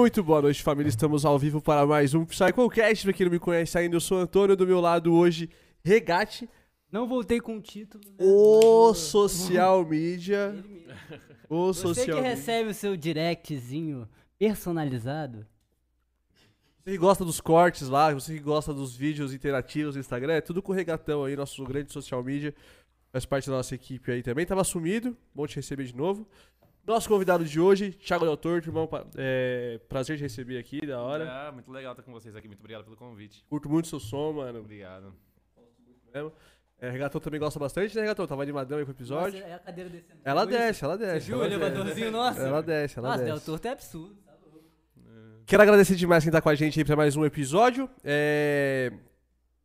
Muito boa noite, família. Estamos ao vivo para mais um PsychoCast. Pra quem não me conhece ainda, eu sou o Antônio. Do meu lado hoje, Regate, Não voltei com o título. né? o social media. O Você social que media. recebe o seu directzinho personalizado. Você que gosta dos cortes lá, você que gosta dos vídeos interativos no Instagram, é tudo com o Regatão aí, nosso grande social media. Faz parte da nossa equipe aí também. Tava sumido, bom te receber de novo. Nosso convidado de hoje, Thiago Del Torto, irmão, é, prazer te receber aqui, da hora. Ah, muito legal estar com vocês aqui. Muito obrigado pelo convite. Curto muito seu som, mano. Obrigado. É, Regatão também gosta bastante, né, Regatão? Tava animadão aí com o episódio. Nossa, é a cadeira descendo. Ela desce, ela desce. Viu o ela desce. elevadorzinho? Nossa. Ela desce, ela Nossa, desce. Del Torto é absurdo. tá louco. Quero agradecer demais quem tá com a gente aí pra mais um episódio. É...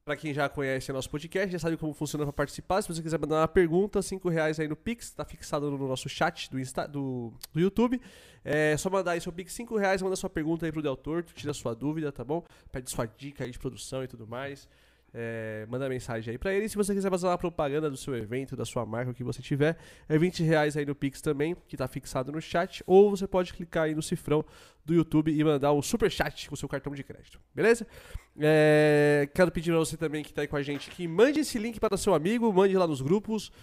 Pra quem já conhece nosso podcast, já sabe como funciona pra participar. Se você quiser mandar uma pergunta, 5 reais aí no Pix, tá fixado no nosso chat do, Insta... do... do YouTube. É só mandar aí seu Pix 5 reais, manda sua pergunta aí pro Del Torto, tira sua dúvida, tá bom? Pede sua dica aí de produção e tudo mais. É, manda mensagem aí pra ele. Se você quiser fazer uma propaganda do seu evento, da sua marca, o que você tiver, é 20 reais aí no Pix também, que tá fixado no chat. Ou você pode clicar aí no cifrão do YouTube e mandar um super chat com o seu cartão de crédito, beleza? É, quero pedir pra você também que tá aí com a gente que mande esse link para seu amigo, mande lá nos grupos.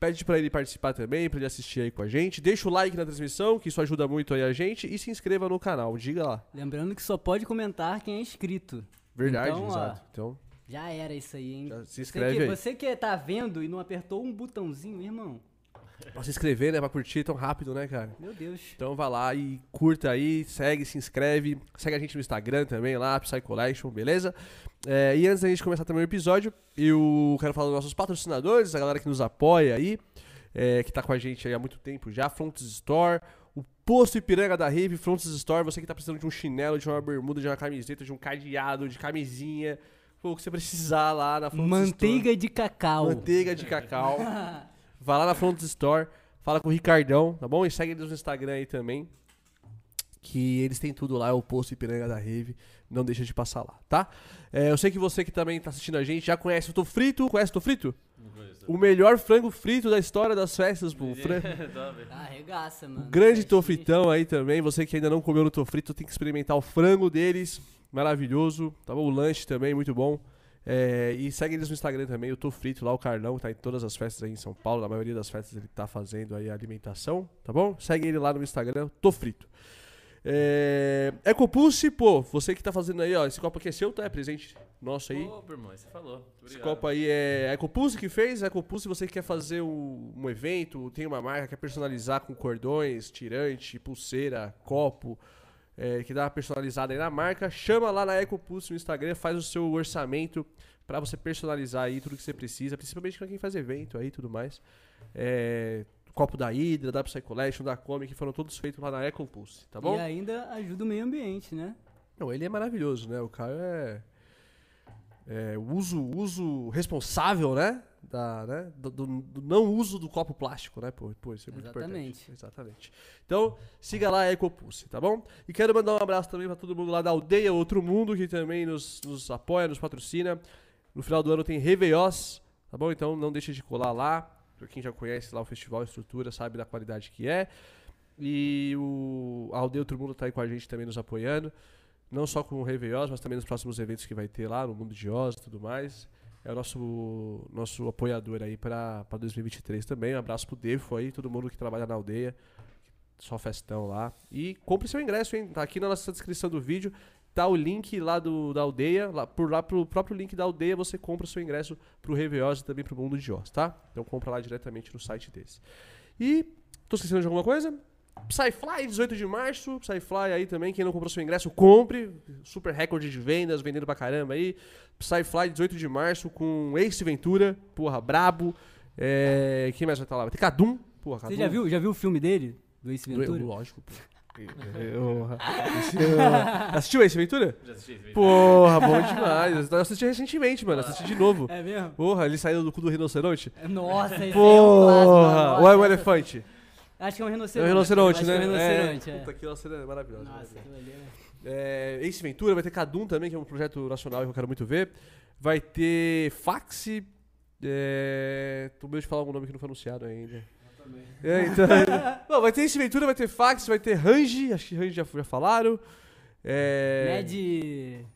Pede pra ele participar também, pra ele assistir aí com a gente. Deixa o like na transmissão, que isso ajuda muito aí a gente. E se inscreva no canal, diga lá. Lembrando que só pode comentar quem é inscrito. Verdade, Então, ó, exato. Então, Já era isso aí, hein? já se Você inscreve que, aí. você que tá vendo e não apertou um botãozinho, irmão. Pra se inscrever, né? Pra curtir tão rápido, né, cara? Meu Deus. Então vai lá e curta aí, segue, se inscreve, segue a gente no Instagram também lá, Psy Collection, beleza? É, e antes da gente começar também o episódio, eu quero falar dos nossos patrocinadores, a galera que nos apoia aí, é, que tá com a gente aí há muito tempo já, Fronts Store, o Posto Ipiranga da Rave, Fronts Store, você que tá precisando de um chinelo, de uma bermuda, de uma camiseta, de um cadeado, de camisinha, o que você precisar lá na Store. Manteiga de cacau. Manteiga de cacau. Vai lá na Front Store, fala com o Ricardão, tá bom? E segue eles no Instagram aí também. Que eles têm tudo lá, é o posto Ipiranga da Rave. Não deixa de passar lá, tá? É, eu sei que você que também tá assistindo a gente já conhece o Tô Frito. Conhece o Tô Frito? O melhor frango frito da história das festas, pô. Fran- Ah, arregaça, mano. o grande Faz Tô xixi. Fritão aí também. Você que ainda não comeu no Tô Frito, tem que experimentar o frango deles. Maravilhoso. Tá bom? O lanche também, muito bom. É, e segue eles no Instagram também, o Tô Frito lá, o Carlão, tá em todas as festas aí em São Paulo, na maioria das festas ele tá fazendo aí a alimentação, tá bom? Segue ele lá no Instagram, Tô Frito. É, Ecopulse, pô, você que tá fazendo aí, ó, esse copo aqui é seu, tá? É presente nosso aí. Ô, irmão, você falou. Esse copo aí é Ecopulse que fez. Ecopulse, você que quer fazer um, um evento, tem uma marca, quer personalizar com cordões, tirante, pulseira, copo, é, que dá uma personalizada aí na marca, chama lá na Ecopulse no Instagram, faz o seu orçamento pra você personalizar aí tudo que você precisa, principalmente pra quem faz evento aí e tudo mais. É, copo da Hydra, da Psy Collection, da Comic, foram todos feitos lá na Ecopulse, tá bom? E ainda ajuda o meio ambiente, né? Não, ele é maravilhoso, né? O cara é. É, uso, uso responsável, né? Da, né? Do, do- do não uso do copo plástico, né? Pô, pô isso é muito Exatamente. importante. Exatamente. Então, siga lá a Ecopulse, tá bom? E quero mandar um abraço também pra todo mundo lá da Aldeia Outro Mundo, que também nos, nos apoia, nos patrocina. No final do ano tem Réveillós, tá bom? Então não deixe de colar lá. Pra quem já conhece lá o festival, a estrutura, sabe da qualidade que é. E o a Aldeia Outro Mundo tá aí com a gente também nos apoiando. Não só com o Réveillós, mas também nos próximos eventos que vai ter lá no Mundo de Oz e tudo mais. É o nosso, nosso apoiador aí pra 2023 também. Um abraço pro Defo aí, todo mundo que trabalha na aldeia. Só festão lá. E compre seu ingresso, hein? Tá aqui na nossa descrição do vídeo. Tá o link lá do, da aldeia. Lá, por lá, pro próprio link da aldeia, você compra seu ingresso pro Réveillós e também pro Mundo de Oz, tá? Então compra lá diretamente no site deles. E. Tô esquecendo de alguma coisa? Psyfly, 18 de março. Psyfly aí também, quem não comprou seu ingresso, compre. Super recorde de vendas, vendendo pra caramba aí. Psyfly, 18 de março, com Ace Ventura, porra, brabo. É, quem mais vai estar lá? Vai ter Cadum, porra, Cadum. Você já viu, já viu o filme dele? Do Ace Ventura? Lógico, pô. Eu- Esse- eu- Assistiu Ace Ventura? Já assisti esse. Porra, bom demais. Eu assisti recentemente, mano. Assisti de novo. É mesmo? Porra, ele saiu do cu do rinoceronte? Nossa, esse é um Porra! clássico. Ou é um elefante? Acho que é um É rinoceronte. um rinoceronte, né? é um rinoceronte, é. é. Puta, cena é maravilhosa. Nossa, aquilo ali É, é... Ace Ventura, vai ter Cadum também, que é um projeto nacional que eu quero muito ver. Vai ter Faxi. É... Tô medo de falar algum nome que não foi anunciado ainda. É, então, Bom, vai ter esse Ventura, vai ter Fax, vai ter Range, acho que Range já, já falaram. É... Mad.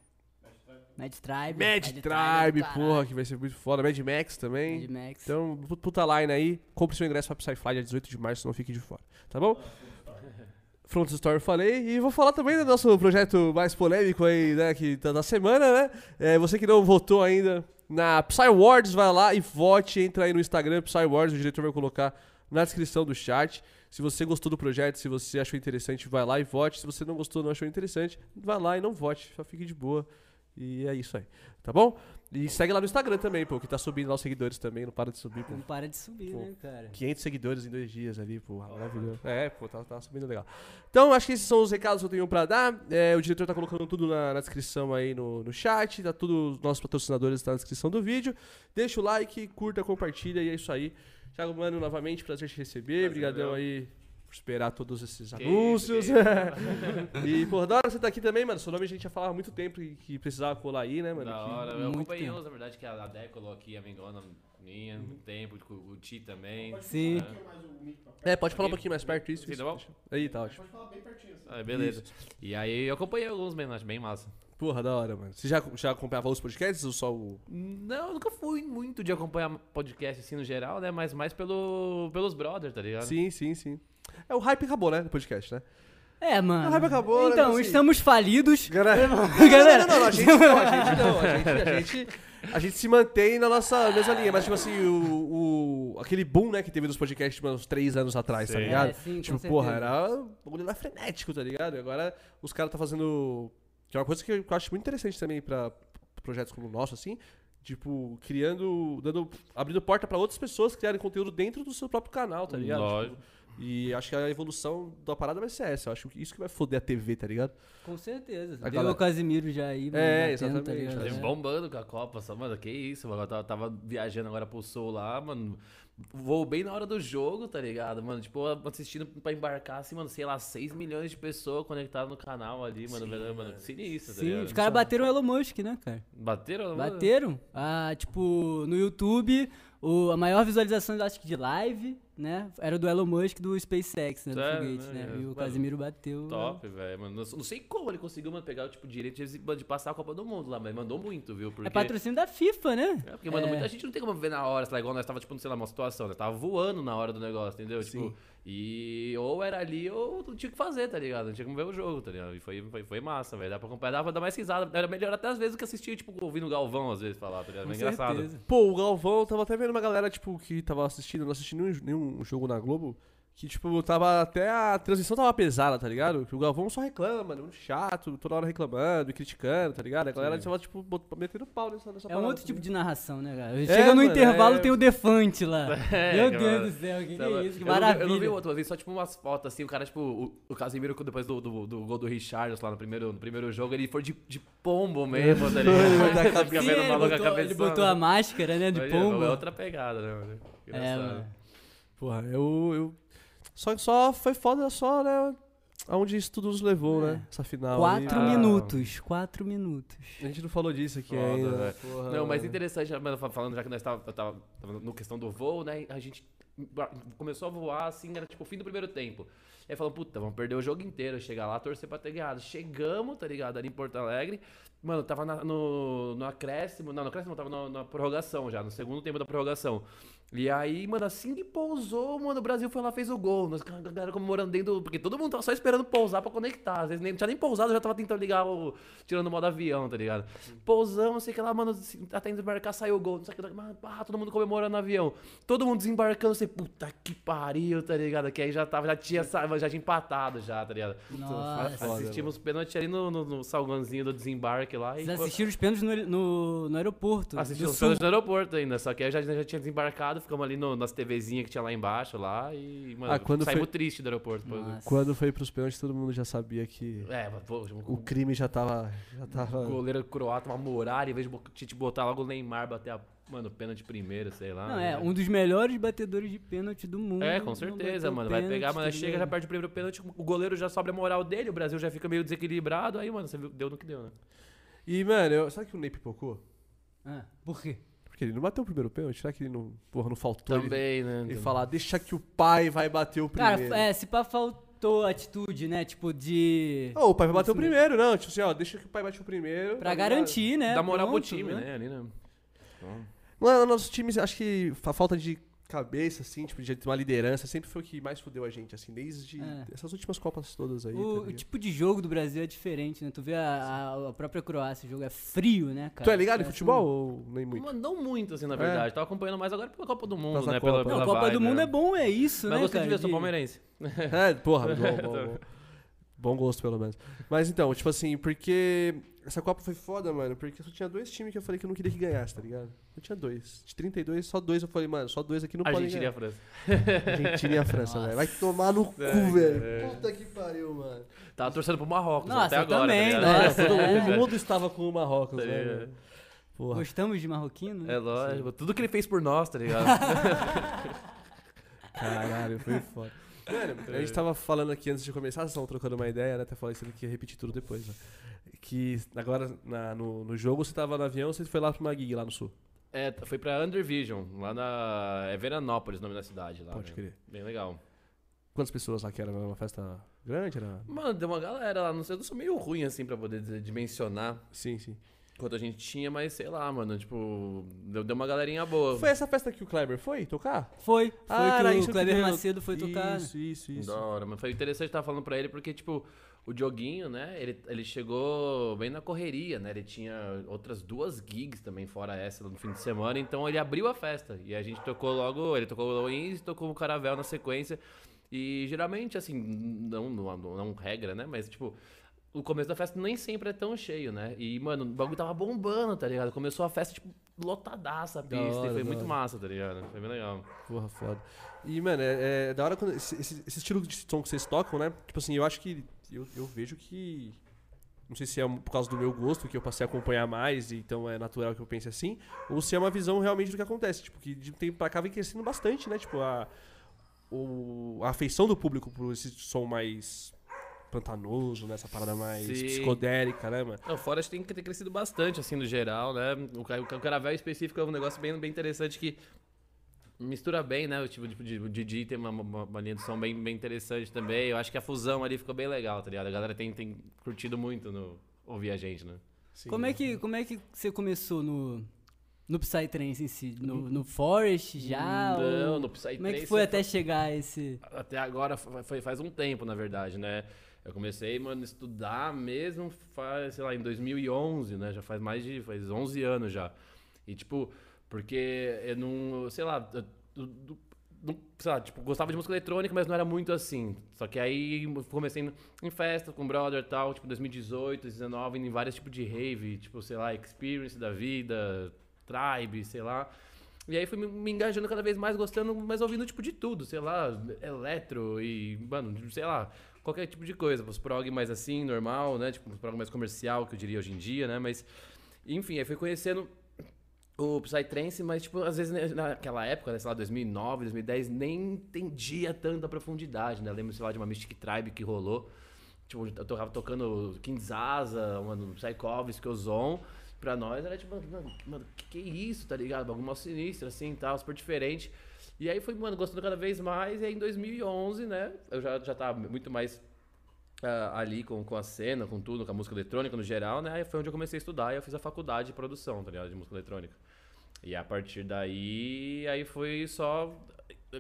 Mad Tribe. Mad Tribe, caralho. porra, que vai ser muito foda. Mad Max também. Mad Max. Então, pu- puta line aí. Compre seu ingresso pra Psyfly dia 18 de março, não fique de fora. Tá bom? Front Story eu falei. E vou falar também do nosso projeto mais polêmico aí, né? Que tá da semana, né? É, você que não votou ainda na Psy Awards, vai lá e vote. Entra aí no Instagram, Psy Awards, o diretor vai colocar na descrição do chat. Se você gostou do projeto, se você achou interessante, vai lá e vote. Se você não gostou, não achou interessante, vai lá e não vote. Só fique de boa. E é isso aí. Tá bom? E segue lá no Instagram também, pô, que tá subindo lá os seguidores também. Não para de subir, pô. Não para de subir, Pô. né, cara? 500 seguidores em dois dias ali, pô, maravilhoso. É, pô, tá, tá subindo legal. Então, acho que esses são os recados que eu tenho pra dar. É, o diretor tá colocando tudo na, na descrição aí no, no chat, tá tudo, os nossos patrocinadores tá na descrição do vídeo. Deixa o like, curta, compartilha e é isso aí. Thiago Mano, novamente, prazer te receber. Prazer Obrigadão meu. aí esperar todos esses Que anúncios. isso, que e, pô, da hora você tá aqui também, mano. Seu nome a gente já falava há muito tempo que, que precisava colar aí, né, mano? Da Que- hora. Eu muito acompanhei uns, na verdade, que a Dé colocou aqui, a Mengona minha, muito tempo, o o Ti também. Sim. É. É, pode falar um pouquinho mais perto isso. Sim, isso. tá bom? Aí, tá ótimo. Ah, beleza. E aí eu acompanhei alguns acho bem massa. Porra, da hora, mano. Você já, já acompanhava os podcasts ou só o. Não, eu nunca fui muito de acompanhar podcast assim no geral, né? Mas mais pelo, pelos brothers, tá ligado? Sim, sim, sim. É, o hype acabou, né? Do podcast, né? É, mano. A raiva acabou, né, Então, assim. estamos falidos. Galera. Galera. Não, não, não, a gente não, a gente não. A gente, a gente, a gente se mantém na nossa mesma linha. Mas, tipo assim, o, o- aquele boom, né, que teve nos podcasts tipo, uns três anos atrás, tá Sim. ligado? É, sim, tipo, porra, era um bagulho lá frenético, tá ligado? E agora os caras tá fazendo. Que é uma coisa que eu acho muito interessante também pra projetos como o nosso, assim. Tipo, criando. dando. abrindo porta pra outras pessoas criarem conteúdo dentro do seu próprio canal, tá ligado? Lógico. Tipo, e acho que a evolução da parada vai ser essa. Eu acho que isso que vai foder a TV, tá ligado? Com certeza. A Deu o Casimiro já aí, mano. É, tá exatamente. ligado? Tá É. bombando com a Copa, só, mano, que isso, mano. Eu tava, tava viajando agora pro sul lá, mano. Vou bem na hora do jogo, tá ligado, mano? Tipo, assistindo pra embarcar, assim, mano, sei lá, 6 milhões de pessoas conectadas no canal ali, mano. velho, mano, sinistro, tá Sim, ligado? os caras bateram o Elon Musk, né, cara? Bateram? mano? Bateram. Ah, tipo, no YouTube, o, a maior visualização, eu acho que de live, né? Era do Elon Musk do SpaceX, né? Do Sério, foguete, né? né? E o mano, Casimiro bateu. Top, velho, mano. Não não sei como ele conseguiu, mano, pegar tipo, o direito de, de passar a Copa do Mundo lá, mas mandou muito, viu? Porque... É patrocínio da FIFA, né? É, porque, mano, É. muita gente não tem como ver na hora, sei lá, igual nós tava, tipo, sei lá, uma situação, né? Tava voando na hora do negócio, entendeu? Sim. Tipo, e ou era ali ou não tinha o que fazer, tá ligado? Não tinha como ver o jogo, tá ligado? E foi, foi, foi massa, velho. Dá pra acompanhar, dava pra dar mais risada. Era melhor até às vezes do que assistir, tipo, ouvindo o Galvão, às vezes, falar, tá ligado? É engraçado. Pô, o Galvão, eu tava até vendo uma galera, tipo, que tava assistindo, não assistindo nenhum, nenhum jogo na Globo, que, tipo, tava até a transmissão tava pesada, tá ligado? Que o Galvão só reclama, mano, muito chato, toda hora reclamando e criticando, tá ligado? A galera tava, tipo, metendo pau nessa, nessa É um parada, outro tá tipo de narração, né, cara? Chega no mano, intervalo, é- tem o Defante lá. É, Meu Deus mano. do céu, que, que é isso? Que eu não vi- maravilha. Eu não vi o outro, eu vi só tipo umas fotos assim, o cara, tipo, o, o Casemiro depois do, do, do gol do Richard lá no primeiro, no primeiro jogo, ele foi de, de pombo mesmo, tá ligado? Sim, ele, botou, ele botou a máscara, né, de Mas, pombo. É outra pegada, né, mano? É, Engraçado. mano. Porra, eu, eu... Só, só foi foda só, né, aonde isso tudo nos levou, É. né? Essa final Quatro aí. Ah. minutos, quatro minutos. A gente não falou disso aqui Foda, ainda. porra. Não, mas interessante, falando já que nós tava, eu tava, tava no questão do voo, né? A gente começou a voar assim, era tipo o fim do primeiro tempo. Aí falou, puta, vamos perder o jogo inteiro, chegar lá, torcer pra ter ganhado. Chegamos, tá ligado? Ali em Porto Alegre. Mano, tava na- no, no acréscimo, não, no acréscimo tava no- na prorrogação já, no segundo tempo da prorrogação. E aí, mano, assim que pousou, mano, o Brasil foi lá fez o gol. Nós, a galera comemorando dentro. Porque todo mundo tava só esperando pousar pra conectar. Às vezes nem, não tinha nem pousado, já tava tentando ligar o. tirando o modo avião, tá ligado? Pousamos, sei que lá, mano, se- até desembarcar saiu o gol. Não sei o que, mano, pá, todo mundo comemorando no avião. Todo mundo desembarcando, você, puta que pariu, tá ligado? Que aí já tava, já tinha, já tinha empatado já, tá ligado? Nossa. foda, Assistimos pênalti ali no, no, no salgãozinho do desembarque lá. Vocês e, pô, assistiram os pênaltis no, no, no aeroporto. Assistimos os pênaltis no aeroporto ainda, só que aí já, já tinha desembarcado, ficamos ali no, nas TVzinhas que tinha lá embaixo lá e, mano, Ah, quando saímos foi- triste do aeroporto. Nossa. Quando foi pros pênaltis, todo mundo já sabia que É, pô, o o crime já tava. Já tava... goleiro croata, uma muralha, em vez de botar logo o Neymar bater a, mano, pênalti primeiro, sei lá. Não, né? é um dos melhores batedores de pênalti do mundo. É, com certeza, mano. Vai pegar, tá mas chega, já ligado? perde o primeiro pênalti, o goleiro já sobe a moral dele, o Brasil já fica meio desequilibrado, aí, mano, você viu, deu no que deu, né? E, mano, eu... sabe que o Ney pipocou? Ah, por quê? Porque ele não bateu o primeiro pênalti, será que ele não, porra, não faltou ele, Também, né? ele falar, deixa que o pai vai bater o Cara, primeiro? é, se pá faltou atitude, né? Tipo, de. Não, o pai vai bater o mesmo. primeiro, não. Tipo assim, ó, deixa que o pai bate o primeiro. Pra garantir, né? Dá moral pro time, né? Ali, né? Então, Mano, nosso time, acho que a falta de cabeça, assim, tipo, de ter uma liderança, sempre foi o que mais fudeu a gente, assim, desde É. essas últimas Copas todas aí. O, tá o tipo de jogo do Brasil é diferente, né? Tu vê a, a- a própria Croácia, o jogo é frio, né, cara? tu é ligado em Parece futebol um- ou nem muito? Não muito, assim, na verdade. Tava acompanhando mais agora pela Copa do Mundo, Pela né? Copa. Pela, pela Não, Copa vibe, do Mundo né? é bom, é isso, Mas né, gostei cara? de ver, sou De- palmeirense. É, porra, bom, bom, bom. Bom gosto, pelo menos. Mas então, tipo assim, porque essa Copa foi foda, mano, porque só tinha dois times que eu falei que eu não queria que ganhasse, tá ligado? Eu tinha dois. De 32, só dois eu falei, mano, só dois aqui não podem Argentina e a ganhar. França. Argentina e a França, velho. Vai tomar no cu, É, velho. é. Puta que pariu, mano. Tava torcendo pro Marrocos Nossa, até eu agora. também, tá né? ligado? Nossa, Todo é. mundo estava com o Marrocos, Tá mano? Porra. Gostamos de marroquino? né? É lógico. Tudo que ele fez por nós, tá ligado? Caralho, foi foda. Mano, a gente tava falando aqui antes de começar, vocês estavam trocando uma ideia, né? Até falei que você ia repetir tudo depois, né? Que agora na- no, no jogo você tava no avião, você foi lá pra uma gig lá no sul. é, foi pra Undervision, lá na. É Veranópolis, o nome da cidade lá. Pode né? crer. Bem legal. Quantas pessoas lá que era? Era uma festa grande? Era... Mano, deu uma galera lá. Não sei, eu sou meio ruim assim pra poder dizer- dimensionar Sim, sim. quanto a gente tinha, mas sei lá, mano. Tipo, deu, deu uma galerinha boa. Foi essa festa que o Kleber foi tocar? Foi. Foi Ah, que o Kleber Macedo foi tocar. né? Isso, isso, isso. Da hora, mas foi interessante estar falando pra ele porque, tipo, o Dioguinho, né, ele, ele chegou bem na correria, né, ele tinha outras duas gigs também, fora essa, no fim de semana, então ele abriu a festa, e a gente tocou logo, ele tocou o Loins e tocou o Caravel na sequência, e geralmente, assim, não, não, não regra, né, mas, tipo, o começo da festa nem sempre é tão cheio, né, e, mano, o bagulho tava bombando, tá ligado, começou a festa, tipo, lotadaça a pista, hora, e foi muito hora. massa, tá ligado, foi bem legal. Porra, foda. E, mano, é, é da hora quando. Esse, esse- esse estilo de som que vocês tocam, né? Tipo assim, eu acho que. Eu, eu vejo que. Não sei se é por causa do meu gosto, que eu passei a acompanhar mais, então é natural que eu pense assim, ou se é uma visão realmente do que acontece. Tipo, que de um tempo pra cá vem crescendo bastante, né? Tipo, a, o, a afeição do público por esse som mais pantanoso, né? Essa parada mais Sim. psicodélica, né, mano? Não, Forest tem que ter crescido bastante, assim, no geral, né? O, o Caravel específico é um negócio bem, bem interessante que mistura bem, né? O tipo de, de, o Didi tem uma, uma, uma linha de som bem, bem interessante também. Eu acho que a fusão ali ficou bem legal, tá ligado? A galera tem, tem curtido muito no, ouvir a gente, né? Sim. Como é que, como é que você começou no, no Psytrance em si? No, no Forest já? Não, ou- no Psytrance. Como é que foi até chegar a esse... Até agora foi, foi- faz um tempo, na verdade, né? Eu comecei, mano, a estudar mesmo faz, sei lá, em 2011, né? Já faz mais de, faz 11 anos já. E, tipo, porque eu não, sei lá, eu- eu- não- sei lá, tipo, gostava de música eletrônica, mas não era muito assim. Só que aí comecei em- festa com o brother e tal, tipo, 2018, 2019, indo em vários tipos de rave, tipo, sei lá, experience da vida, tribe, sei lá. E aí fui me engajando cada vez mais, gostando, mas ouvindo tipo de tudo, sei lá, eletro e, mano, sei lá, qualquer tipo de coisa. Os prog mais assim, normal, né? Tipo, os prog mais comercial, que eu diria hoje em dia, né? Mas, enfim, aí fui conhecendo o Psytrance, mas, tipo, às vezes né, naquela época, né, sei lá, 2009, 2010, nem entendia tanta profundidade, né? Lembro, sei lá, de uma Mystic Tribe que rolou. Tipo, eu tocava tocando Kinshasa, mano, Psychovsky, Ozon. Pra nós era tipo, mano, mano, que que é isso, tá ligado? Bagulho mal sinistro, assim, tal, super diferente. E aí fui, mano, gostando cada vez mais. E aí em 2011, né, eu já, já tava muito mais ah, ali com, com a cena, com tudo, com a música eletrônica no geral, né? Aí foi onde eu comecei a estudar e eu fiz a faculdade de produção, tá ligado? De música eletrônica. E a partir daí, aí foi só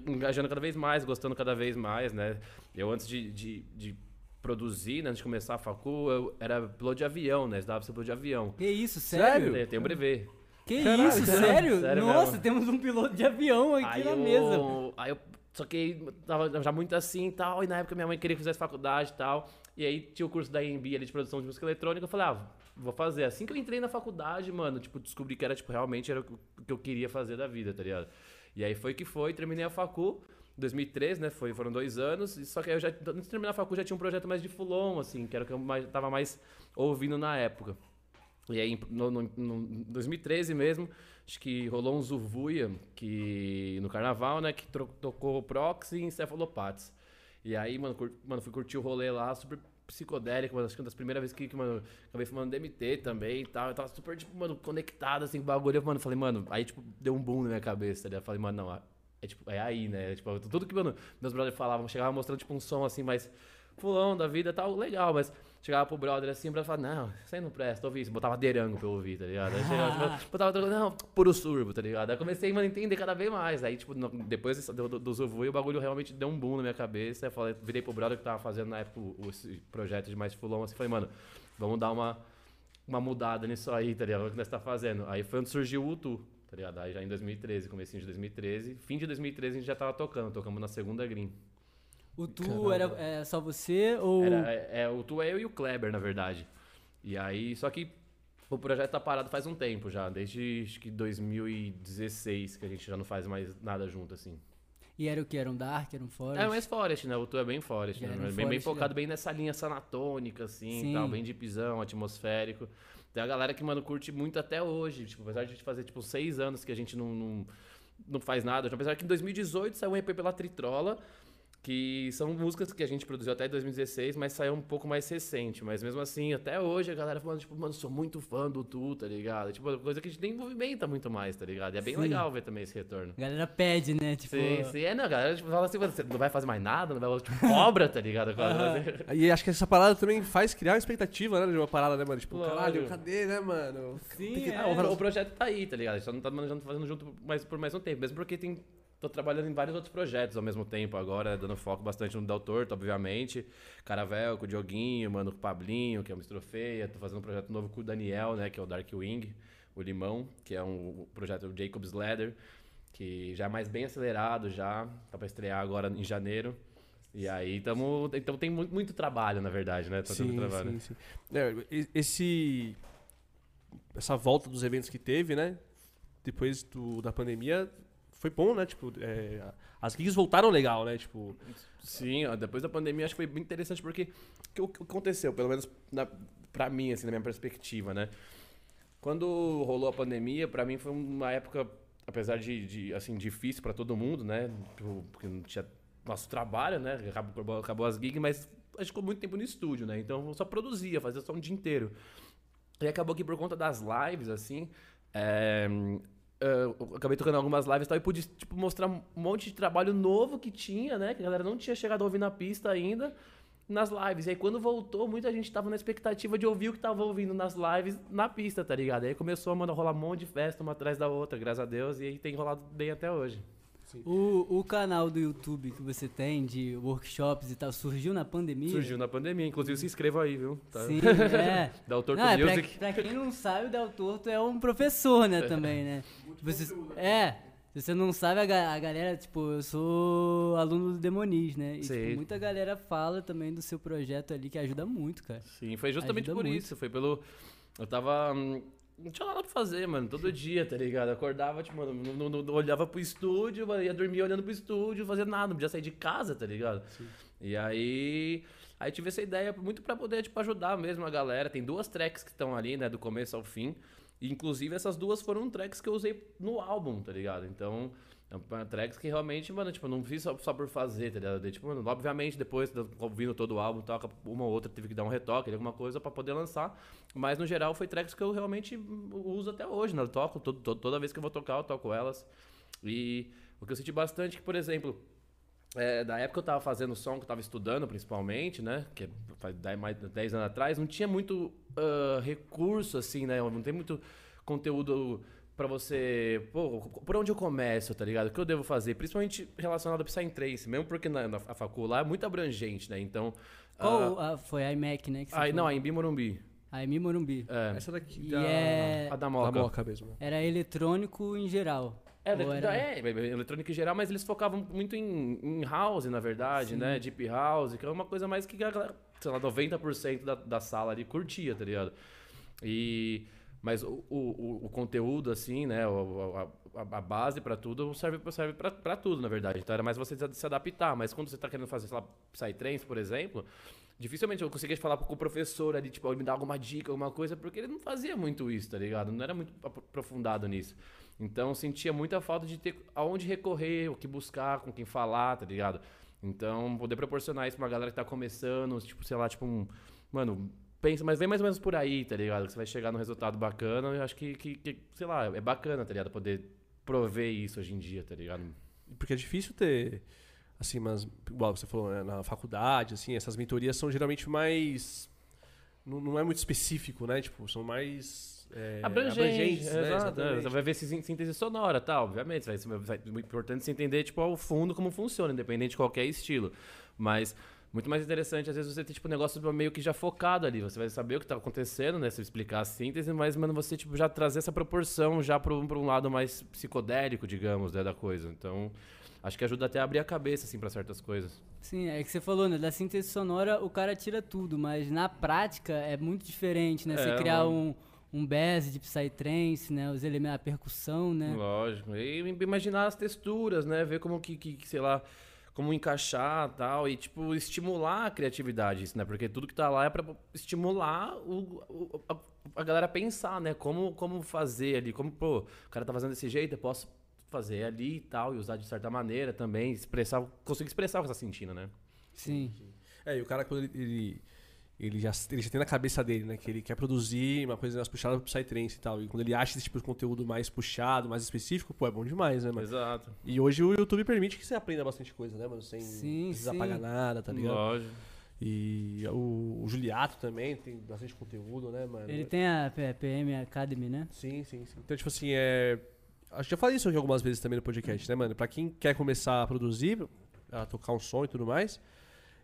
engajando cada vez mais, gostando cada vez mais, né? Eu antes de, de, de produzir, né, antes de começar a facu, eu era piloto de avião, né? Estudava pra ser piloto de avião. Que isso, sério? Eu tenho um brevet. Que Caralho, isso, sério? sério? Sério Nossa, mesmo. temos um piloto de avião aqui Aí na eu, mesa. Aí eu. Só que tava já muito assim e tal. E na época minha mãe queria que fizesse faculdade e tal. E aí tinha o curso da EMB ali de produção de música eletrônica. Eu falei, ah, vou fazer. Assim que eu entrei na faculdade, mano, tipo, descobri que era, tipo, realmente era o que eu queria fazer da vida, tá ligado? E aí foi que foi, terminei a facu. 2003, né? Foi, foram dois anos. Só que aí eu já, antes de terminar a facu, já tinha um projeto mais de fulon, assim, que era o que eu mais, tava mais ouvindo na época. E aí, no, no, no 2013 mesmo, acho que rolou um Zuvuia que, no carnaval, né? Que tocou Proxy e Encefalopates. E aí, mano, cur- mano, fui curtir o rolê lá, super psicodélica, mano. Acho que uma das primeiras vezes que, que, mano, acabei fumando DMT também e tal. Eu tava super, tipo, mano, conectado, assim, com o bagulho. Eu, mano, falei, mano, aí, tipo, deu um boom na minha cabeça, ligado? Eu falei, mano, não, é, tipo, é aí, né? Tipo, tudo que, mano, meus brothers falavam, chegava mostrando, tipo, um som, assim, mais fulão da vida e tal, legal, mas chegava pro brother assim, pra falar, não, isso aí não presta, ouvi isso, botava derango pra eu ouvir, tá ligado? Aí chegava, botava, não, puro surbo, tá ligado? Aí comecei, mano, a entender cada vez mais, aí, tipo, no, depois do, do, do Zuvui, o bagulho realmente deu um boom na minha cabeça, aí falei, virei pro brother que tava fazendo na época o, esse projeto de mais fulão, assim, falei, mano, vamos dar uma, uma mudada nisso aí, tá ligado? O que nós tá fazendo. Aí foi onde surgiu o Utu, tá ligado? Aí já em 2013, comecinho de 2013, fim de 2013 a gente já tava tocando, tocamos na segunda Green. O Tu era é, só você ou. Era, é, é, o Tu é eu e o Kleber, na verdade. E aí, só que o projeto tá parado faz um tempo já, desde acho que 2016 que a gente já não faz mais nada junto, assim. E era o que? Era um Dark, era um Forest? É mais Forest, né? O Tu é bem Forest, né? um Bem, bem Forest, focado já. bem nessa linha sanatônica, assim, Sim. tal, bem de pisão, atmosférico. Tem a galera que, mano, curte muito até hoje. Tipo, apesar de a gente fazer, tipo, seis anos que a gente não, não, não faz nada. Apesar que em 2018 saiu um EP pela Tritrola, que são músicas que a gente produziu até 2016, mas saiu um pouco mais recente. Mas mesmo assim, até hoje a galera falando, tipo, mano, sou muito fã do Tu, tá ligado? Tipo, coisa que a gente nem movimenta muito mais, tá ligado? E é bem Sim. legal ver também esse retorno. A galera pede, né? Tipo. Sim, sim. É, não, a galera tipo, fala assim, "Mano, você não vai fazer mais nada, não vai tipo, cobra, tá ligado? E acho que essa parada também faz criar uma expectativa, né? De uma parada, né, mano? Tipo, Lógico. caralho, cadê, né, mano? Sim, que- é. Ah, o, o projeto tá aí, tá ligado? A gente só não tá manejando fazendo junto mais, por mais um tempo. Mesmo porque tem. Tô trabalhando em vários outros projetos ao mesmo tempo agora, dando foco bastante no Del Torto, obviamente. Caravel, com o Dioguinho, mano, com o Pablinho, que é uma estrofeia. Tô fazendo um projeto novo com o Daniel, né? Que é o Dark Wing, o Limão, que é um projeto do Jacob's Ladder, que já é mais bem acelerado já. Tá pra estrear agora em janeiro. E aí tamo. Então tem muito, muito trabalho, na verdade, né? Tá tendo Sim, trabalho. sim, sim. É, esse... Essa volta dos eventos que teve, né? Depois do, da pandemia, foi bom, né? Tipo, é, as gigs voltaram legal, né? Tipo, Sim, ó, depois da pandemia acho que foi bem interessante porque o que, aconteceu, pelo menos na, pra mim, assim, na minha perspectiva, né? Quando rolou a pandemia, pra mim foi uma época, apesar de, de, assim, difícil pra todo mundo, né? Tipo, Porque não tinha nosso trabalho, né? Acabou, acabou as gigs, mas a gente ficou muito tempo no estúdio, né? Então eu só produzia, fazia só um dia inteiro. E acabou que por conta das lives, assim, é, eu acabei tocando algumas lives e tal, e pude tipo, mostrar um monte de trabalho novo que tinha, né? Que a galera não tinha chegado a ouvir na pista ainda, nas lives. E aí quando voltou, muita gente tava na expectativa de ouvir o que tava ouvindo nas lives na pista, tá ligado? E aí começou a rolar um monte de festa uma atrás da outra, graças a Deus, e aí tem rolado bem até hoje. O, o canal do YouTube que você tem de workshops e tal surgiu na pandemia? Surgiu na pandemia, inclusive se inscreva aí, viu? Tá? Sim, é. Dá o Torto Não, é pra, Music. pra quem não sabe, o Del Torto é um professor, né, também, né? Você, é, se você não sabe, a, a galera, tipo, eu sou aluno do Demonis, né? E Sim. tipo, muita galera fala também do seu projeto ali, que ajuda muito, cara. Sim, foi justamente Ajuda por muito. isso. Foi pelo. Eu tava. Não tinha nada pra fazer, mano. Todo dia, tá ligado? Acordava, tipo, mano, não, não- não olhava pro estúdio, mano, ia dormir olhando pro estúdio, fazia nada, não podia sair de casa, tá ligado? E aí. Aí tive essa ideia muito pra poder, tipo, ajudar mesmo a galera. Tem duas tracks que estão ali, né, do começo ao fim. E, inclusive, essas duas foram tracks que eu usei no álbum, tá ligado? Então, tracks que realmente, mano, tipo, não fiz só, só por fazer, tá ligado? Tipo, mano, obviamente, depois, de- ouvindo todo o álbum, toca uma ou outra, tive que dar um retoque, alguma coisa pra poder lançar. Mas, no geral, foi tracks que eu realmente uso até hoje, né? Eu toco, toda vez que eu vou tocar, eu toco elas. E o que eu senti bastante é que, por exemplo, é, da época que eu tava fazendo som, que eu tava estudando principalmente, né? Que faz 10, mais de 10 anos atrás, não tinha muito ah, recurso, assim, né? Não tem muito conteúdo pra você. Pô, por onde eu começo, tá ligado? O que eu devo fazer? Principalmente relacionado a Psytrance, mesmo porque na, na a facul lá é muito abrangente, né? Então. Qual ah, a- foi a iMac, né? Aí, não, a Embi Morumbi. A Emi Morumbi. É. essa daqui E da, é- A da da Moca. Moca mesmo. Era eletrônico em geral. É, Ou da, era- é, eletrônica em geral, mas eles focavam muito em, em house, na verdade, né? Deep house, que é uma coisa mais que a galera, sei lá, 90% da, da sala ali curtia, tá ligado? E, mas o, o, o- conteúdo, assim, né? a, a- a base pra tudo serve, serve pra tudo, na verdade. Então era mais você se adaptar. Mas quando você tá querendo fazer, sei lá, Psytrance, por exemplo, dificilmente eu conseguia falar com o professor ali, tipo, ele me dar alguma dica, alguma coisa, porque ele não fazia muito isso, tá ligado? Não era muito apro- aprofundado nisso. Então eu sentia muita falta de ter aonde recorrer, o que buscar, com quem falar, tá ligado? Então, poder proporcionar isso pra uma galera que tá começando, tipo, sei lá, tipo um. Mano, pensa, mas vem mais ou menos por aí, tá ligado? Que você vai chegar num resultado bacana. Eu acho que, que, que, sei lá, é bacana, tá ligado? Poder prover isso hoje em dia, tá ligado? Porque é difícil ter, assim, mas, igual você falou, né, na faculdade, assim, essas mentorias são geralmente mais. Não, não é muito específico, né? Tipo, são mais. É, abrangentes, abrangentes, né? exato. é, Exatamente. Você vai ver se síntese sonora, tá? Obviamente, vai muito importante você entender, tipo, ao fundo como funciona, independente de qualquer estilo. Mas muito mais interessante, às vezes, você ter, tipo, um negócio meio que já focado ali. Você vai saber o que tá acontecendo, né? Se explicar a síntese, mas, mano, você, tipo, já trazer essa proporção já pra um, pra um lado mais psicodélico, digamos, né, da coisa. Então, acho que ajuda até a abrir a cabeça, assim, pra certas coisas. Sim, é que você falou, né? Da síntese sonora o cara tira tudo, mas na prática é muito diferente, né? Você É, criar mano. um, um bass de psytrance, né? Os elementos, a percussão, né? Lógico. E imaginar as texturas, né? Ver como que, que, que, sei lá, como encaixar tal. E, tipo, estimular a criatividade, isso, né? Porque tudo que tá lá é pra estimular o, o- a, a galera a pensar, né? Como, como fazer ali. Como, pô, o cara tá fazendo desse jeito, eu posso fazer ali e tal. E usar de certa maneira também. Expressar, conseguir expressar o que tá sentindo, né? Sim. É, e o cara, quando ele, ele, ele já, ele já tem na cabeça dele, né? Que ele quer produzir uma coisa mais puxada pro Psytrance e tal. E quando ele acha esse tipo de conteúdo mais puxado, mais específico, pô, é bom demais, né, mano? Exato. E hoje o YouTube permite que você aprenda bastante coisa, né, mano? Sem Sim, precisar sim. pagar nada, tá ligado? Lógico. E o, o Juliato também tem bastante conteúdo, né, mano? Ele tem a PM Academy, né? Sim, sim, sim. Então, tipo assim, é. Acho que já falei isso aqui algumas vezes também no podcast, né, mano? Pra quem quer começar a produzir, a tocar um som e tudo mais,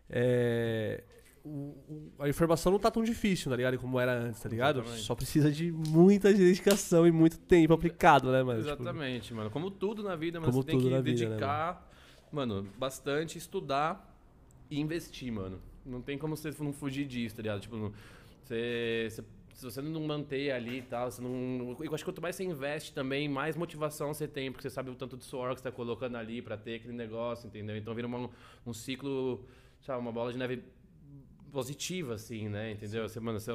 é. O- a informação não tá tão difícil, tá ligado? Como era antes, tá ligado? Exatamente. Só precisa de muita dedicação e muito tempo aplicado, né, mano? Tipo, Exatamente, mano. Como tudo na vida, mano, Como você tem que na vida, né, dedicar, mano, bastante, estudar e investir, mano. Não tem como você não fugir disso, tá ligado? Tipo, não- você, você- se você não manter ali e tal, você não. Eu acho que quanto mais você investe também, mais motivação você tem, porque você sabe o tanto de suor que você tá colocando ali pra ter aquele negócio, entendeu? Então vira uma- um ciclo, sabe, uma bola de neve positiva, assim, né? Entendeu? Você, mano, você,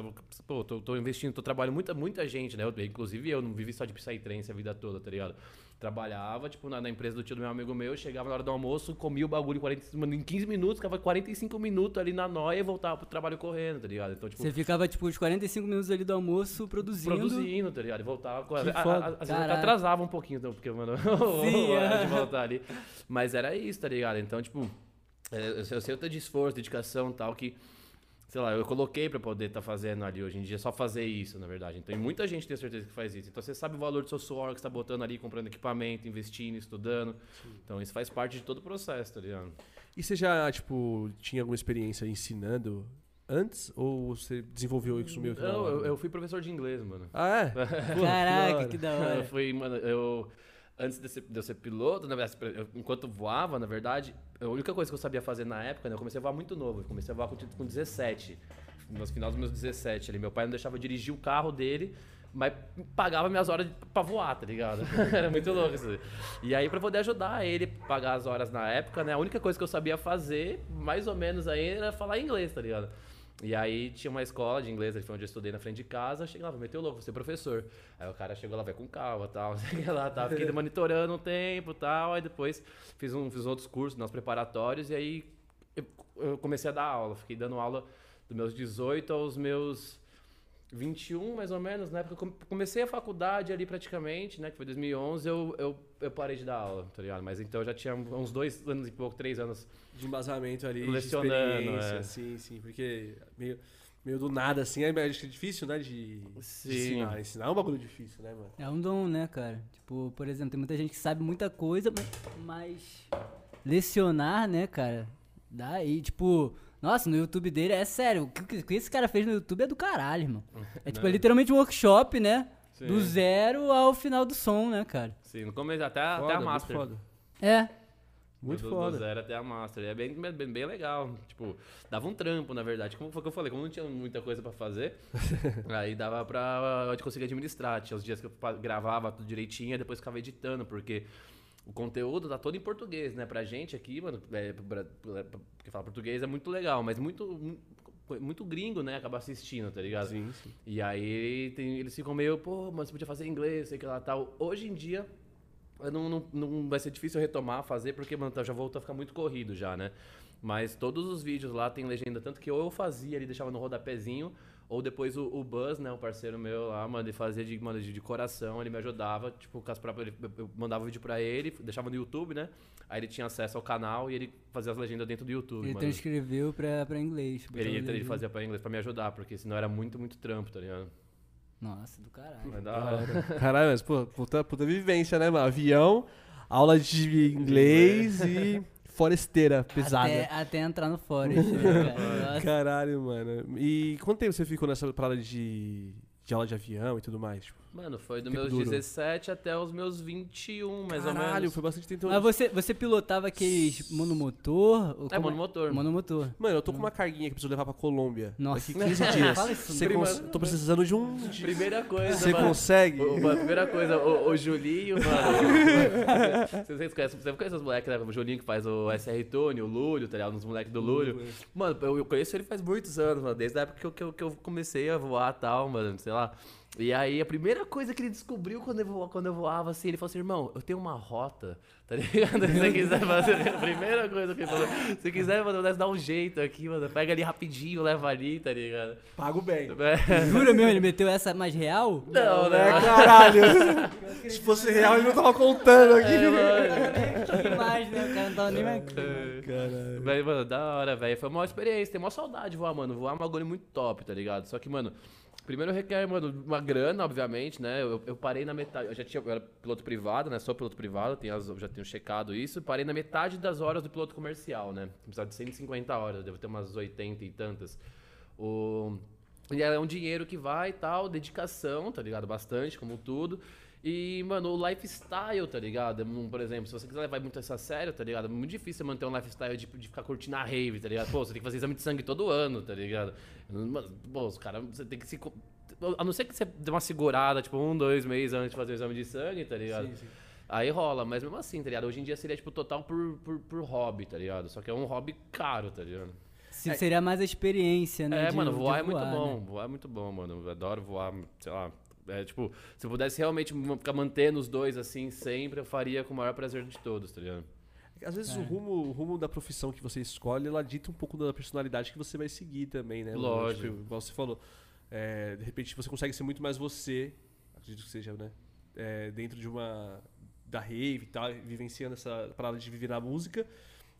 pô, tô, tô investindo, tô trabalhando muita, muita gente, né? Eu, inclusive eu não vivi só de Psytrance a vida toda, tá ligado? Trabalhava, tipo, na, na empresa do tio do meu amigo meu, chegava na hora do almoço, comia o bagulho em, 40, mano, em 15 minutos, ficava 45 minutos ali na noia e voltava pro trabalho correndo, tá ligado? Então, tipo, Você ficava, tipo, os 45 minutos ali do almoço produzindo. produzindo, tá ligado? E voltava. com- Que a- a- foda. a- Às vezes atrasava um pouquinho, então, porque, mano, Sim, hora é. de voltar ali. Mas era isso, tá ligado? Então, tipo, é, eu eu sei o tanto de esforço, dedicação e tal, que, sei lá, eu coloquei pra poder estar fazendo ali hoje em dia, só fazer isso, na verdade. Então, e muita gente tem certeza que faz isso. Então, você sabe o valor do seu suor que você tá botando ali, comprando equipamento, investindo, estudando. Então, isso faz parte de todo o processo, tá ligado? E você já, tipo, tinha alguma experiência ensinando antes? Ou você desenvolveu isso meio que Não, eu, eu fui professor de inglês, mano. Ah, é? Pô, que da Caraca, hora. Eu fui, mano, eu. Antes de eu ser piloto, na verdade, eu- enquanto voava, na verdade, a única coisa que eu sabia fazer na época, né, eu comecei a voar muito novo. Eu comecei a voar com, com 17. No final dos meus 17 ali. Meu pai não deixava dirigir o carro dele, mas pagava minhas horas pra voar, tá ligado? Era muito louco isso. E aí, pra poder ajudar ele a pagar as horas na época, né, a única coisa que eu sabia fazer, mais ou menos aí, era falar inglês, tá ligado? E aí tinha uma escola de inglês, foi onde eu estudei na frente de casa, cheguei lá, meteu louco, vou ser professor. Aí o cara chegou lá, vai com calma tal, sei lá, tal, fiquei monitorando um tempo tal, aí depois fiz, um, fiz outros cursos, nos preparatórios, e aí eu, eu comecei a dar aula, fiquei dando aula dos meus 18 aos meus 21, mais ou menos, na época que eu come- comecei a faculdade ali praticamente, né, que foi 2011, eu, eu, eu parei de dar aula, tá ligado? Mas então eu já tinha uns dois anos e pouco, três anos De embasamento ali, Lecionando, de experiência, é. sim, sim. Porque meio, meio do nada, assim, é acho que é difícil, né, de, de ensinar. Ensinar é um bagulho difícil, né, mano? É um dom, né, cara? Tipo, por exemplo, tem muita gente que sabe muita coisa, mas- mas lecionar, né, cara? E tipo, nossa, no YouTube dele é sério. O que, o que esse cara fez no YouTube é do caralho, irmão. É tipo, é literalmente um workshop, né? Do Sim. zero ao final do som, né, cara? Sim, no começo, até, até Foda, a muito Master. foda. É. Muito do, foda. Do zero até a Master. É bem, bem, bem legal. Tipo, dava um trampo, na verdade. Como foi que eu falei, como não tinha muita coisa pra fazer, aí dava pra eu conseguir administrar. Tinha os dias que eu gravava tudo direitinho e depois ficava editando, porque o conteúdo tá todo em português, né? Pra gente aqui, mano, é, pra, pra, pra- que fala português é muito legal, mas muito, mu- muito gringo, né? Acaba assistindo, tá ligado? Sim, sim. E aí tem- eles ficam meio, pô, mas você podia fazer inglês, sei que lá tal. Hoje em dia, não, não, não vai ser difícil retomar, fazer, porque, mano, eu já volto a ficar muito corrido já, né? Mas todos os vídeos lá tem legenda, tanto que ou eu fazia, ele deixava no rodapézinho, ou depois o, o Buzz, né, o parceiro meu lá, mano, ele fazia de, mano, de, de coração, ele me ajudava, tipo, com as próprias, ele, eu mandava o vídeo pra ele, deixava no YouTube, né? Aí ele tinha acesso ao canal e ele fazia as legendas dentro do YouTube, Ele mano. transcreveu pra, pra inglês. Ele, legenda. ele fazia pra inglês pra me ajudar, porque senão era muito, muito trampo, tá ligado? Nossa, do caralho. Mas da hora. Caralho, mas, pô, puta, puta vivência, né, mano? Avião, aula de inglês e foresteira pesada. Até, até entrar no Forest, né. Caralho, mano. E quanto tempo você ficou nessa parada de, de aula de avião e tudo mais? Tipo, Mano, foi dos meus duro. 17 até os meus 21, mais ou Caralho, menos. foi bastante tempo. Mas você, você pilotava aqueles monomotor? ou É, como monomotor. Monomotor. Mano, eu tô com uma carguinha que preciso levar pra Colômbia. Nossa. Daqui 15 dias. Fala isso Você não. cons- tô precisando de um. Primeira coisa, Você mano. consegue? O, mano, primeira coisa, o, o Julinho, mano. Vocês conhecem, você conhece os moleques, né? O Julinho que faz o SR Tune, o Lúlio, tá ligado? Uns moleques do Lúlio. Mano, eu, eu conheço ele faz muitos anos, mano. Desde a época que eu, que eu, que eu comecei a voar e tal, mano, sei lá. E aí, a primeira coisa que ele descobriu quando eu, voa- quando eu voava, assim, ele falou assim, irmão, eu tenho uma rota, tá ligado? Se você quiser fazer, a primeira coisa que ele falou, se quiser, mano, dá um jeito aqui, mano, pega ali rapidinho, leva ali, tá ligado? Pago bem. É. Jura mesmo? Ele meteu essa mais real? Não, É, né? caralho. Se fosse real, ele não tava contando aqui. É, mano. Que mais, né? O cara não tava nem mais... Caralho. Véi, mano, da hora, velho. Foi uma experiência, tem uma saudade de voar, mano. Voar é um bagulho muito top, tá ligado? Só que, mano, primeiro requer, mano, uma grana, obviamente, né? Eu, eu parei na metade. Eu já tinha. Eu era piloto privado, né? Sou piloto privado, tenho as- já tenho checado isso. Parei na metade das horas do piloto comercial, né? Precisava de 150 horas, devo ter umas 80 e tantas. O. E é um dinheiro que vai e tal, dedicação, tá ligado? Bastante, como tudo. E, mano, o lifestyle, tá ligado? Um, Por exemplo, se você quiser levar muito isso a sério, tá ligado? É muito difícil manter um lifestyle de, de ficar curtindo a rave, tá ligado? Pô, você tem que fazer exame de sangue todo ano, tá ligado? Mano, pô, os caras, você tem que se. A não ser que você dê uma segurada, tipo, um, dois meses antes de fazer o exame de sangue, tá ligado? Sim, sim. Aí rola, mas mesmo assim, tá ligado? Hoje em dia seria, tipo, total por, por, por hobby, tá ligado? Só que é um hobby caro, tá ligado? Se- Seria mais a experiência, né? É, de- mano, de voar é muito voar, bom. né? Voar é muito bom, mano. Eu adoro voar, sei lá. É, tipo, se eu pudesse realmente ficar mantendo os dois assim sempre, eu faria com o maior prazer de todos, tá ligado? Às vezes o rumo, o rumo da profissão que você escolhe, ela dita um pouco da personalidade que você vai seguir também, né? Lógico. Tipo, igual você falou. é, de repente você consegue ser muito mais você, acredito que seja, né? É, dentro de uma. da rave e tal, vivenciando essa parada de viver na música,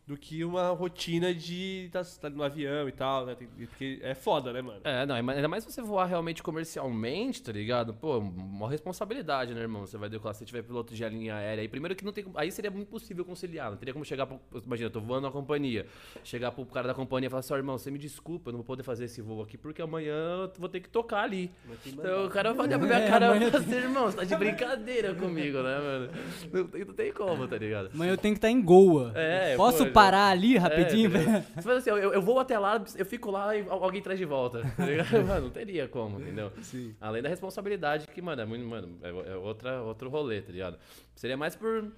do que uma rotina de estar tá, no avião e tal, né? Porque é foda, né, mano? É, não, é ainda mais você voar realmente comercialmente, tá ligado? Pô, uma responsabilidade, né, irmão? Você vai decolar, se tiver piloto de linha aérea. aí primeiro que não tem. Aí seria muito impossível conciliar. Não teria como chegar pro. Imagina, eu tô voando na companhia. Chegar pro cara da companhia e falar assim: ó, irmão, você me desculpa, eu não vou poder fazer esse voo aqui porque amanhã eu vou ter que tocar ali. Então o cara vai olhar pra minha cara e falar assim, irmão, você tá de brincadeira comigo, né, mano? Não tem, não tem como, tá ligado? Mas eu tenho que estar em Goa. É, Posso pô, parar ali rapidinho? É? Você fala assim, eu, eu vou até lá, eu fico lá e al- alguém traz de volta. Tá ligado? Mano, não teria como, entendeu? Sim. Além da responsabilidade, que, mano, é muito, mano, é, é outra, outro rolê, tá ligado? Seria mais por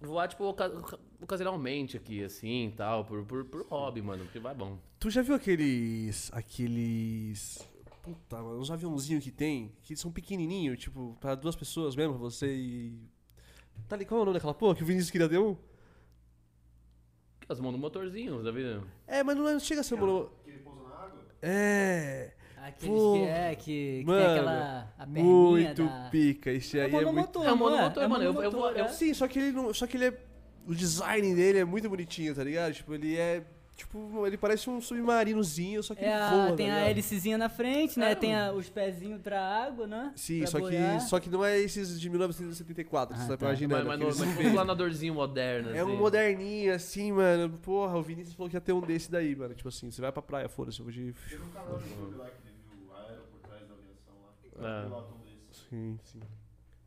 voar, tipo, oca- oca- ocasionalmente aqui, assim, tal, por, por, por hobby, mano, porque vai bom. Tu já viu aqueles. aqueles. Puta, mano, uns aviãozinhos que tem, que são pequenininhos, tipo, pra duas pessoas mesmo, você e. Tá ligado? Qual é o nome daquela porra que o Vinícius queria ter um? As mãos no motorzinho, tá vendo? É, mas não, é- não chega a ser mono. Que ele pousa na água? É. Aqueles Pô, que é, que, que tem mano, aquela a Muito da... pica. Esse aí é, muito. monomotor, É um monomotor, É mano, eu- eu monomotor, vou- eu- é. Sim, só que ele não. Só que ele é. O design dele é muito bonitinho, tá ligado? Tipo, ele é. Tipo, ele parece um submarinozinho, só que É ele a- voa. tem tá a ligado? hélicezinha na frente, né? É, tem a- os pezinhos pra água, né? Sim, Pra só que, só que não é esses de 1974, que Ah, você tá tá. imaginando. Mas, mas, mas um planadorzinho moderno, É um assim. moderninho, assim, mano. Porra, o Vinícius falou que ia ter um desse daí, mano. Tipo assim, você vai pra praia, foda-se, eu vou de. Teve um canal no YouTube lá que ele viu o aero por trás da aviação lá. É. Um desse. Sim, sim.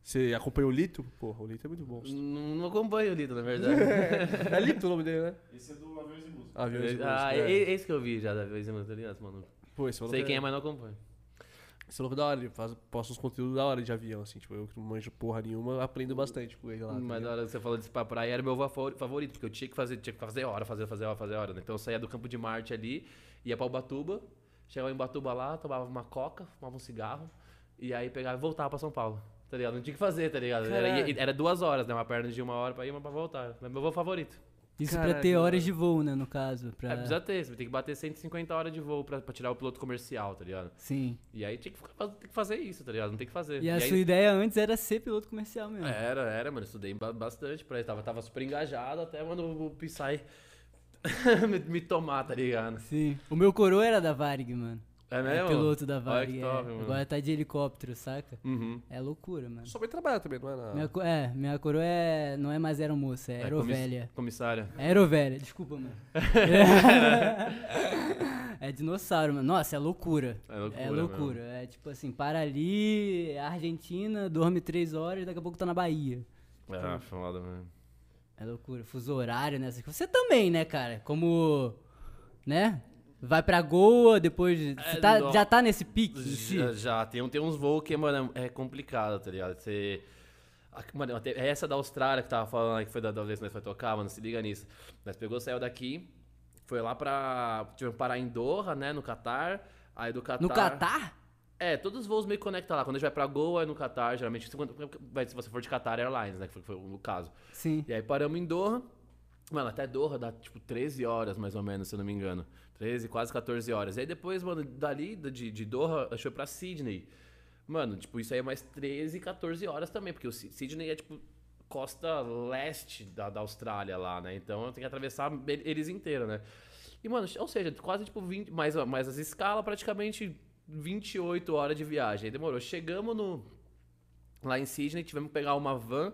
Você acompanhou o Lito? Porra, o Lito é muito bom. Não, não acompanho o Lito, na verdade. é Lito o nome dele, né? Esse é do Aviões e Música. Aviões e ah, Música, é, é. esse que eu vi já da vez em quando, tá ligado, mano? Pô, esse Sei quem é, mas não acompanho. Esse maluco é da hora, ele faz, posta uns conteúdos da hora de avião, assim. Tipo, eu que não manjo porra nenhuma, aprendo bastante com ele lá. tá Mas na hora que você falou disso pra praia, era meu favorito, porque eu tinha que fazer, tinha que fazer hora, fazer, fazer hora, fazer hora, né? Então eu saía do campo de Marte ali, ia pra Ubatuba, chegava em Ubatuba lá, tomava uma coca, fumava um cigarro, e aí pegava e voltava pra São Paulo. Tá ligado? Não tinha o que fazer, tá ligado? Era, era duas horas, né? Uma perna de uma hora pra ir, uma pra voltar. É meu voo favorito. Isso Caralho, pra ter horas de voo, né, no caso. Pra... É, precisa ter, você tem que bater 150 horas de voo pra, pra tirar o piloto comercial, tá ligado? Sim. E aí tinha que, ficar- tem que fazer isso, tá ligado? Não tem que fazer. E a aí- sua ideia antes era ser piloto comercial mesmo. Era, era, mano. Estudei ba- bastante pra isso. Tava, tava super engajado até quando o Psy me, me tomar, tá ligado? Sim. O meu coroa era da Varig, mano. É É mesmo? piloto da Olha Varig. é. top, mano. Agora tá de helicóptero, saca? Uhum. É loucura, mano. Sua mãe trabalha também, não é? Na... Minha, co- é, minha coroa é, não é mais aeromoça, é É, aerovelha. comiss- Comissária. É aerovelha, desculpa, mano. é dinossauro, mano. Nossa, é loucura. É loucura. É loucura. É tipo assim, para ali, Argentina, dorme três horas, daqui a pouco tá na Bahia. mesmo. É, foda, mano. É loucura. Fuso horário, né? Você também, né, cara? Como, né? Vai pra Goa, depois... É, tá- não. já tá nesse pique? Já, já. Tem, tem uns voos que, mano, é complicado, tá ligado? Você. Mano, até essa da Austrália que tava falando aí, que foi da, da vez que nós foi tocar, mano, se liga nisso. Nós pegou, saiu daqui, foi lá pra. Tivemos que parar em Doha, né, no Catar. Aí do Catar. No Catar? É, todos os voos meio conectam lá. Quando a gente vai pra Goa, é no Catar, geralmente. Se você for de Qatar Airlines, né, que foi, foi o caso. Sim. E aí paramos em Doha. Mano, até Doha dá tipo 13 horas, mais ou menos, se eu não me engano. 13, quase 14 horas. E aí depois, mano, dali de, de Doha, a gente foi pra Sydney. Mano, tipo, isso aí é mais 13, 14 horas também, porque o Sy- Sydney é tipo costa leste da, da Austrália lá, né? Então eu tenho que atravessar eles inteiros, né? E, mano, ou seja, quase tipo 20, mais, mais as escalas, praticamente 28 horas de viagem. Aí demorou. Chegamos no, lá em Sydney, tivemos que pegar uma van,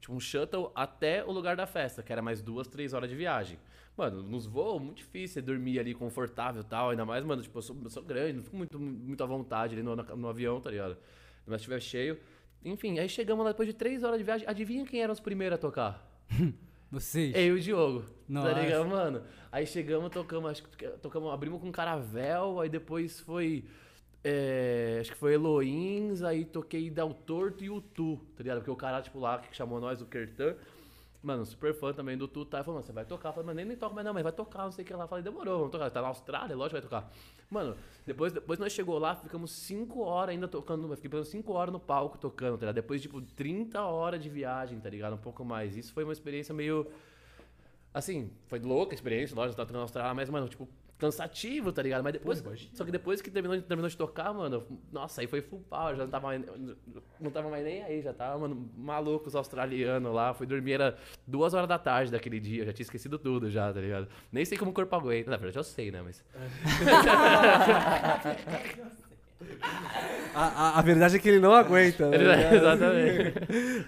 tipo um shuttle, até o lugar da festa, que era mais duas, três horas de viagem. Mano, nos voos, muito difícil você dormir ali confortável e tal, ainda mais, mano, tipo, eu sou, eu sou grande, não fico muito, muito à vontade ali no, no avião, tá ligado? Mas estiver cheio. Enfim, aí chegamos lá depois de três horas de viagem, adivinha quem eram os primeiros a tocar? Vocês? Eu e o Diogo. Nossa. Tá ligado, mano? Aí chegamos, tocamos, acho que tocamos, abrimos com Caravel, aí depois foi. É, acho que foi Eloins, aí toquei Del Torto e o Tu, tá ligado? Porque o cara, tipo, lá que chamou nós, o Kertan, mano, super fã também do Tu, tá? Falou, mano, você vai tocar? Eu falei, mano, nem, nem toca mais não, mas vai tocar, não sei o que lá. Eu falei, demorou, vamos tocar. Tá na Austrália, lógico que vai tocar. Mano, depois, depois nós chegou lá, ficamos 5 horas ainda tocando, fiquei pelo 5 horas no palco tocando, tá ligado? Depois, tipo, 30 horas de viagem, tá ligado? Um pouco mais. Isso foi uma experiência meio. Assim, foi louca a experiência, lógico, tava tocando na Austrália, mas, mano, tipo, cansativo, tá ligado? Mas depois. só que depois que terminou, terminou de tocar, mano, nossa, aí foi full power, já não tava mais, não tava mais nem aí, já tava, mano, maluco os australianos lá. Fui dormir, era duas horas da tarde daquele dia, já tinha esquecido tudo já, tá ligado? Nem sei como o corpo aguenta, na verdade eu sei, né? Mas. A, a, a verdade é que ele não aguenta, né? Exatamente.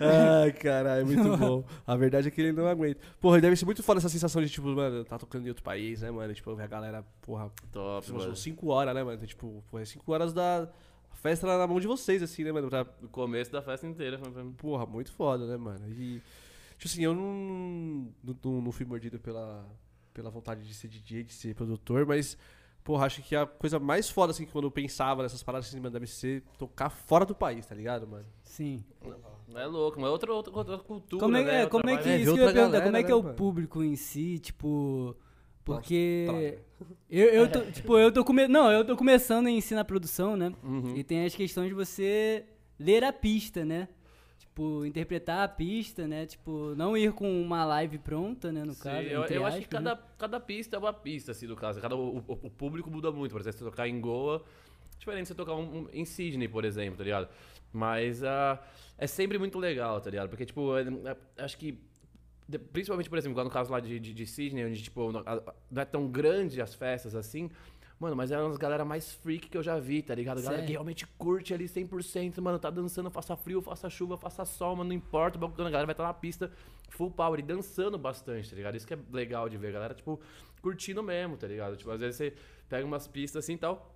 Ai, caralho, muito bom. A verdade é que ele não aguenta. Porra, deve ser muito foda essa sensação de, tipo, mano, tá tocando em outro país, né, mano? Tipo, ver a galera, porra, Top, são mano. 5 horas, né, mano? Então, tipo, porra, 5 horas da festa lá na mão de vocês, assim, né, mano? Pra, No começo da festa inteira. porra, muito foda, né, mano? E, tipo assim, eu não, não, não fui mordido pela, pela vontade de ser DJ, de ser produtor, mas, porra, acho que a coisa mais foda, assim, que quando eu pensava nessas paradas, assim, mano, deve ser tocar fora do país, tá ligado, mano? Sim. Não é louco, mas é outra, outra, outra cultura. Como é, né? é, Outra como é que, É, isso que eu ia perguntar, galera, como é que é o mano? público em si, tipo... Porque... Eu, eu tô, tipo, eu tô come... Não, eu tô começando a ensinar produção, né? Uhum. E tem as questões de você ler a pista, né? Tipo, interpretar a pista, né? Tipo, não ir com uma live pronta, né? No Sim, caso, eu, eu acho que aspas, né? cada, cada pista é uma pista, assim, do caso. Cada, o, o- o público muda muito. Por exemplo, se você tocar em Goa, diferente de você tocar um- um- em Sydney, por exemplo, tá ligado? Mas ah, é sempre muito legal, tá ligado? Porque, tipo, é- é- acho que. Principalmente, por exemplo, no caso lá de, de, de Sydney, onde, tipo, não é tão grande as festas assim. Mano, mas é uma das galera mais freak que eu já vi, tá ligado? A galera que realmente curte ali 100%, mano, tá dançando, faça frio, faça chuva, faça sol, mano, não importa, a galera vai estar na pista full power e dançando bastante, tá ligado? Isso que é legal de ver, a galera, tipo, curtindo mesmo, tá ligado? Tipo, às vezes você pega umas pistas assim e tal,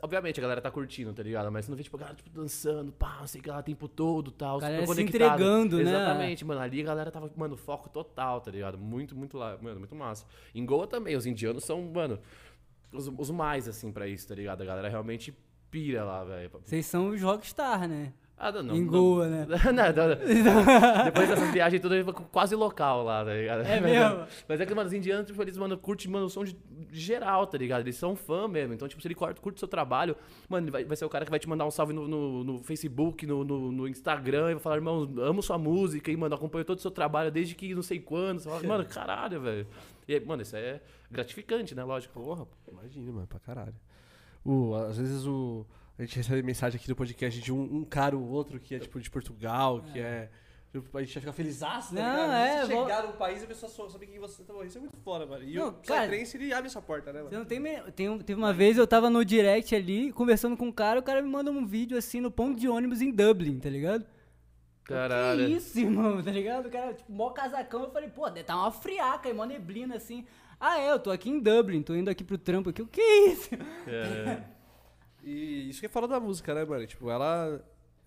obviamente a galera tá curtindo, tá ligado? Mas você não vê, tipo, a galera, tipo, dançando, pá, não sei o que lá, o tempo todo e tal, Galera super se entregando, né? Exatamente, mano, ali a galera tava, mano, foco total, tá ligado? Muito, muito lá, mano, muito massa. Em Goa também, os indianos são, mano, os, os mais, assim, pra isso, tá ligado? A galera realmente pira lá, velho. Vocês são os rockstar, né? Ah, não, não. em. Goa, né? Não, não. Depois dessas viagens tudo, eu quase local lá, tá ligado? É Mas, mesmo? Mas é que, mano, os indianos, tipo, eles, mano, curtem, mano, o som de, geral, tá ligado? Eles são fã mesmo. Então, tipo, se ele curte, curte o seu trabalho, mano, vai, vai ser o cara que vai te mandar um salve no, no, no Facebook, no, no, no Instagram, e vai falar, irmão, amo sua música, e, mano, acompanho todo o seu trabalho desde que não sei quando. Você fala, mano, caralho, velho. E, mano, isso é gratificante, né? Lógico. Porra, imagina, mano, pra caralho. O, às vezes o, a gente recebe mensagem aqui no podcast de um, um cara ou outro que é tipo de Portugal, que é. tipo, a gente vai ficar felizaço, né? Não, é, Você vou- chegar no país e a pessoa só saber quem você tá. Isso é muito foda, mano. E Não, o cara- Psytrance, ele abre essa porta, né, Você mano? não tem, me- tem um- Teve uma vez eu tava no direct ali, conversando com um cara, o cara me manda um vídeo assim no ponto de ônibus em Dublin, tá ligado? Caralho. Que isso, irmão, tá ligado? O cara, tipo, mó casacão. Eu falei, pô, deve tá uma friaca e mó neblina assim. Ah, é, eu tô aqui em Dublin, tô indo aqui pro trampo aqui. O que é isso? É. E isso que é foda da música, né, mano? Tipo, ela.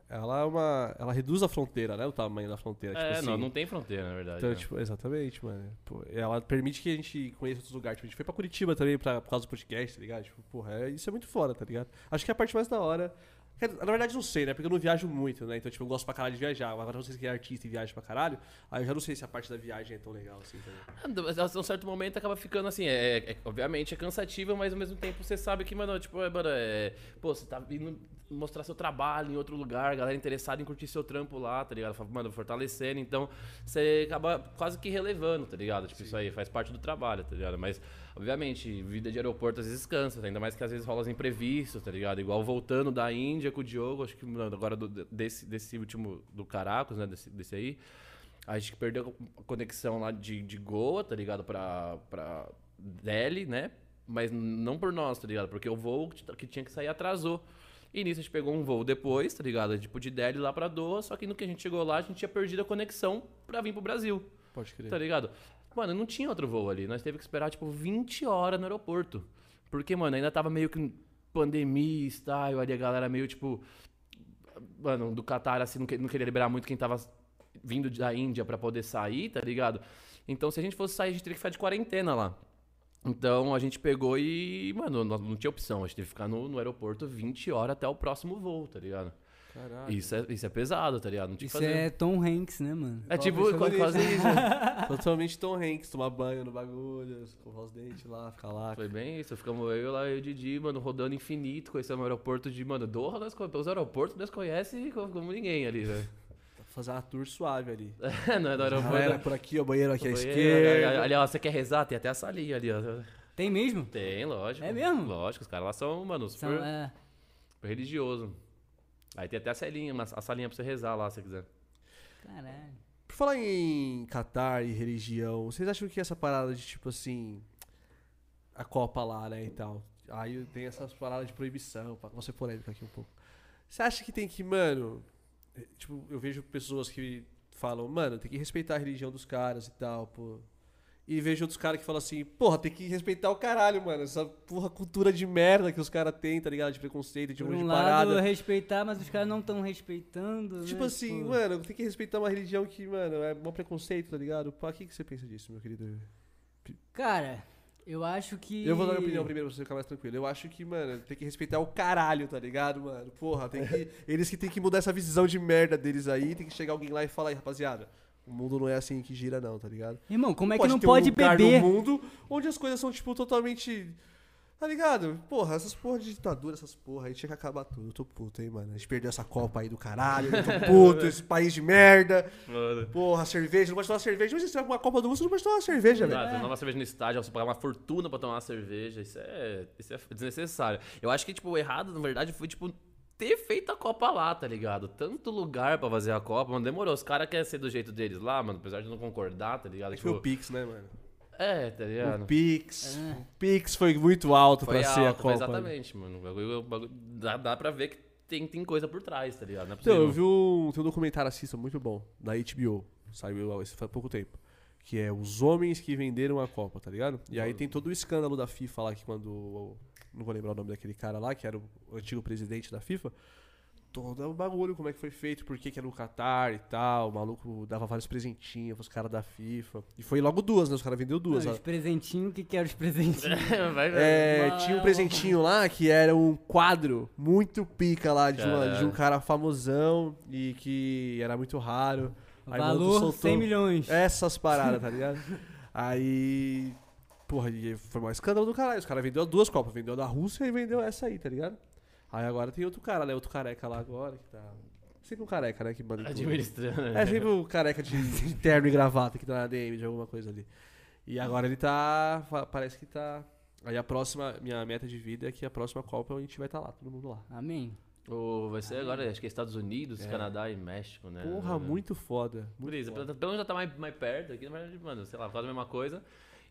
Ela é uma. Ela reduz a fronteira, né? O tamanho da fronteira. É, tipo assim. não, não tem fronteira, na verdade. Então, né? tipo, exatamente, mano. Pô, ela permite que a gente conheça outros lugares. Tipo, a gente foi pra Curitiba também pra, por causa do podcast, tá ligado? Tipo, porra, é- isso é muito foda, tá ligado? Acho que é a parte mais da hora. Na verdade, não sei, né? Porque eu não viajo muito, né? Então, tipo, eu gosto pra caralho de viajar. Agora, vocês que é artista e viaja pra caralho, aí eu já não sei se a parte da viagem é tão legal assim também. Mas A um certo momento acaba ficando assim, é, é- obviamente é cansativo, mas ao mesmo tempo você sabe que, mano, tipo, é, mano, é, pô, você tá vindo mostrar seu trabalho em outro lugar, galera interessada em curtir seu trampo lá, tá ligado? Mano, fortalecendo, então você acaba quase que relevando, tá ligado? Tipo, isso aí faz parte do trabalho, tá ligado? Mas, obviamente, vida de aeroporto às vezes cansa, ainda mais que às vezes rola os imprevistos, tá ligado? Igual voltando da Índia com o Diogo, acho que agora do- desse, desse último, do Caracas, né, desse, desse aí, a gente perdeu a conexão lá de, de Goa, tá ligado? Pra, pra Delhi, né? Mas não por nós, tá ligado? Porque o voo que tinha que sair atrasou. E nisso a gente pegou um voo depois, tá ligado? Tipo de Delhi lá pra Doha, só que no que a gente chegou lá, a gente tinha perdido a conexão pra vir pro Brasil, Pode crer. tá ligado? Mano, não tinha outro voo ali. Nós teve que esperar, tipo, 20 horas no aeroporto. Porque, mano, ainda tava meio que pandemia, style, ali a galera meio, tipo... Mano, do Qatar, assim, não, que- não queria liberar muito quem tava vindo da Índia pra poder sair, tá ligado? Então, se a gente fosse sair, a gente teria que ficar de quarentena lá. Então, a gente pegou e, mano, não tinha opção. A gente teve que ficar no, no aeroporto 20 horas até o próximo voo, tá ligado? Caralho. Isso é, isso é pesado, tá ligado? Não tinha que Isso fazer. é Tom Hanks, né, mano? É tipo, quase isso. Totalmente Tom Hanks, tomar banho no bagulho, escovar os dentes lá, ficar lá. Foi bem isso. Ficamos eu lá e o Didi, mano, rodando infinito, conhecendo o aeroporto de, mano, Doha, nós, os aeroportos nós conhecemos como, ninguém ali, velho. Fazer uma tour suave ali. Não é do Galera, aeroporto. por aqui, ó, banheiro aqui à Banheiro, esquerda. Ali, ó, você quer rezar? Tem até a salinha ali, ó. Tem mesmo? Tem, lógico. É mesmo? Lógico, os caras lá são, mano, São, super, é, super religioso. Aí tem até a salinha, uma- a salinha pra você rezar lá, se você quiser. caralho. Por falar em Catar e religião, vocês acham que essa parada de tipo assim. A Copa lá, né, e tal. Aí tem essas paradas de proibição, pra você polêmica aqui um pouco. Você acha que tem que, mano. eh, Tipo, eu vejo pessoas que falam, mano, tem que respeitar a religião dos caras e tal, pô. E vejo outros caras que falam assim, porra, tem que respeitar o caralho, mano. Essa porra cultura de merda que os caras têm, tá ligado? De preconceito, de um Por monte um de lado, parada. respeitar, mas os caras não estão respeitando. Tipo né? assim, Tipo, mano, tem que respeitar uma religião que, mano, é um preconceito, tá ligado? Pô, o que, que você pensa disso, meu querido? Cara, eu acho que. Eu vou dar minha opinião primeiro pra você ficar mais tranquilo. Eu acho que, mano, tem que respeitar o caralho, tá ligado, mano? Porra, tem que. Eles que tem que mudar essa visão de merda deles aí, tem que chegar alguém lá e falar aí, rapaziada. O mundo não é assim que gira, não, tá ligado? Irmão, como é que não ter pode um lugar beber? no mundo onde as coisas são, tipo, totalmente. Tá ligado? Porra, essas porra de ditadura, essas porra aí tinha que acabar tudo. Eu tô puto, hein, mano. A gente perdeu essa Copa aí do caralho. Eu tô puto, esse país de merda. Mano. Porra, cerveja, não pode tomar cerveja. Mas se você vai pra uma Copa do Mundo, você não pode tomar cerveja, velho. Tomar uma cerveja no estádio, você pagar uma fortuna pra tomar uma cerveja, isso é, isso é desnecessário. Eu acho que, tipo, o errado, na verdade, foi, tipo, ter feito a Copa lá, tá ligado? Tanto lugar pra fazer a Copa, mano, demorou. Os caras querem ser do jeito deles lá, mano, apesar de não concordar, tá ligado? Acho que foi o Tipo, Pix, né, mano? é, tá ligado? O Pix. É. O Pix foi muito alto Foi pra ser a alto, Copa. exatamente, mano. O bagulho, dá, dá pra ver que tem, tem coisa por trás, tá ligado? Não é Então, eu vi um, tem um documentário assista muito bom, da HBO. Saiu esse faz pouco tempo. Que é Os Homens que Venderam a Copa, tá ligado? E aí tem todo o escândalo da FIFA lá, que quando. Não vou lembrar o nome daquele cara lá, que era o antigo presidente da FIFA. todo o bagulho, como é que foi feito, por que que é no Qatar e tal. O maluco dava vários presentinhos pros caras da FIFA. E foi logo duas, né? Os caras vendeu duas. Não, os presentinhos, o que que eram os presentinhos? Vai ver. É, tinha um presentinho lá que era um quadro muito pica lá de, uma- de um cara famosão e que era muito raro. Aí o maluco Valor soltou 100 milhões. Essas paradas, tá ligado? Aí. Porra, e foi um escândalo do caralho. Os caras vendeu duas copas, vendeu a da Rússia e vendeu essa aí, tá ligado? Aí agora tem outro cara, né? Outro careca lá agora que tá. Sempre um careca, né? Que manda. Administrando. É sempre o careca de, de terno e gravata que tá na DM de alguma coisa ali. E agora ele tá. Parece que tá. Aí a próxima, minha meta de vida é que a próxima Copa a gente vai estar lá, todo mundo lá. Amém. O- vai ser agora, acho que é Estados Unidos, Canadá e México, né? Porra, muito foda. Muito isso, foda. pelo menos já tá mais, mais perto aqui, na verdade, mano, sei lá, quase a mesma coisa.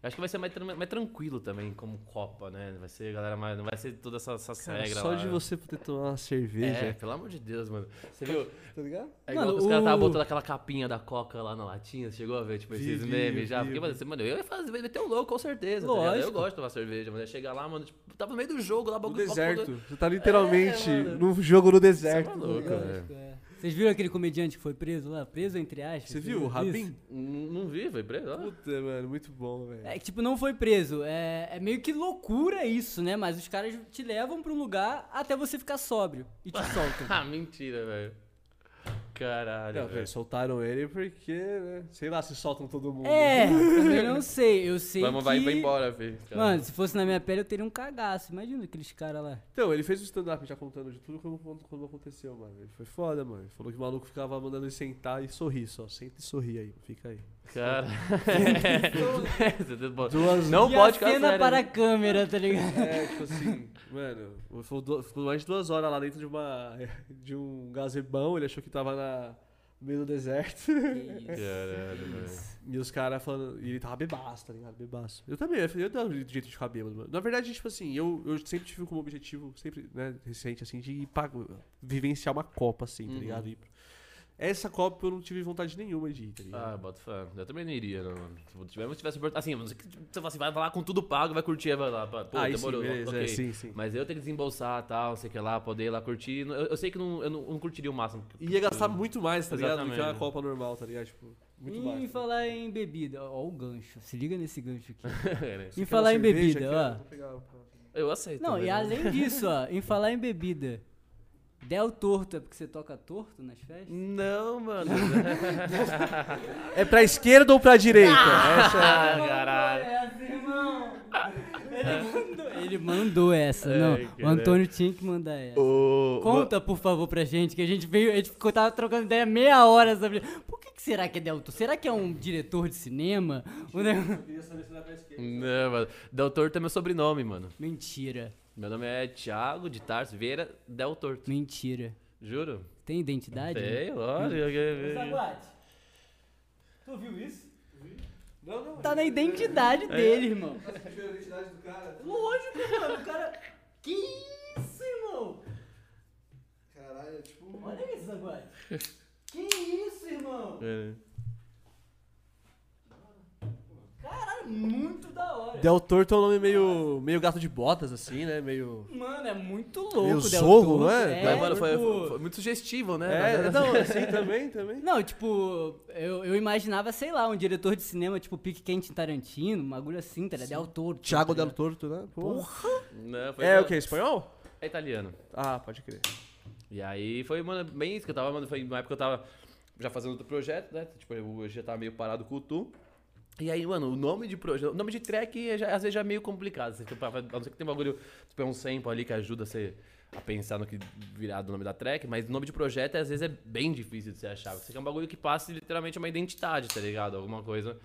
Eu acho que vai ser mais, mais tranquilo também, como Copa, né? Vai ser, galera, mais, não vai ser toda essa, essa Cara, regra só lá. de você poder tomar uma É, cerveja. pelo amor de Deus, mano. Você viu? Tá ligado? É igual Mano, os caras estavam o- botando aquela capinha da Coca lá na latinha, você chegou a ver, tipo, Vi, esses vi, memes já? vi, Porque, vi. mano, você- mano, eu ia fazer, meter o louco, com certeza. tá eu gosto de tomar cerveja, mas ia chegar lá, mano, tipo, tava no meio do jogo lá, No bagulho. copo- deserto. Você tá literalmente É, mano. num jogo no Você é deserto. tá maluco, velho. É. Vocês viram aquele comediante que foi preso lá? Preso entre aspas? Você viu o. Rabin? Não não vi, foi preso. ó. Puta, mano, muito bom, velho. É que, tipo, não foi preso. É, é meio que loucura isso, né? Mas os caras te levam pra um lugar até você ficar sóbrio e te soltam. Ah, mentira, velho. Caralho, Não, velho. velho, soltaram ele porque, né? Sei lá se soltam todo mundo. é, também não sei. Eu sei Vamos, que... vai, vai embora, filho. Mano, se fosse na minha pele eu teria um cagaço. Imagina aqueles caras lá. Então, ele fez o stand-up já contando de tudo como, como, como aconteceu, mano. Ele foi foda, mano. Ele falou que o maluco ficava mandando ele sentar e sorrir só. Senta e sorri aí, fica aí. Cara. Duas Não e pode ficar para né? a câmera, tá ligado? É, tipo assim, mano, ficou mais de duas horas lá dentro de uma. de um gazebão, ele achou que tava na, no meio do deserto. Caralho. E os caras falando. E ele tava bebaço, tá ligado? Bebaço. Eu também, eu eu dava um jeito de ficar bêbado, mano. Na verdade, tipo assim, eu, eu sempre tive como objetivo, sempre, né, recente, assim, de ir pra, vivenciar uma Copa, assim, tá Uhum. ligado? Ir pra- Essa Copa eu não tive vontade nenhuma de ir, tá ligado? Ah, bota fã. Eu também não iria, não. mano. Se tivesse, tivesse. Assim, você fala assim, vai lá com tudo pago, vai curtir, vai lá. Pô, sim, demorou. beleza, ok. é, sim, sim. Mas eu ter que desembolsar tal, não sei o que lá, poder ir lá curtir. Eu, eu sei que não, eu não, eu não curtiria o máximo. E ia gastar muito mais, tá ligado? Do que uma Exatamente. Copa normal, tá ligado? Tipo, muito e em falar em bebida, ó, o gancho. Se liga nesse gancho aqui. Né? em Quer falar em bebida, aqui, ó. Eu aceito. Não, e além disso, ó, em falar em bebida. Del torto é porque você toca torto nas festas? Não, mano. É pra esquerda ou pra direita? Essa é... ah, caralho. essa, irmão! Ele mandou, ele mandou essa, Ai, não. O. Antônio tinha que mandar essa. O... Conta, por favor, pra gente, que a gente veio, a gente ficou, tava trocando ideia meia hora sobre. Por que, que será que é Del Torto? Será que é um diretor de cinema? Um negócio- Não, mano. Del Torto é meu sobrenome, mano. Mentira, Meu nome é Thiago de Tarso Vieira Del Torto. mentira. Juro? Tem identidade? Tem, lógico. Saguate, tu viu isso? Não, não. Tá na identidade dele, irmão. a identidade do cara. Lógico, mano, o cara. Que isso, irmão? Caralho, é tipo... Olha isso, Saguate. Que isso, irmão? É. Caralho, muito da hora. Del Torto é um nome meio, meio gato de botas, assim, né? Meio... Mano, é muito louco, Meio Del zorro, Torto. não é? Mas, mano, foi, tipo- foi muito sugestivo, né? É, não, assim também, também. Não, tipo, eu, eu imaginava, sei lá, um diretor de cinema, tipo Pique Quente Tarantino, um bagulho assim, tá ligado? Del Toro. Thiago tá Del ligado? Torto, né? Porra. Não, É o que? Espanhol? É italiano. Ah, pode crer. E aí foi, mano, bem isso que eu tava, mano. Foi uma época que eu tava já fazendo outro projeto, né? Tipo, eu já tava meio parado com o Tu. E aí, mano, o nome de projeto. O nome de track é já- às vezes já é meio complicado. Você, tipo, a não ser que tem um bagulho, tipo, é um sample ali que ajuda você a pensar no que virar do nome da track, mas o nome de projeto às vezes é bem difícil de você achar. Você quer um bagulho que passe literalmente uma identidade, tá ligado? Alguma coisa.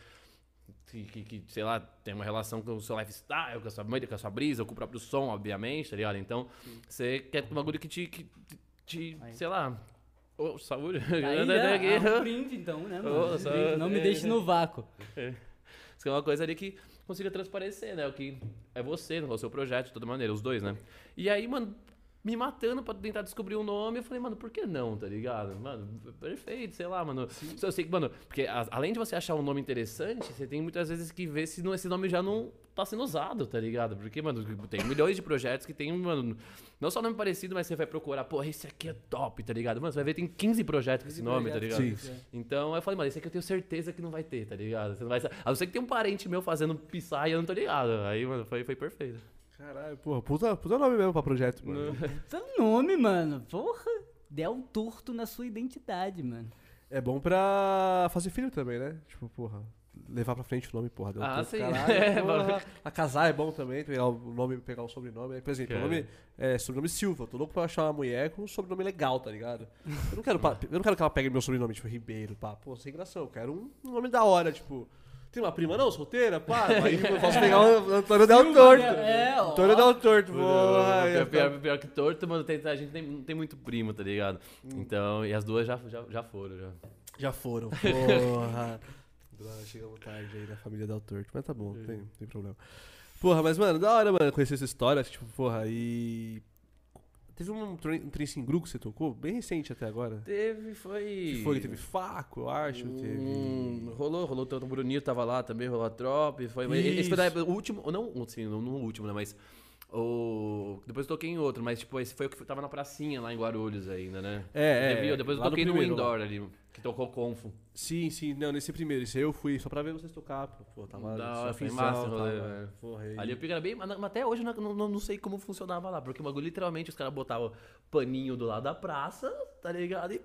Que, que, que, sei lá, tem uma relação com o seu lifestyle, com a sua, com a sua brisa, com o próprio som, obviamente, tá ligado? Então, você quer um bagulho que te, que te sei lá, ô, saúde. Tá aí, né? Ah, um brinde, então, né, mano? Só- Brinde, Não me é. deixe no vácuo. Isso é uma coisa ali que consiga transparecer, né? O que é você, o seu projeto, de toda maneira, os dois, né? E aí, mano, me matando pra tentar descobrir um nome. Eu falei, mano, por que não, tá ligado? Mano, perfeito, sei lá, mano. Eu sei que, mano, porque a- além de você achar um nome interessante, você tem muitas vezes que ver se não- esse nome já não tá sendo usado, tá ligado? Porque, mano, tem milhões de projetos que tem, mano, não só nome parecido, mas você vai procurar, pô, esse aqui é top, tá ligado? Mano, você vai ver, tem 15 projetos com esse nome, tá ligado? Sim. Então eu falei, mano, esse aqui eu tenho certeza que não vai ter, tá ligado? Você não vai A não ser que tem um parente meu fazendo pisar e eu não tô ligado. Aí, mano, foi, foi perfeito. Caralho, porra, puta, puta nome mesmo pra projeto, mano. Seu nome, mano. Porra. Deu um torto na sua identidade, mano. É bom pra fazer filho também, né? Tipo, porra, levar pra frente o nome, porra. Deu Ah, torto, sim. caralho, É, porra. A casar é bom também, pegar o nome, pegar o sobrenome. Aí, Por exemplo, o É. nome é sobrenome Silva. Eu tô louco pra achar uma mulher com um sobrenome legal, tá ligado? Eu não quero, eu não quero que ela pegue meu sobrenome, tipo, Ribeiro, pá. Pô, sem graça. Eu quero um nome da hora, tipo. Tem uma prima não, solteira? Pá, aí eu posso pegar o Antônio Del Torto. É, ó. Antônio Del Torto, porra. pior, ia pior, ficar- pior que torto, mano, tem- a gente tem, não tem muito primo, tá ligado? Então, e as duas já, já, já foram, já. Já foram, porra. Chegamos tarde aí na família Del Torto. Mas tá bom, não tem, não tem problema. Porra, mas, mano, da hora, mano, conhecer essa história. Tipo, porra, e. Teve um, um Tracing Gru que você tocou, bem recente até agora. Teve, foi... Que foi? Teve Faco, eu acho. Teve. Hum, rolou, rolou. O Bruninho tava lá também, rolou a Trop. Foi, esse foi da o último, não, assim, não no último, né, mas... O, depois eu toquei em outro, mas tipo, esse foi o que tava na pracinha lá em Guarulhos ainda, né? É, é. viu? Depois eu toquei no, primeiro, indoor ali, que tocou Confo. Sim, sim, não, nesse primeiro. Esse aí eu fui só pra ver vocês tocar. Pô, pô tava. Da hora, foi massa o rolê, tava-. Porra, aí. Ali eu peguei bem, mas mas até hoje eu não, não, não sei como funcionava lá, porque o bagulho literalmente os caras botavam paninho do lado da praça, tá ligado? E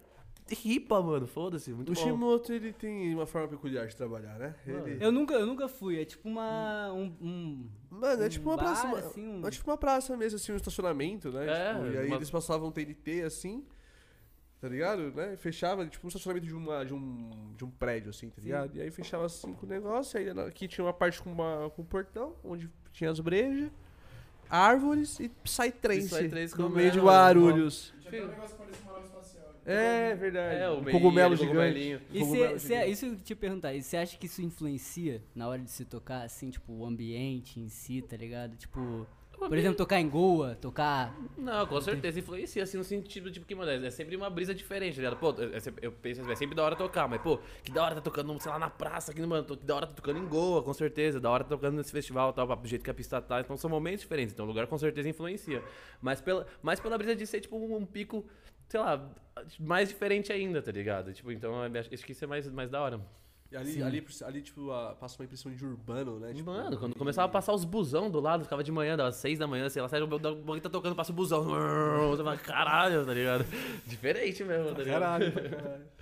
ripa, mano, foda-se, muito O bom. Shimoto, ele tem uma forma peculiar de trabalhar, né? Ele... Eu nunca, eu nunca fui. É tipo uma. Um, um- Mano, é um tipo uma bar, praça. assim, um- É tipo uma praça mesmo, assim, um estacionamento, né? É, Tipo, e aí uma- eles passavam TNT assim, tá ligado? Né? Fechava, tipo, um estacionamento de, uma, de, um, de um prédio, assim, tá ligado? E aí fechava assim com o negócio, aí aqui tinha uma parte com, uma, com um portão, onde tinha as brejas, árvores e Psytrance Psytrance no comendo, meio de mano. Guarulhos. Tinha um negócio uma nave espacial. É verdade. É, o um cogumelo gigante. E Cogumelo cê, cê, gigante. isso eu te perguntar, e você acha que isso influencia na hora de se tocar, assim, tipo, o ambiente em si, tá ligado? Tipo, por exemplo, tocar em Goa, tocar. Não, com certeza influencia, assim, no sentido, tipo, que, mano, é é sempre uma brisa diferente, tá ligado? Pô, é sempre- eu penso, assim, é sempre da hora tocar, mas, pô, que da hora tá tocando, sei lá, na praça, aqui, mano, que da hora tá tocando em Goa, com certeza, da hora tá tocando nesse festival, tal, do jeito que a pista tá, então são momentos diferentes, então o lugar com certeza influencia. Mas pela, mais pela brisa de ser, tipo, um, pico, sei lá, mais diferente ainda, tá ligado? Tipo, então, acho que isso é mais, mais da hora. E ali, ali, ali, tipo, a- passa uma impressão de urbano, né? Tipo, Mano, quando e- começava a passar os busão do lado, ficava de manhã, dava seis da manhã, sei lá, sai o bagulho tá tocando, passa o busão. Você fala, caralho, tá ligado? Diferente mesmo, tá ligado? Caralho.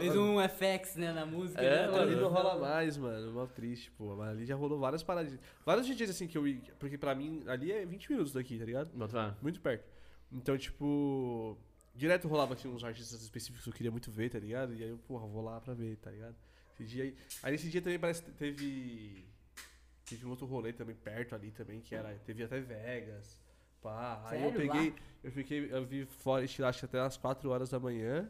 Fez um FX, né, na música. É, né? mano. Ali não rola mais, mano. Mó triste, pô. Mas ali já rolou várias paradinhas. Vários dias assim que eu ia. Porque pra mim, ali é 20 minutos daqui, tá ligado? Muito perto. Então, tipo. Direto rolava assim, uns artistas específicos que eu queria muito ver, tá ligado? E aí eu, porra, vou lá pra ver, tá ligado? Esse dia aí. Aí nesse dia também parece que teve. Teve um outro rolê também perto ali também, que era. Teve até Vegas. Pá. Aí eu Sério? Lá? peguei. Eu fiquei. Eu vi Forest acho até as 4 horas da manhã.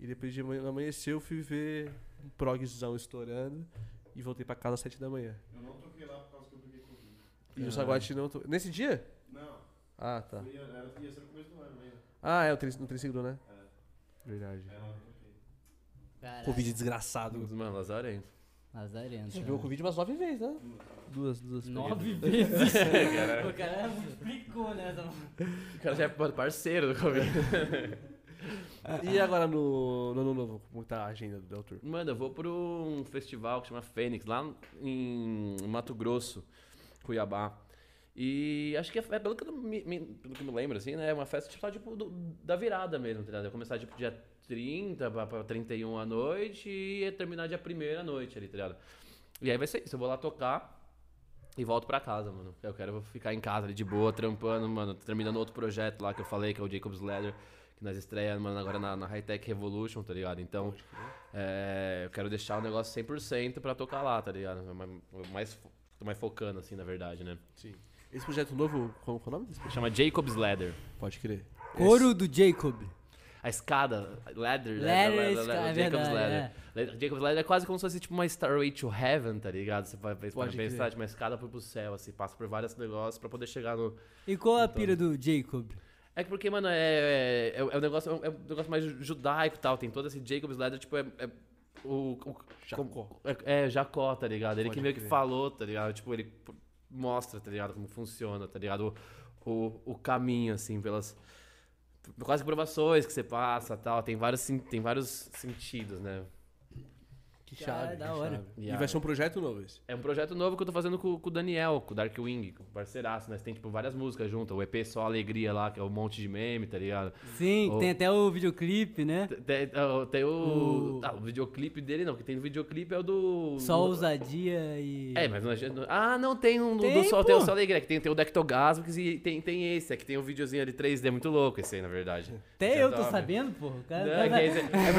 E depois de amanhã, amanhecer eu fui ver um progzão estourando. E voltei pra casa às 7 da manhã. Eu não toquei lá por causa que eu peguei Covid. E o Saguate não. To... Nesse dia? Não, Ah, tá. era, ia ser no começo do ano ainda. Ah, é, o tri- no Triciclo, né? É, Verdade. toquei. Caralho, Covid desgraçado. Mano, lazarento. Lazarento. Você viu o Covid umas nove vezes, né? Duas, duas. Nove vezes. o cara explicou, né? O cara já é parceiro do Covid. E agora no, no ano novo, como tá a agenda do Del Tour? Mano, eu vou pra um festival que chama Fênix, lá em Mato Grosso, Cuiabá. E acho que é, é pelo, que eu me, me- pelo que eu me lembro, assim, né? É uma festa tipo, só, tipo do- da virada mesmo, tá ligado? Vai começar tipo dia 30 pra, pra 31 à noite e ia terminar dia 1 à noite ali, tá ligado? E aí vai ser isso, eu vou lá tocar e volto pra casa, mano. Eu quero ficar em casa ali de boa, trampando, mano, terminando outro projeto lá que eu falei, que é o Jacob's Ladder, que nós estreamos, mano, agora na, na High Tech Revolution, tá ligado? Então, é, eu quero deixar o negócio 100% pra tocar lá, tá ligado? Mais, tô mais focando, assim, na verdade, né? Sim. Esse projeto novo, qual, qual é o nome desse projeto? Chama Jacob's Ladder. Pode crer. Couro do Jacob. A escada, ladder, Ladder, escada, é Jacob's Ladder. Jacob's Ladder é quase como se fosse tipo uma Starway to Heaven, tá ligado? Você vai pensar, tipo, uma escada pro céu, assim, passa por vários negócios pra poder chegar no... E qual a pira do Jacob? É que porque, mano, é, é, é, um negócio, é um negócio mais judaico e tal. Tem todo esse Jacob's Ladder, tipo, é. é o, o, Jacó. É, é, Jacó, tá ligado? Ele Pode que meio que crer. falou, tá ligado? Tipo, ele mostra, tá ligado? Como funciona, tá ligado? O, o, o caminho, assim, pelas. Quase provações que você passa tal. Tem vários, tem vários sentidos, né? Que Cara, chave, da que hora. chave. E vai ser um projeto novo esse. É um projeto novo que eu tô fazendo com, com o Daniel, com o Darkwing, com o parceiraço, né? Tem, tipo, várias músicas junto. O EP Só Alegria lá, que é um monte de meme, tá ligado? Sim, Oh. tem até o videoclipe, né? Tem, tem- tem o... O- Ah, o videoclipe dele não, que tem no videoclipe é o do... Só ousadia e. É, mas não, não- Ah, não, tem um do- Tem, do Sol, tem o. Sol Alegria, que tem, tem o Dectogasmics e tem, tem esse, é que tem um videozinho ali 3D muito louco esse aí, na verdade. Até é eu tô sabendo, porra. O cara Não, tá- é, que esse, é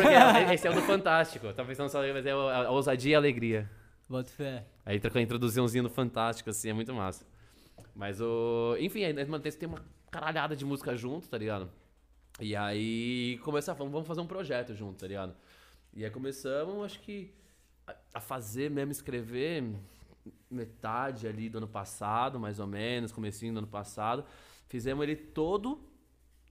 porque esse é o do Fantástico. Eu tava pensando só, mas é o- a ousadia e a alegria. Bota fé. Aí com a introduçãozinha do Fantástico, assim, é muito massa. Mas o. Enfim, aí, mano, tem uma caralhada de música junto, tá ligado? E aí começar, vamos vamos fazer um projeto junto, tá ligado? E aí começamos, acho que, a- a fazer mesmo, escrever metade ali do ano passado, mais ou menos, comecinho do ano passado. Fizemos ele todo,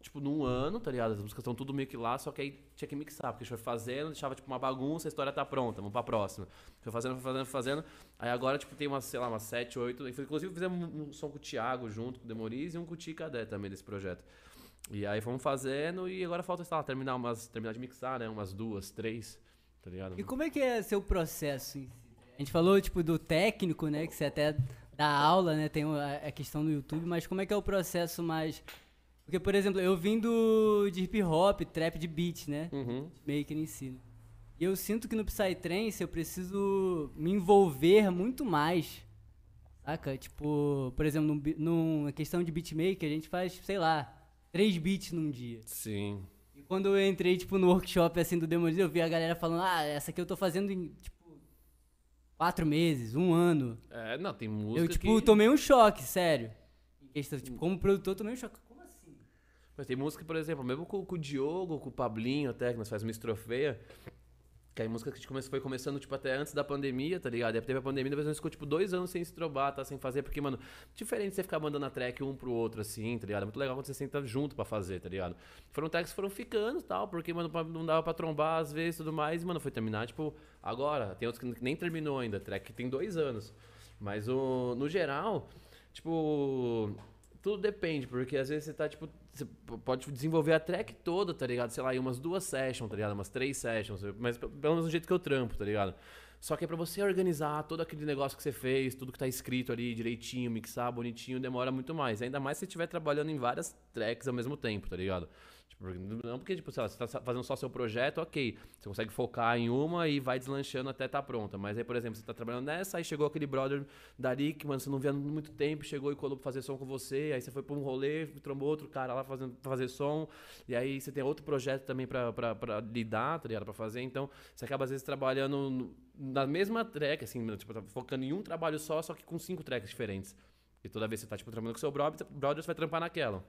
tipo, num ano, tá ligado? As músicas estão tudo meio que lá, só que aí tinha que mixar, porque a gente foi fazendo, deixava, tipo, uma bagunça, a história tá pronta, vamos pra próxima. Foi fazendo, foi fazendo, foi fazendo. Aí agora, tipo, tem umas, sei lá, umas sete, oito. Inclusive fizemos um som com o Thiago junto, com o Demoriz, e um com o Ticadé também desse projeto. E aí fomos fazendo e agora falta, sei lá, terminar, umas, terminar de mixar, né? Umas duas, três, tá ligado? E como é que é seu processo? em si? A gente falou, tipo, do técnico, né? Que você até dá aula, né? Tem a a questão do YouTube, mas como é que é o processo mais. Porque, por exemplo, eu vim do de hip hop, trap de beat, né? Uhum. Maker em si. né? E eu sinto que no Psytrance eu preciso me envolver muito mais. Saca? Tipo, por exemplo, num, numa questão de beatmaker, a gente faz, sei lá, três beats num dia. Sim. E quando eu entrei, tipo, no workshop, assim, do Demoliz, eu vi a galera falando, ah, essa aqui eu tô fazendo em, tipo, quatro meses, um ano. É, não, tem música eu, tipo, que... tomei um choque, sério. Questão, tipo, como produtor, tomei um choque. Mas tem música, por exemplo, mesmo com, com o Diogo, com o Pablinho até, que nós faz uma estrofeia, que aí música que a gente come- foi começando, tipo, até antes da pandemia, tá ligado? Aí teve a pandemia, depois nós ficou, tipo, dois anos sem estrobar, tá? Sem fazer, porque, mano, diferente você ficar mandando a track um pro outro, assim, tá ligado? É muito legal quando você senta junto pra fazer, tá ligado? Foram tracks que foram ficando e tal, porque, mano, não dava pra trombar às vezes e tudo mais, e, mano, foi terminar, tipo, agora. Tem outros que nem terminou ainda, track que tem dois anos. Mas, o, no geral, tipo, tudo depende, porque às vezes você tá, tipo, você pode desenvolver a track toda, tá ligado? Sei lá, em umas duas sessions, tá ligado? Umas três sessions, mas pelo menos do jeito que eu trampo, tá ligado? Só que é pra você organizar todo aquele negócio que você fez, tudo que tá escrito ali direitinho, mixar bonitinho, demora muito mais. Ainda mais se você estiver trabalhando em várias tracks ao mesmo tempo, tá ligado? Não porque, tipo, sei lá, você tá fazendo só seu projeto, ok. Você consegue focar em uma e vai deslanchando até tá pronta. Mas aí, por exemplo, você tá trabalhando nessa, aí chegou aquele brother dali que, mano, você não via muito tempo, chegou e colou pra fazer som com você, aí você foi pra um rolê, trombou outro cara lá fazendo, pra fazer som, e aí você tem outro projeto também pra, pra, pra lidar, tá ligado? Pra fazer, então você acaba às vezes trabalhando na mesma track, assim, tipo, tá focando em um trabalho só, só que com cinco tracks diferentes. E toda vez que você tá, tipo, trabalhando com seu brother, brother, você vai trampar naquela.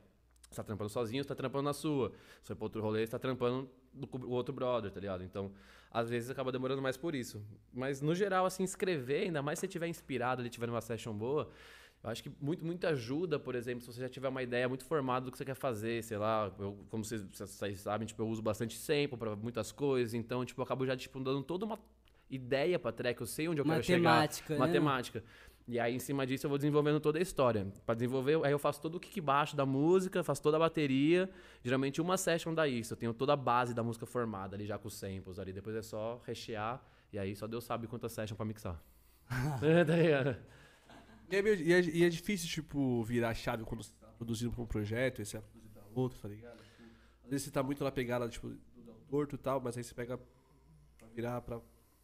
Você tá trampando sozinho, você tá trampando na sua. Se for pra outro rolê, você tá trampando do o outro brother, tá ligado? Então, às vezes acaba demorando mais por isso. Mas, no geral, assim, escrever, ainda mais se você tiver inspirado ali, tiver numa session boa, eu acho que muito, muito ajuda, por exemplo, se você já tiver uma ideia muito formada do que você quer fazer, sei lá, eu, como vocês, vocês sabem, tipo, eu uso bastante sample pra muitas coisas, então, tipo, eu acabo já, tipo, dando toda uma ideia pra track, eu sei onde eu quero chegar. Matemática, né? Matemática. E aí, em cima disso, eu vou desenvolvendo toda a história. Pra desenvolver, aí eu faço todo o kick baixo da música, faço toda a bateria. Geralmente uma session dá isso. Eu tenho toda a base da música formada ali já com os samples ali. Depois é só rechear. E aí só Deus sabe quantas sessions pra mixar. é, tá? E é, meio- e é- e é difícil, tipo, virar a chave quando você tá produzindo pra um projeto e você vai produzir pra outro, tá ligado? Tipo, às vezes você tá muito na pegada, tipo, do torto e tal, mas aí você pega pra virar pra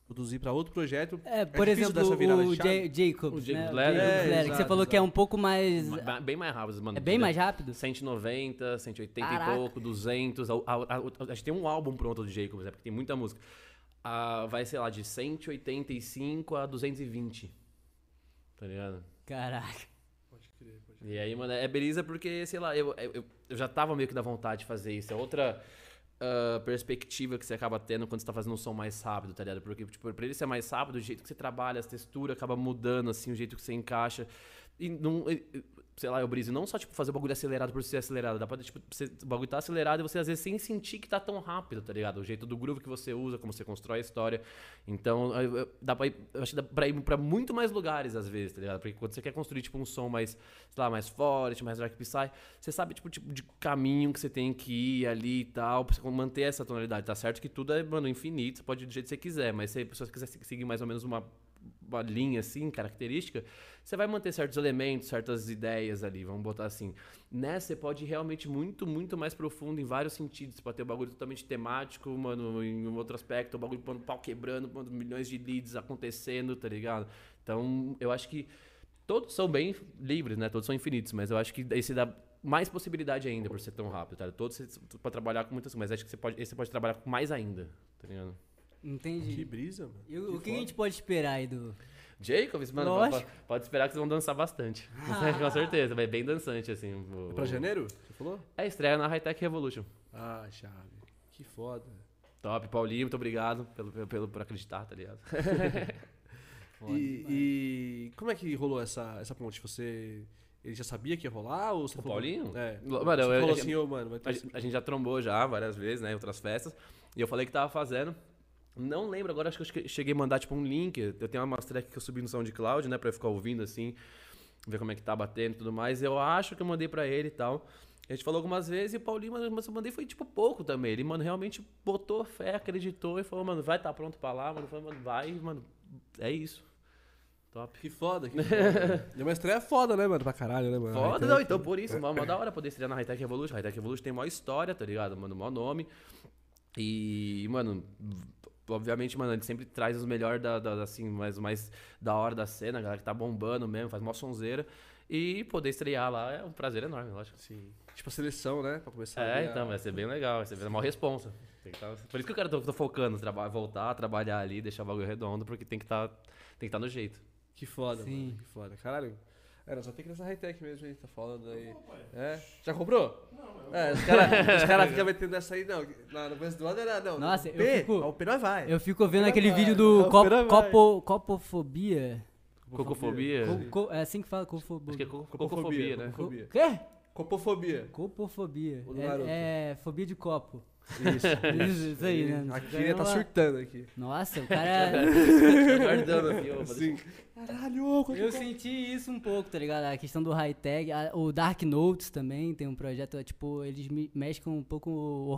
produzir pra outro projeto. É, por difícil exemplo, o? Ja- Jacobs, O Jacobs né? Jacobs É, Ladder, que exato, você falou que é um pouco mais... Bem mais rápido, mano. É bem mais rápido? 190, 180 Caraca. e pouco, 200. A, a, a, a gente tem um álbum pronto do Jacobs, né? Porque tem muita música. Ah, vai, sei lá, de 185 a 220. Tá ligado? Caraca. Pode crer, pode crer. E aí, mano, é beleza porque, sei lá, eu, eu, eu já tava meio que da vontade de fazer isso. É outra ah, perspectiva que você acaba tendo quando você tá fazendo um som mais rápido, tá ligado? Porque, tipo, pra ele ser mais rápido, o jeito que você trabalha, as texturas acaba mudando, assim, o jeito que você encaixa. E não, sei lá, eu briso, não só, tipo, fazer o bagulho acelerado por ser acelerado. Dá pra, tipo, você, o bagulho tá acelerado e você, às vezes, sem sentir que tá tão rápido, tá ligado? O jeito do groove que você usa, como você constrói a história. Então, eu- eu- dá pra ir, eu acho que dá pra ir pra muito mais lugares, às vezes, tá ligado? Porque quando você quer construir, tipo, um som mais, sei lá, mais forte, mais dark psy, você sabe, tipo, tipo, de caminho que você tem que ir ali e tal, pra manter essa tonalidade. Tá certo que tudo é, mano, infinito, você pode ir do jeito que você quiser, mas se você quiser seguir mais ou menos uma uma linha assim, característica, você vai manter certos elementos, certas ideias ali, vamos botar assim. Nessa você pode ir realmente muito, muito mais profundo em vários sentidos. Você pode ter um bagulho totalmente temático, mano, em um outro aspecto, o bagulho mano, pau quebrando, mano, milhões de leads acontecendo, tá ligado? Então, eu acho que todos são bem livres, né? Todos são infinitos, mas eu acho que esse dá mais possibilidade ainda por ser tão rápido, tá? Todos você pode trabalhar com muitas mas acho que você pode, esse você pode trabalhar com mais ainda, tá ligado? Entendi. Que brisa, mano. E o, Que que a gente pode esperar aí do. Jacobs, mano, pode, pode esperar que vocês vão dançar bastante. Com certeza, vai bem dançante, assim. o- É pra janeiro? Você falou? É estreia na High Tech Revolution. Ah, chave. Que foda. Top, Paulinho, muito obrigado pelo, pelo, pelo- por acreditar, tá ligado? E, e como é que rolou essa, essa ponte? Você. Ele já sabia que ia rolar? Ou você O falou- Paulinho? É. Mano, você eu- falou eu- assim, ô, mano, vai ter A, esse- a gente já trombou já várias vezes, né, em outras festas. E eu falei que tava fazendo. Não lembro agora, acho que eu cheguei a mandar tipo um link. Eu tenho uma track que eu subi no SoundCloud, né, pra eu ficar ouvindo assim, ver como é que tá batendo e tudo mais. Eu acho que eu mandei pra ele e tal. A gente falou algumas vezes e o Paulinho, mano, mas eu mandei foi tipo pouco também. Ele, mano, realmente botou fé, acreditou e falou, mano, vai tá pronto pra lá, mano. Falei, mano, vai, mano, é isso. Top. Que foda, que foda. e uma estreia foda, né, mano? Pra caralho, né, mano? Foda, não, então por isso, mó, mó da hora poder estrear na High Tech Revolution. High Tech Revolution tem maior história, tá ligado? Mano, maior nome. E, mano, obviamente, mano, ele sempre traz os melhores da, da- assim, mais, mais da hora da cena, a galera que tá bombando mesmo, faz mó sonzeira. E poder estrear lá é um prazer enorme, lógico. Sim. Tipo a seleção, né? Pra começar a É, a- então, vai ser bem legal, vai ser uma responsa. Tem que tá- por isso que eu quero tô, tô focando, traba, voltar, trabalhar ali, deixar o bagulho redondo, porque tem que tá, tem que tá no jeito. Que foda, Sim. mano. Que foda. Caralho. É, nós só tem que ir nessa high-tech mesmo, a gente tá falando aí. É? Já comprou? Não, É, os caras cara ficam metendo essa aí, não. Lá no começo do ano era, não. Nossa, o eu P, fico- O P nós vai. Eu fico vendo aquele vai, vídeo do cop, copo, copofobia. Cocofobia? Co- co- é assim que fala copofobia. Acho que é co- cocofobia, né? Co- Copofobia. Quê? Copofobia. Copofobia. É, é fobia de copo. Isso. Isso, isso aí, né? Aqui Isso ele tá é surtando aqui. Nossa, o cara. Guardando aqui, ó. Caralho, quanto Eu senti isso um pouco, tá ligado? A questão do high-tech. a- O Dark Notes também tem um projeto, é, tipo, eles me- mexem com um pouco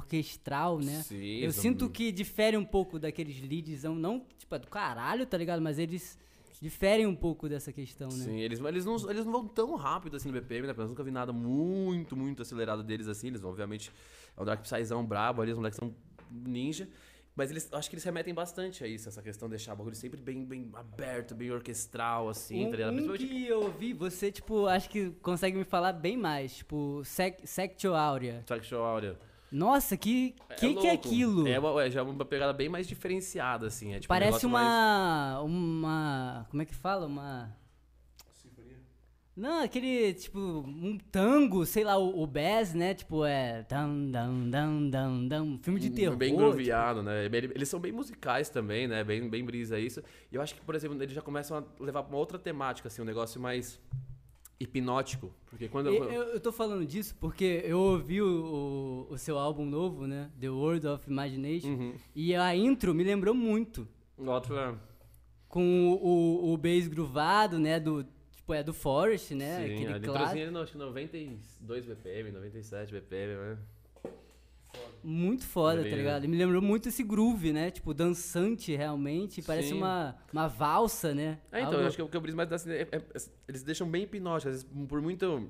orquestral, né? Sim, Eu sinto que difere um pouco daqueles leads, não, tipo, é do caralho, tá ligado? Mas eles diferem um pouco dessa questão, né? Sim, eles, eles, não, eles não vão tão rápido assim no BPM, né? Eu nunca vi nada muito, muito acelerado deles assim. Eles, obviamente, é um Dark Psyzão brabo ali, os moleques são ninja. Mas eles, acho que eles remetem bastante a isso, essa questão de deixar o bagulho sempre bem, bem aberto, bem orquestral, assim, um, tá ligado? um que eu vi, você, tipo, acho que consegue me falar bem mais. Tipo, sec Sectio Aurea. Show Aurea. Nossa, que que, que é louco. aquilo? É, uma, é já uma pegada bem mais diferenciada, assim. É, tipo, um Parece negócio mais- uma. Uma. Como é que fala? Uma. Não, aquele, tipo, um tango, sei lá, o, o Bass, né? Tipo, é. Dam, dam, dam, dam, dam. Filme de terror. Hum, Bem tipo, grooveado, né? Ele- Eles são bem musicais também, né? Bem, bem brisa isso. E eu acho que, por exemplo, eles já começam a levar pra uma outra temática, assim, um negócio mais hipnótico. Porque quando Eu, eu, eu tô falando disso porque eu ouvi o, o, o seu álbum novo, né? The World of Imagination. Uhum. E a intro me lembrou muito. Outro é. Com o, o, o bass groovado, né? Do, tipo, é do Forest, né? Sim, Aquele ali clássico. ele, não, acho que 92 BPM, 97 BPM, né? Muito foda, tá ligado? E me lembrou muito esse groove, né? Tipo, dançante realmente. Parece Sim. uma, uma valsa, né? É, então, Algo- eu acho que o que eu briso mais assim, é, é- é- eles deixam bem hipnótico, às vezes por muito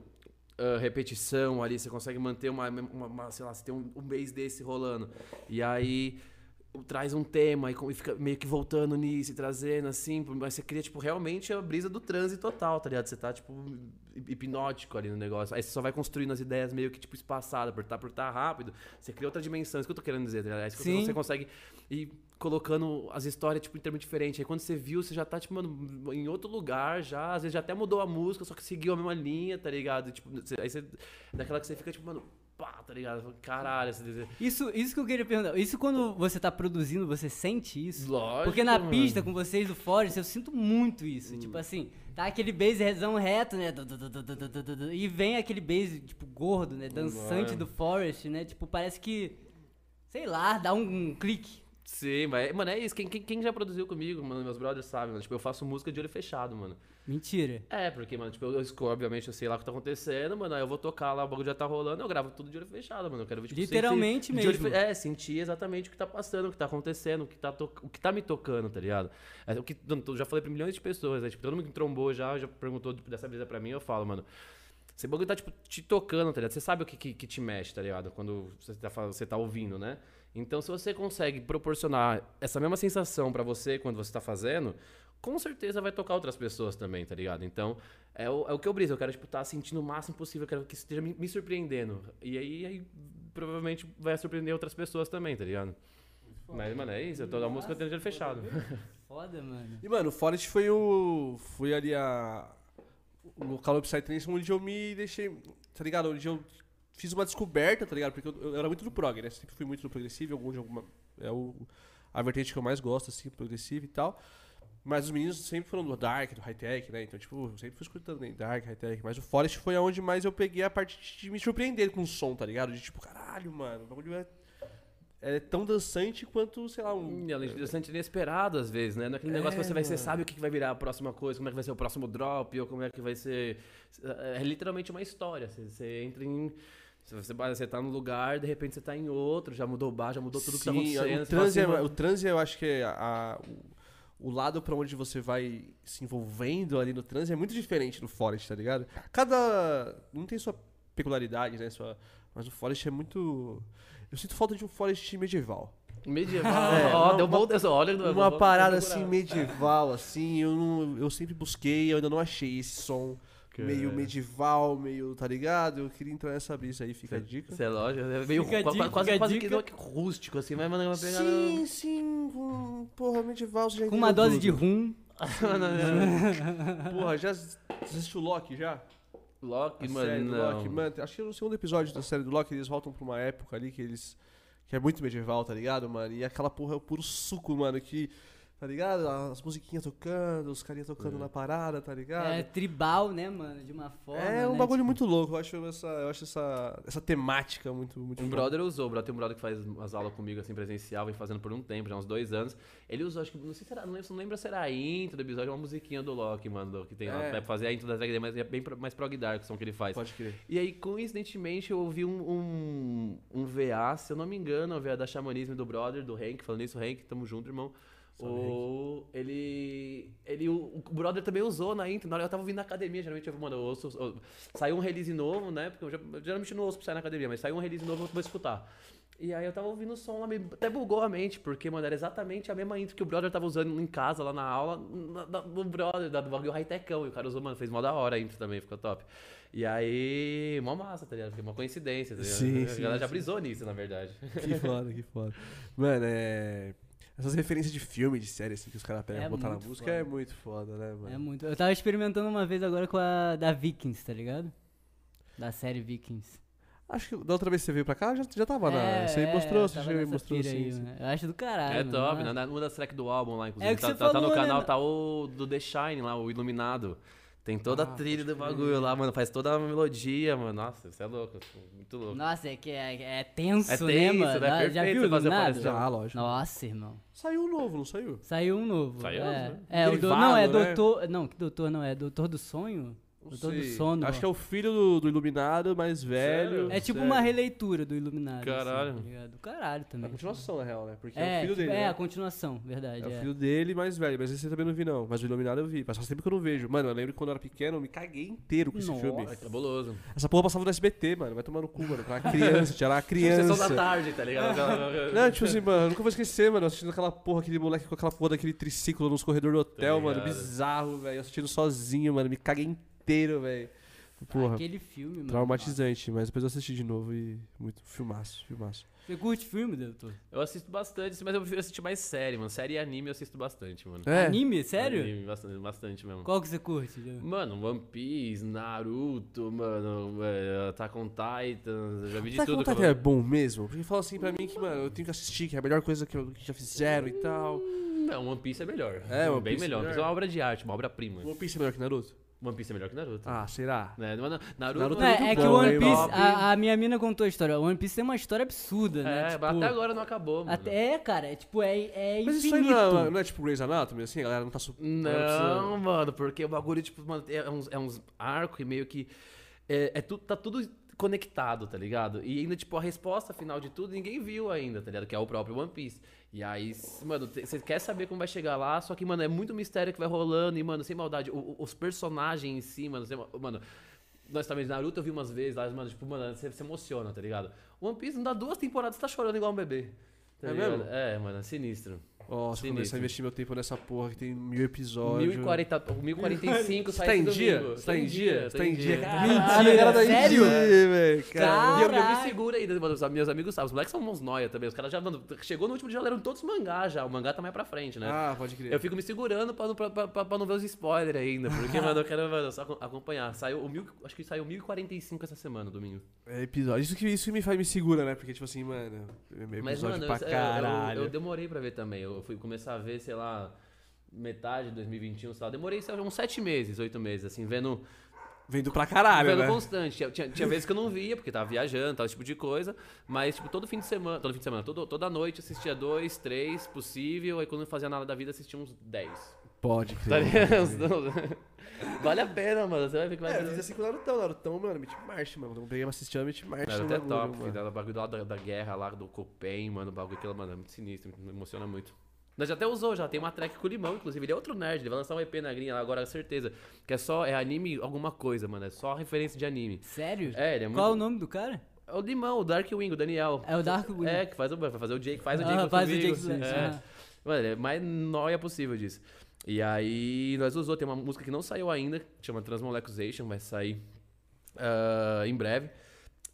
ah, repetição ali, você consegue manter uma, uma, uma- sei lá, você tem um, um mês desse rolando, e aí traz um tema e, e fica meio que voltando nisso e trazendo assim, mas você cria, tipo, realmente a brisa do transe total, tá ligado? Você tá, tipo, hipnótico ali no negócio, aí você só vai construindo as ideias meio que, tipo, espaçadas, por estar por tá rápido, você cria outra dimensão, isso que eu tô querendo dizer, tá ligado? É isso que Sim. você consegue ir colocando as histórias, tipo, em termos diferentes. Aí quando você viu, você já tá, tipo, mano, em outro lugar já. Às vezes já até mudou a música, só que seguiu a mesma linha, tá ligado? Tipo, aí você. Daquela que você fica, tipo, mano, pá, tá ligado? Caralho, esse desejo. Isso, isso que eu queria perguntar. Isso quando você tá produzindo, você sente isso? Lógico. Porque na mano. pista com vocês do Forest, eu sinto muito isso. Hum. Tipo assim, tá aquele basszão reto, né? E vem aquele bass, tipo, gordo, né? Dançante Lógico. do Forest, né? Tipo, parece que. Sei lá, dá um, um clique. Sim, mas, mano, é isso. Quem, quem, quem já produziu comigo, mano, meus brothers sabem, mano. Tipo, eu faço música de olho fechado, mano. Mentira. É, porque, mano, tipo, eu, eu obviamente eu sei lá o que tá acontecendo, mano. Aí eu vou tocar lá, o bagulho já tá rolando, eu gravo tudo de olho fechado, mano. Eu quero ver, tipo, Literalmente sentir- olho mesmo. é, sentir exatamente o que tá passando, o que tá acontecendo, o que tá, to- o que tá me tocando, tá ligado? É, o que já falei pra milhões de pessoas, né? Tipo, todo mundo que trombou já, já perguntou dessa vez pra mim, eu falo, mano. Esse bagulho tá, tipo, te tocando, tá ligado? Você sabe o que, que, que te mexe, tá ligado? Quando você tá, você tá ouvindo, né? Então, se você consegue proporcionar essa mesma sensação pra você quando você tá fazendo, com certeza vai tocar outras pessoas também, tá ligado? Então, é o, é o que eu briso. Eu quero, tipo, estar sentindo o máximo possível. Eu quero que esteja me, me surpreendendo. E aí, aí, provavelmente, vai surpreender outras pessoas também, tá ligando? Mas, mano, é isso. Eu tô da música tendo olho fechado. Foda, mano. E, mano, o Forest foi o. Foi ali a. O local do Psytrance onde eu me deixei. Tá ligado? Onde eu fiz uma descoberta, tá ligado? Porque eu, eu era muito do prog, né? Sempre fui muito do progressivo, algum de alguma. É o, a vertente que eu mais gosto, assim, progressivo e tal. Mas os meninos sempre foram do Dark, do High-Tech, né? Então, tipo, eu sempre fui escutando né? Dark, High-Tech. Mas o Forest foi aonde mais eu peguei a parte de me surpreender com o som, tá ligado? De tipo, caralho, mano, o bagulho é, é tão dançante quanto, sei lá, um. E além de bastante inesperado às vezes, né? Naquele negócio É, que você vai, você mano. sabe o que que vai virar a próxima coisa, como é que vai ser o próximo drop, ou como é que vai ser. É literalmente uma história. Você, você entra em. Se Você, você tá num lugar, de repente você tá em outro, já mudou o bar, já mudou tudo que tá Sim, acontecendo. O fala transe, assim, é, o transe eu acho que é a- o, o lado pra onde você vai se envolvendo ali no transe é muito diferente do Forest, tá ligado? Cada. Não tem sua peculiaridade, né? Sua, mas o Forest é muito. Eu sinto falta de um Forest medieval. Medieval. É, ó, uma- deu bom dessa. Olha, Uma vou- parada assim medieval, assim, eu, não, eu sempre busquei, eu ainda não achei esse som meio Cara. medieval, meio, tá ligado? Eu queria entrar nessa brisa aí, fica a dica. Isso é lógico, é meio Fica dica, quase, a quase dica. que rústico, assim, mas mano, uma pegada. Sim, sim, com- porra, medieval, você já Com uma dose tudo. de rum. Porra, já assistiu Loki já? Loki, A mano, série do não. Loki, mano, acho que no segundo episódio da série do Loki eles voltam pra uma época ali que eles. que é muito medieval, tá ligado, mano? E aquela porra é o puro suco, mano, que. Tá ligado? As musiquinhas tocando, os carinhas tocando na parada, tá ligado? É tribal, né, mano? De uma forma. É um né? bagulho Tipo, muito louco, eu acho essa, eu acho essa, essa temática muito, muito Um foda. brother usou, brother, tem um brother que faz as aulas comigo, assim, presencial, vem fazendo por um tempo, já uns dois anos. Ele usou, acho que, não sei se era, não lembro, não lembro se era a intro do episódio, uma musiquinha do Loki, mano, do- que tem lá, É. pra fazer a intro da drag dele, mas é bem mais prog dark o som que ele faz. Pode crer. E aí, coincidentemente, eu ouvi um, um, um VA, se eu não me engano, o VA da Xamanismo do brother, do Hank, falando isso, Hank, tamo junto, irmão. O, ele, ele, o, o brother também usou na intro, na hora eu tava ouvindo na academia, geralmente eu, mano, eu ouço, eu- saiu um release novo, né, porque eu, já, eu geralmente não ouço pra sair na academia, mas saiu um release novo, eu vou escutar. E aí eu tava ouvindo o som lá, até bugou a mente, porque, mano, era exatamente a mesma intro que o brother tava usando em casa, lá na aula, na, na, do brother, da, do bagulho high-techão, e o cara usou, mano, fez mó da hora a intro também, ficou top. E aí, mó massa, tá ligado? Foi uma coincidência, tá ligado? Sim, a sim, galera já sim. brisou nisso, na verdade. Que foda, que foda. Mano, é. Essas referências de filme, de série, assim, que os caras pegam É pra botar na música foda. é muito foda, né, mano? É muito. Eu tava experimentando uma vez agora com a da Vikings, tá ligado? Da série Vikings. Acho que da outra vez que você veio pra cá, já, já tava na. É, Você é, mostrou, você me mostrou assim. aí, sim. mano. Eu acho do caralho. é mano. top, Nossa. né? Uma das tracks do álbum lá, inclusive. É que tá, você tá- tá no falou, né, canal, mano? tá o do The Shine lá, o Iluminado. Tem toda a Ah, trilha pode do bagulho lá, mano. Faz toda a melodia, mano. Nossa, você é louco. Muito louco. Nossa, é que é, é tenso, É né, tenso, mano? né? Ah, já Perfeito viu fazer Iluminado? aparecer. Ah, lógico. Nossa, irmão. Saiu um novo, não saiu? Saiu um novo. Saiu, é, né? é o do, Derivado, não, é né? doutor. Não, que doutor não, é doutor do sonho? Não Doutor do sei. sono. Acho que é o filho do, do Iluminado, mais velho. É tipo sério. uma releitura do Iluminado. Caralho. Assim, tá ligado? Do caralho É também. a continuação, na real, né? Porque é, É, o filho tipo, dele. é né? a continuação, verdade. É o é. filho dele mais velho, mas esse eu também não vi, não. Mas o Iluminado eu vi. Mas faz tempo que eu não vejo. Mano, eu lembro que quando eu era pequeno, eu me caguei inteiro com esse Nossa. filme. É cabuloso. Essa porra passava no SBT, mano. Vai tomar no cu, mano. Pra uma criança, tinha lá uma criança. Sessão da tarde, tá ligado? Não, tipo assim, mano, eu nunca vou esquecer, mano, assistindo aquela porra, aquele moleque com aquela porra daquele triciclo nos corredores do hotel, Tá mano, bizarro, velho, assistindo sozinho, mano, me caguei inteiro, velho. Porra, Aquele filme, mano. traumatizante, mas depois eu assisti de novo e muito filmaço, filmaço. Você curte filme, doutor? Eu assisto bastante, mas eu prefiro assistir mais série, mano. Série e anime eu assisto bastante, mano. É. Anime? Sério? Anime, bastante, bastante mesmo. Qual que você curte? Mano, One Piece, Naruto, mano, é, Attack on Titan, eu já vi de tudo. que que é eu- bom mesmo? Porque fala assim pra mim que, mano, eu tenho que assistir, que é a melhor coisa que, eu- que já fizeram e tal. Não, One Piece é melhor. É, One bem Piece é melhor. One melhor. É uma obra de arte, uma obra-prima. One Piece é melhor que Naruto? One Piece é melhor que Naruto. Ah, será? Né? Mano, Naruto, Naruto Não, muito é, é que o One Piece, a, a minha mina contou a história. O One Piece tem uma história absurda, né? É, Tipo, até agora não acabou, mano. até- é, cara, é tipo, é, é Mas infinito. isso aí não, não é tipo Grey's Anatomy, assim? A galera não tá... Su... Não, mano, porque o bagulho, tipo, mano, é uns, é uns arcos e meio que. É, é tudo, tá tudo conectado, tá ligado? E ainda, tipo, a resposta final de tudo ninguém viu ainda, tá ligado? Que é o próprio One Piece. E aí, mano, você quer saber como vai chegar lá, só que, mano, é muito mistério que vai rolando. E, mano, sem maldade, o- o- os personagens em si, mano, sem ma- mano. Nós também, Naruto eu vi umas vezes lá, mano, tipo, mano, você se emociona, tá ligado? One Piece não dá duas temporadas, você tá chorando igual um bebê. Tá É ligado? mesmo? É, mano, é sinistro. Nossa, começar a investir meu tempo nessa porra que tem mil episódios. 1040, 1045 Você sai tá em dia? domingo. Você tá em dia? Você tá em dia? Mentira, Caralho, a galera tá em dia, velho. E eu, eu me Caralho. seguro ainda, mano. Os meus amigos sabem. Os moleques são uns noia também. Os caras já, mano, chegou no último dia, já leram todos os mangá já. O mangá tá mais pra frente, né? Ah, pode crer. Eu fico me segurando pra, não- pra, pra, pra- não ver os spoilers ainda. Porque, mano, eu quero mano, só acom- acompanhar. Saiu o mil, acho que saiu 1045 essa semana, domingo. É episódio. Isso que, isso que me faz me segura, né? Porque, tipo assim, mano, é episódio Mas, mano, eu, pra eu- caralho. eu, eu demorei pra ver também. Eu fui começar a ver, sei lá, metade de 2021, sei lá. Demorei sei lá, uns sete meses, oito meses, assim, vendo. Vendo pra caralho, vendo né? constante. Tinha, tinha, tinha vezes que eu não via, porque tava viajando, tal, esse tipo de coisa. Mas, tipo, todo fim de semana, todo fim de semana, todo, toda noite assistia dois, três, possível. Aí quando não fazia nada da vida, assistia uns dez. Pode Tá crer. ligado? vale a pena, mano. Você vai ver que vai É, eu fiz assim com o Narutão. Narutão, mano, Meet March, mano. Eu peguei uma assistida Meet March Era no até bagulho, top, mano. filho. O bagulho lá da, da guerra lá, do Copen, mano. O bagulho que ela, mano, é muito sinistro, me emociona muito. Nós já até usou, já tem uma track com o Limão, inclusive. Ele é outro nerd, ele vai lançar um EP na gringa lá agora, certeza. Que é só, é anime alguma coisa, mano. É só referência de anime. Sério? É, ele é muito. Qual o nome do cara? É o Limão, o Darkwing, o Daniel. É o Darkwing. É, que faz o, vai fazer o Jake, faz o Ah, Jake faz o comigo. Jake Black. É. aham. Mano, ele é mais nóia possível disso. E aí, nós usou, tem uma música que não saiu ainda, que chama Transmolecuzation, vai sair ah, em breve.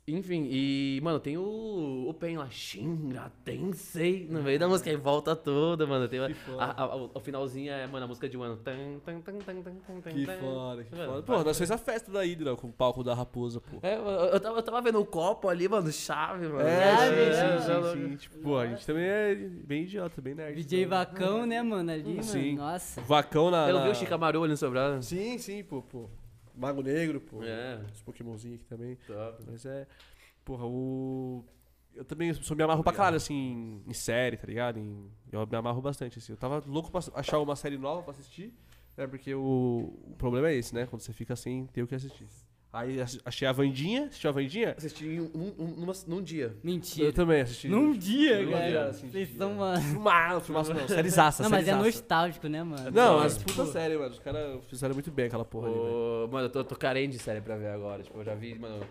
Enfim, e, mano, tem o, o Pen lá, Shinra Tensei, no meio da música, aí volta toda, mano. Tem a, a- a- o finalzinho é, mano, a música de Wano. Tan, tan, tan, tan, tan, tan, tan, Que tan. foda, que Mano, foda. Pô, nós fez a festa da Hydra com o palco da raposa, pô. É, eu, eu tava, eu tava vendo o copo ali, mano, chave, mano. É, sim, chave. sim, sim, sim. Tipo, pô, a gente também é bem idiota, bem nerd. DJ Vacão, né, mano? Ali, Sim. mano. Nossa. Vacão na. Eu na- vi o Shikamaru ali no sobrado? Sim, sim, pô, pô. Mago Negro, pô. É. Os Pokémonzinhos aqui também. Top. Mas é. Porra, o. Eu também sou, me amarro pra caralho, assim, em, em série, tá ligado? Em- eu me amarro bastante, assim. Eu tava louco pra achar uma série nova pra assistir, né? Porque o, o problema é esse, né? Quando você fica sem ter o que assistir. Aí achei a Vandinha, assistiu a Vandinha? Assisti em um, um- numa- num dia. Mentira. Eu também assisti. Num dia, Num cara. dia, assim, Vocês são uma... Filmaço, não, sériezaça, Não, mas é nostálgico, né, mano? Não, Não, mas tipo- puta série, mano. Os caras fizeram muito bem aquela porra ali, velho. Ô, mano, eu tô, tô carente de série pra ver agora. Tipo, eu já vi, mano.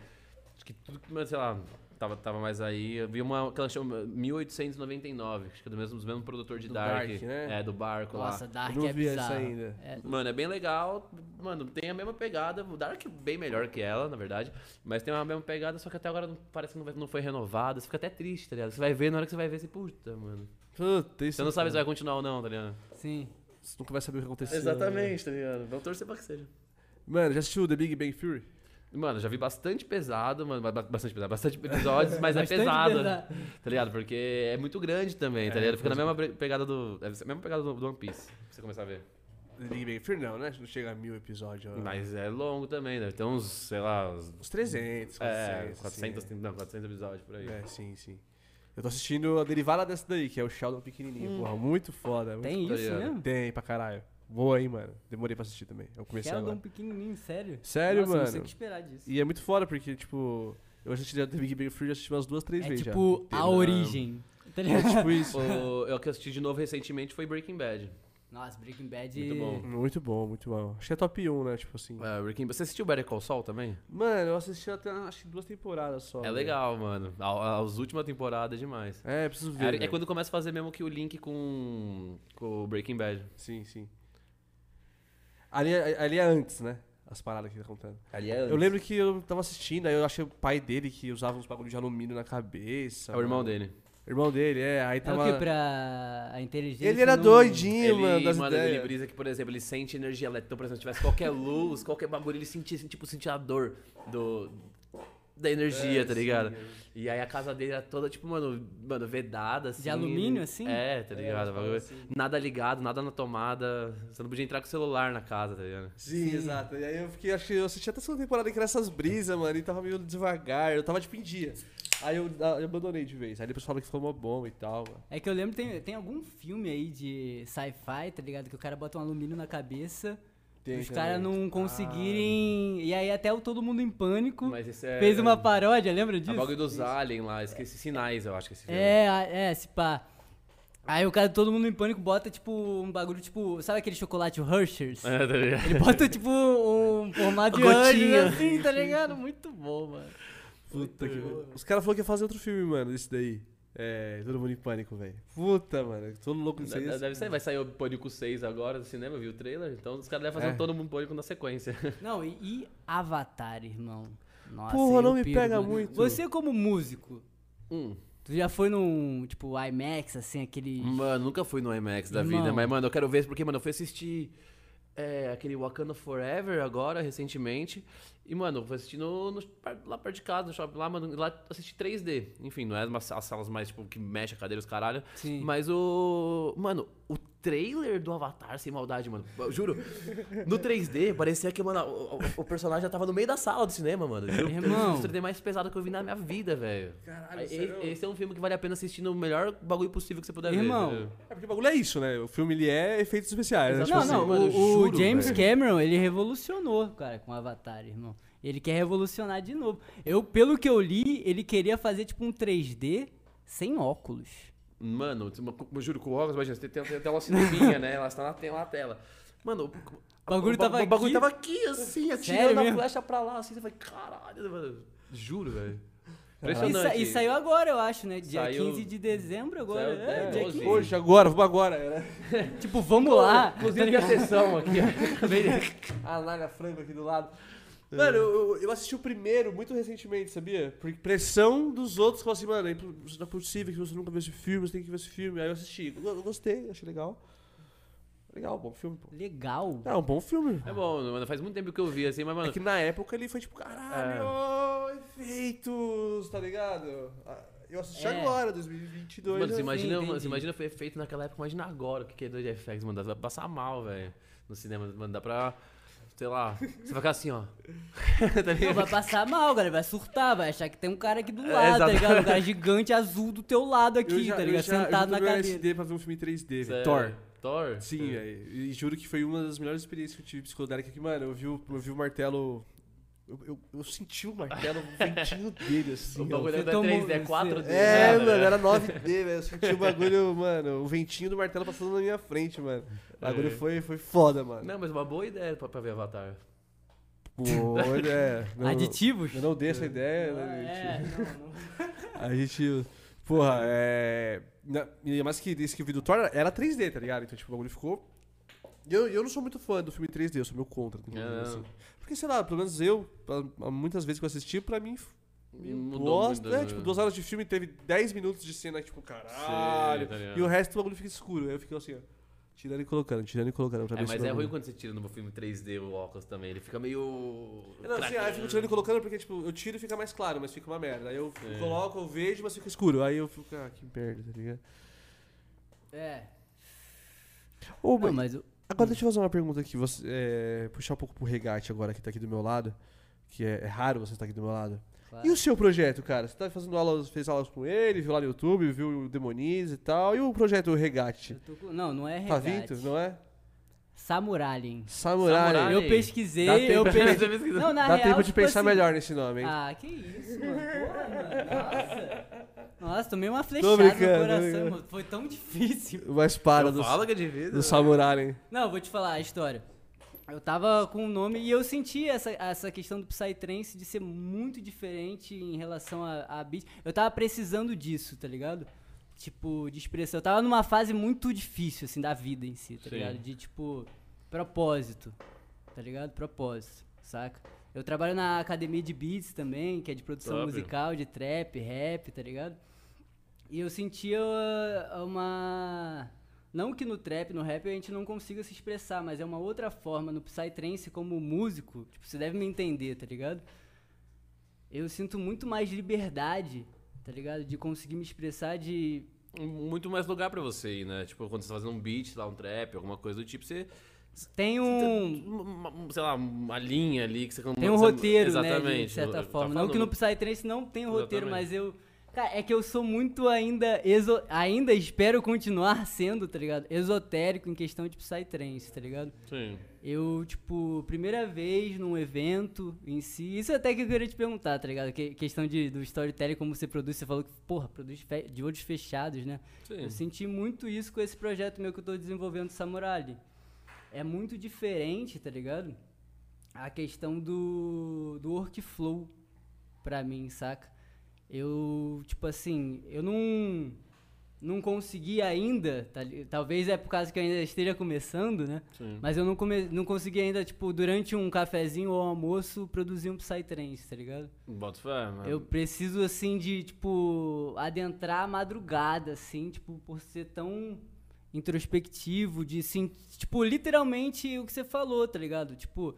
Acho que tudo que, mano, sei lá, tava, tava mais aí. Eu vi uma que ela chama 1899, acho que é do mesmo, do mesmo produtor de Do Dark. Dark, né? É, do barco Nossa, lá. Dark Eu não é vi essa bizarro. ainda. É, Mano, é bem legal. Mano, tem a mesma pegada. O Dark é bem melhor que ela, na verdade. Mas tem a mesma pegada, só que até agora não- parece que não, vai- não foi renovada. Você fica até triste, tá ligado? Você vai ver, na hora que você vai ver, você, puta, mano. Puta, isso Você não sabe se cara. vai continuar ou não, tá ligado? sim. Você nunca vai saber o que aconteceu. né? Exatamente, tá ligado? Vamos torcer pra que seja. Mano, já assistiu The Big Bang Theory? Mano, já vi bastante pesado, mano. ba- Bastante pesado, bastante episódios, mas é Bastante pesado. pesado. Tá ligado? Porque é muito grande também, tá É, ligado? Fica na mesma pegada do. É a mesma pegada do, do One Piece. Pra você começar a ver. Big Bang Theory não, né? Não chega a mil episódios. Mas é longo também, deve ter uns, sei lá, uns. Uns 300, 400. É, assim, 400, não, 400 episódios por aí. É, sim, sim. Eu tô assistindo a derivada dessa daí, que é o Sheldon pequenininho. Porra, muito foda. muito Tem tá isso ligado? mesmo? Tem pra caralho. Boa aí, mano. Demorei pra assistir também. Eu comecei Sheldon agora. pequenininho, sério? Sério, Nossa, mano? não sei o que esperar disso. E é muito foda, porque, tipo... Eu assisti The Big Bang Theory, já assisti umas duas, três É vezes tipo já. a origem. Tá É ligado? tipo isso. O, eu que assisti de novo recentemente foi Breaking Bad. Nossa, Breaking Bad... Muito bom. Muito bom, muito bom. Acho que é top 1, né? Tipo assim. É, Breaking Bad. Você assistiu Better Call Saul também? Mano, eu assisti até, acho que duas temporadas só. É velho. legal, mano. A- As últimas temporadas é demais. É, preciso É, ver. é velho. quando começa a fazer mesmo que o link com, com o Breaking Bad. Sim, sim. Ali, é- ali é antes, né? as paradas que ele tá contando. Ali é Eu lembro que eu tava assistindo, aí eu achei o pai dele que usava uns bagulho de alumínio na cabeça. É o irmão mano. dele. Irmão dele, é. Aí É tava. o que pra a inteligência. Ele era não- doidinho, Ele, mano, das mano, ele ideias. brisa que, por exemplo, ele sente energia elétrica. Então, por exemplo, se tivesse qualquer luz, qualquer bagulho, ele sentia, assim, tipo, sentia a dor do, da energia, É, tá sim, ligado? é. E aí a casa dele era toda, tipo, mano, mano vedada, assim. alumínio, ele- assim? É, tá ligado? Bagulho- assim. Nada ligado, nada na tomada. Você não podia entrar com o celular na casa, tá ligado? Sim, exato. E aí eu fiquei, acho que eu assisti até a segunda temporada que era essas brisas, mano, e tava meio devagar, eu tava tipo em dia. Aí eu, eu abandonei de vez. Aí depois falaram que ficou mó bom e tal, mano. É que eu lembro, tem, tem algum filme aí de sci-fi, tá ligado? Que o cara bota um alumínio na cabeça, Tem os caras não conseguirem. E aí até o Todo Mundo em Pânico Mas esse é. fez uma paródia, lembra A disso? bagulho dos aliens lá, esqueci sinais, eu acho que esse filme. É, a- é, se pá. Aí o cara, todo mundo em pânico, bota tipo um bagulho, tipo, sabe aquele chocolate Hershey's? É, tá ligado? Ele bota tipo um formato de Gotinha. Hershey's assim, tá ligado? Muito bom, mano. Puta que. Os caras falaram que ia fazer outro filme, mano, desse daí. É, todo mundo em pânico, velho. Puta, mano. Todo louco nisso aí. Deve ser, vai sair o Pânico 6 agora do cinema, viu o trailer? Então os caras devem fazer É. todo mundo Pânico na sequência. Não, e, e Avatar, irmão? Nossa, Porra, não me piro, pega mano. muito. Você como músico, Hum. tu já foi num, tipo, IMAX, assim, aquele... Mano, nunca fui no IMAX da Irmão. vida, mas, mano, eu quero ver porque, mano, eu fui assistir é, aquele Wakanda Forever agora, recentemente. E, mano, eu fui assistir no, no- lá perto de casa, no shopping lá, mano, lá assisti 3D. Enfim, não é as salas mais, tipo, que mexe a cadeira os caralho. Sim. Mas o. Mano, o trailer do Avatar, sem maldade, mano. Eu juro. No 3D, parecia que, mano, o, o- o personagem já tava no meio da sala do cinema, mano. Juro, Irmão. O 3D mais pesado que eu vi na minha vida, velho. Caralho, sério? Esse é um filme que vale a pena assistir no melhor bagulho possível que você puder Irmão. ver. entendeu? É porque o bagulho é isso, né? O filme ele é efeitos especiais. Né? Tipo Não, assim, não, mano, o, o juro, James velho. Cameron, ele revolucionou, cara, com o Avatar, irmão. Ele quer revolucionar de novo. Eu, pelo que eu li, ele queria fazer, tipo, um 3D sem óculos. Mano, eu juro, com o óculos, imagina, você tem, tem até uma cineminha, né? Ela está na, tem na tela. Mano, o bagulho o, tava o bagulho aqui. tava aqui, assim, Sério atirando a flecha pra lá, assim, você vai, caralho, mano. Juro, velho. E, sa- Impressionante. e saiu agora, eu acho, né? Dia Saiu- 15 de dezembro agora. Saiu é, até dia 12. 15. Hoje, agora, vamos agora. Né? Tipo, vamos lá. Inclusive, a sessão aqui, ó. A Naga Franco aqui do lado. Mano, eu, eu- assisti o primeiro muito recentemente, sabia? Por pressão dos outros, falaram assim, mano, é não é possível que você nunca viu esse filme, você tem que ver esse filme. Aí eu assisti. Eu, eu gostei, achei legal. Legal, bom filme, pô. Legal. É um bom filme. É bom, mano, faz muito tempo que eu vi, assim, mas, mano, É que na época ele foi tipo, caralho, efeitos, tá ligado? Ah, Eu assisti É. agora, 2022. Mano, você né? imagina, entendi. você imagina foi feito naquela época, imagina agora o que que é 2FX, mano, dá pra passar mal, velho, no cinema, mano, dá pra, sei lá, você vai ficar assim, ó. tá Não, ligado? vai passar mal, galera. Vai surtar, vai achar que tem um cara aqui do É, lado, tá exato. ligado? Um cara gigante azul do teu lado aqui, Eu já, tá eu ligado? já, eu Sentado na um cadeira. LSD pra ver um filme em 3D, velho. Thor. Thor? Sim, velho. E juro que foi uma das melhores experiências que eu tive psicodélica aqui, mano. Eu vi o, eu vi o martelo. Eu, eu, eu senti o martelo, o ventinho dele, assim. O bagulho não é tomou- 3D, é 4D. É, né, mano, era 9D, velho. Eu senti o bagulho, mano, o ventinho do martelo passando na minha frente, mano. O bagulho É. foi, foi foda, mano. Não, mas uma boa ideia pra, pra ver Avatar. Pô, é. Não, Aditivos? Eu não dei essa ideia, Ah, né? é, gente? não, não. A gente. Porra, é. na- E mais que esse que eu vi do Thor era 3D, tá ligado? Então, tipo, o bagulho ficou. E Eu, eu não sou muito fã do filme 3D, eu sou meio contra. tá ligado? É, não. Assim. Porque, sei lá, pelo menos eu, muitas vezes que eu assisti, pra mim. Eu Mudou gosto, muito, né? né? Tipo, duas horas de filme teve 10 minutos de cena, tipo, caralho. Sei, tá e o resto do bagulho fica escuro. Aí eu fico assim, ó. Tirando e colocando, tirando e colocando. Pra É, ver mas é ruim quando você tira no filme 3D o óculos também. Ele fica meio. Não, assim, aí eu fico tirando e colocando porque, tipo, eu tiro e fica mais claro, mas fica uma merda. Aí eu É. coloco, eu vejo, mas fica escuro. Aí eu fico, ah, que merda, tá ligado? É. Ô, Não, mas- mas o- Agora deixa eu fazer uma pergunta aqui, você, é, puxar um pouco pro regate agora que tá aqui do meu lado, que é, é raro você estar aqui do meu lado. claro. E o seu projeto, cara? Você tá fazendo aulas, fez aulas com ele, viu lá no YouTube, viu o Demonize e tal. E o projeto Regate? Eu tô com- Não, não é Tá regate. vindo, não é? Samuralien. Samurai. Samurai. Eu pesquisei, eu pesquisei. Não, na Dá real, tempo de tipo pensar assim- melhor nesse nome, hein? Ah, que isso, mano. Porra, mano. Nossa. Nossa, tomei uma flechada no coração, mano. Foi tão difícil. Mas para Eu do, falo que é difícil. do Samurai, hein? Não, vou te falar a história. Eu tava com o nome e eu senti essa, essa questão do Psytrance de ser muito diferente em relação a, a beat. Eu tava precisando disso, tá ligado? Tipo, de expressão. Eu tava numa fase muito difícil, assim, da vida em si, tá Sim. ligado? De, tipo, propósito, tá ligado? Propósito. saca? Eu trabalho na academia de beats também, que é de produção Top. musical, de trap, rap, tá ligado? E eu sentia uh, uma. Não que no trap, no rap a gente não consiga se expressar, mas é uma outra forma. No Psytrance, como músico, tipo, você deve me entender, tá ligado? Eu sinto muito mais liberdade, tá ligado? De conseguir me expressar de. Muito mais lugar pra você ir, né? Tipo, quando você tá fazendo um beat, lá, um trap, alguma coisa do tipo, você. Tem um. uma- sei lá, uma linha ali que você Tem um roteiro, né? Exatamente. De certa forma. tava Não que no. Psytrance não tem um roteiro, mas eu. Cara, é que eu sou muito ainda. Exo... Ainda espero continuar sendo, tá ligado? Esotérico em questão de Psytrance, tá ligado? Sim. Eu, tipo, primeira vez num evento em si. Isso até que eu queria te perguntar, tá ligado? Que, questão de, do storytelling, como você produz. Você falou que, porra, produz de olhos fechados, né? Sim. Eu senti muito isso com esse projeto meu que eu tô desenvolvendo Samurai. É muito diferente, tá ligado? A questão do, do workflow pra mim, saca? Eu, tipo assim, eu não não consegui ainda, tá talvez é por causa que eu ainda esteja começando, né? Sim. Mas eu não, come, não consegui ainda, tipo, durante um cafezinho ou almoço, produzir um Psytrance, tá ligado? Bota fé, mano. Eu preciso, assim, de, tipo, adentrar a madrugada, assim, tipo, por ser tão introspectivo, de, assim, tipo, literalmente o que você falou, tá ligado? Tipo,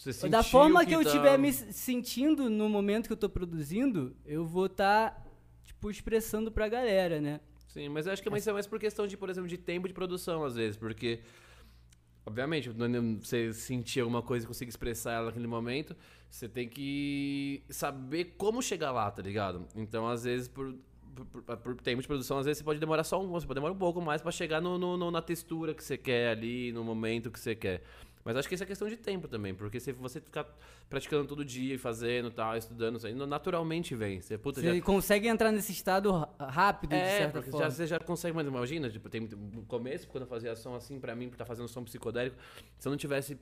Você da forma que, eu tá- estiver me s- sentindo no momento que eu tô produzindo, eu vou estar, tipo, expressando pra galera, né? Sim, mas eu acho que é mais, é mais por questão de, por exemplo, de tempo de produção, às vezes, porque. Obviamente, você sentir alguma coisa e conseguir expressar ela naquele momento, você tem que saber como chegar lá, tá ligado? Então, às vezes, por, por, por- por tempo de produção, às vezes você pode demorar só um, você pode demorar um pouco mais pra chegar no, no- no- na textura que você quer ali, no momento que você quer. Mas acho que isso é questão de tempo também, porque se você ficar praticando todo dia e fazendo tal, estudando, isso aí naturalmente vem. Você, puta, já, Você consegue entrar nesse estado rápido, de é, certa porque forma. já, você já consegue, mas imagina, tipo, tem no começo, quando eu fazia som assim, pra mim, por estar fazendo som psicodélico, se eu não tivesse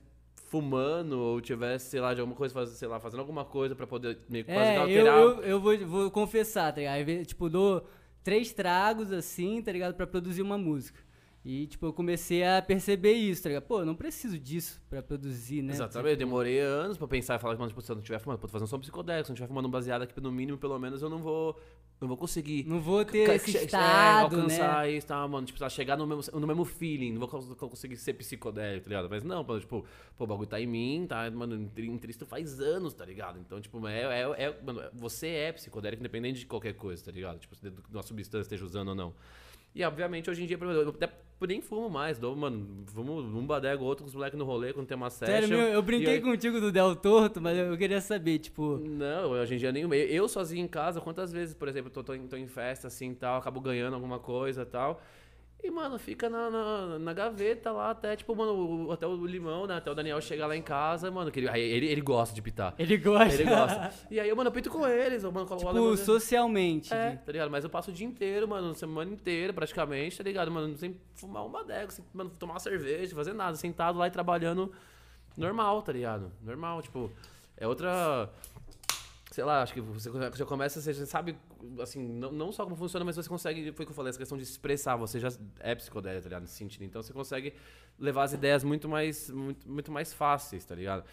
fumando ou tivesse, sei lá, de alguma coisa, faz- sei lá, fazendo alguma coisa pra poder meio que quase É, que eu, alterar. eu, eu vou, vou confessar, tá ligado? Tipo, dou três tragos, assim, tá ligado? Pra produzir uma música. E, tipo, eu comecei a perceber isso, tá ligado? Pô, eu não preciso disso pra produzir, né? Exatamente, eu demorei anos pra pensar e falar, mano, tipo, se eu não estiver fumando, pô, tô fazendo som psicodélico, se eu não estiver fumando um baseado aqui, no mínimo, pelo menos, eu não vou, não vou conseguir Não vou ter esse é, estado, alcançar né? isso, tá, mano? Tipo, tá, chegar no mesmo, no mesmo feeling, não vou cons- conseguir ser psicodélico, tá ligado? Mas não, mano, tipo, pô, o bagulho tá em mim, tá, mano, em Tristo faz anos, tá ligado? Então, tipo, é, é, é- mano, você é psicodélico independente de qualquer coisa, tá ligado? Tipo, se uma substância esteja usando ou não. E, obviamente, hoje em dia, eu até nem fumo mais, dou, mano, fumo um badego ou outro com os moleques no rolê, quando tem uma session. Sério, meu, eu brinquei aí- contigo do Del Torto, mas eu eu queria saber, tipo... Não, hoje em dia nenhum. Eu, eu sozinho em casa, quantas vezes, por exemplo, tô, tô, em, tô em festa assim e tal, acabo ganhando alguma coisa e tal. E, mano, fica na, na, na gaveta lá até, tipo, mano, o- até o limão, né? Até o Daniel chegar lá em casa, mano, que ele, ele, ele gosta de pitar. Ele gosta. Ele gosta. E aí, eu, mano, eu pito com eles, eu, mano, coloco o tipo, alemão- socialmente. É, tá ligado? Mas eu passo o dia inteiro, mano, semana inteira praticamente, tá ligado? Mano, sem fumar um badeco, sem mano, tomar uma cerveja, fazer nada, sentado lá e trabalhando normal, tá ligado? Normal, tipo, é outra. Sei lá, acho que você já começa, você já sabe, assim, não, não só como funciona, mas você consegue, foi o que eu falei, essa questão de expressar, você já é psicodélico, tá ligado? Nesse sentido. Então você consegue levar as ideias muito mais, muito, muito mais fáceis, tá ligado?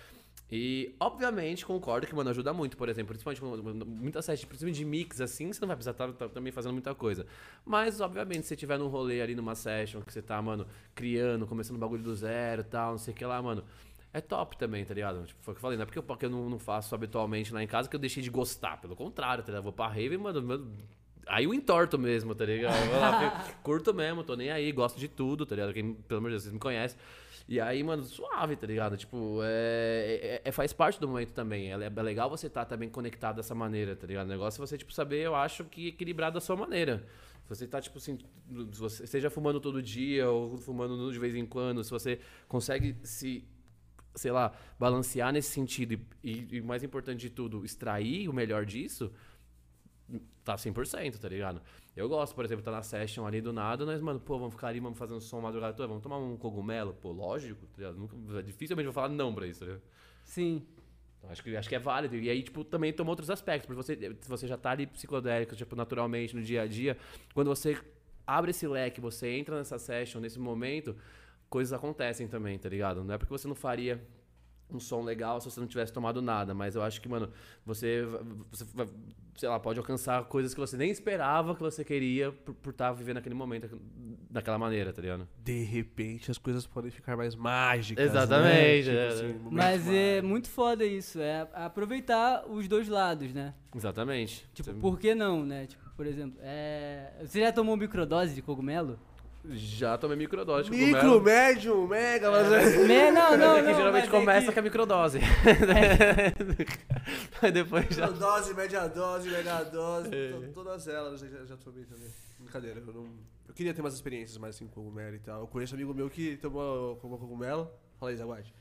E, obviamente, concordo que, mano, ajuda muito, por exemplo, principalmente com muita sete, principalmente de mix, assim, você não vai precisar estar também fazendo muita coisa. Mas, obviamente, se você tiver num rolê ali numa session, que você tá, mano, criando, começando um bagulho do zero e tal, não sei o que lá, mano, é top também, tá ligado? Tipo, foi o que eu falei, não é porque eu, porque eu não, não faço habitualmente lá em casa que eu deixei de gostar, pelo contrário, tá ligado? Eu vou pra rave e, mano, mano, aí eu entorto mesmo, tá ligado? Lá, curto mesmo, tô nem aí, gosto de tudo, tá ligado? Quem, pelo amor de Deus, vocês me conhecem. E aí, mano, suave, tá ligado? Tipo, é, é- é- faz parte do momento também. É, é legal você estar também conectado dessa maneira, tá ligado? O negócio é você, tipo, saber, eu acho que equilibrar da sua maneira. Se você tá, tipo assim, se você seja fumando todo dia ou fumando de vez em quando, se você consegue se, sei lá, balancear nesse sentido e, e, e mais importante de tudo, extrair o melhor disso, tá 100%, tá ligado? Eu gosto, por exemplo, tá na session ali do nada, nós, mano, pô, vamos ficar ali, vamos fazer um som madrugada toda, vamos tomar um cogumelo? Pô, lógico, tá ligado? Nunca, dificilmente vou falar não pra isso, tá ligado? Sim. Então, acho, que, acho que é válido. E aí, tipo, também toma outros aspectos. Porque você, você já tá ali psicodélico, tipo, naturalmente, no dia a dia, quando você abre esse leque, você entra nessa session, nesse momento, coisas acontecem também, tá ligado? Não é porque você não faria um som legal se você não tivesse tomado nada. Mas eu acho que, mano, você, você vai, sei lá, pode alcançar coisas que você nem esperava que você queria por estar vivendo aquele momento daquela maneira, tá ligado? De repente as coisas podem ficar mais mágicas. Exatamente, Né? é. Tipo assim, momentos Mas é mágicos. muito foda isso, é aproveitar os dois lados, né? Exatamente. Tipo, Você- por que não, né? Tipo, por exemplo, é... você já tomou microdose de cogumelo? Já tomei microdose Micro, médio, mega, mas é. Me- Não, Mas não, é que não. geralmente é começa que- com a microdose. Aí depois já. Dose, média dose, mega dose, É. to- todas elas já, já tomei também. Brincadeira, eu não. Eu queria ter umas experiências mais assim com cogumelo e tal. Eu conheço um amigo meu que tomou, tomou cogumelo. Fala aí, Zaguate.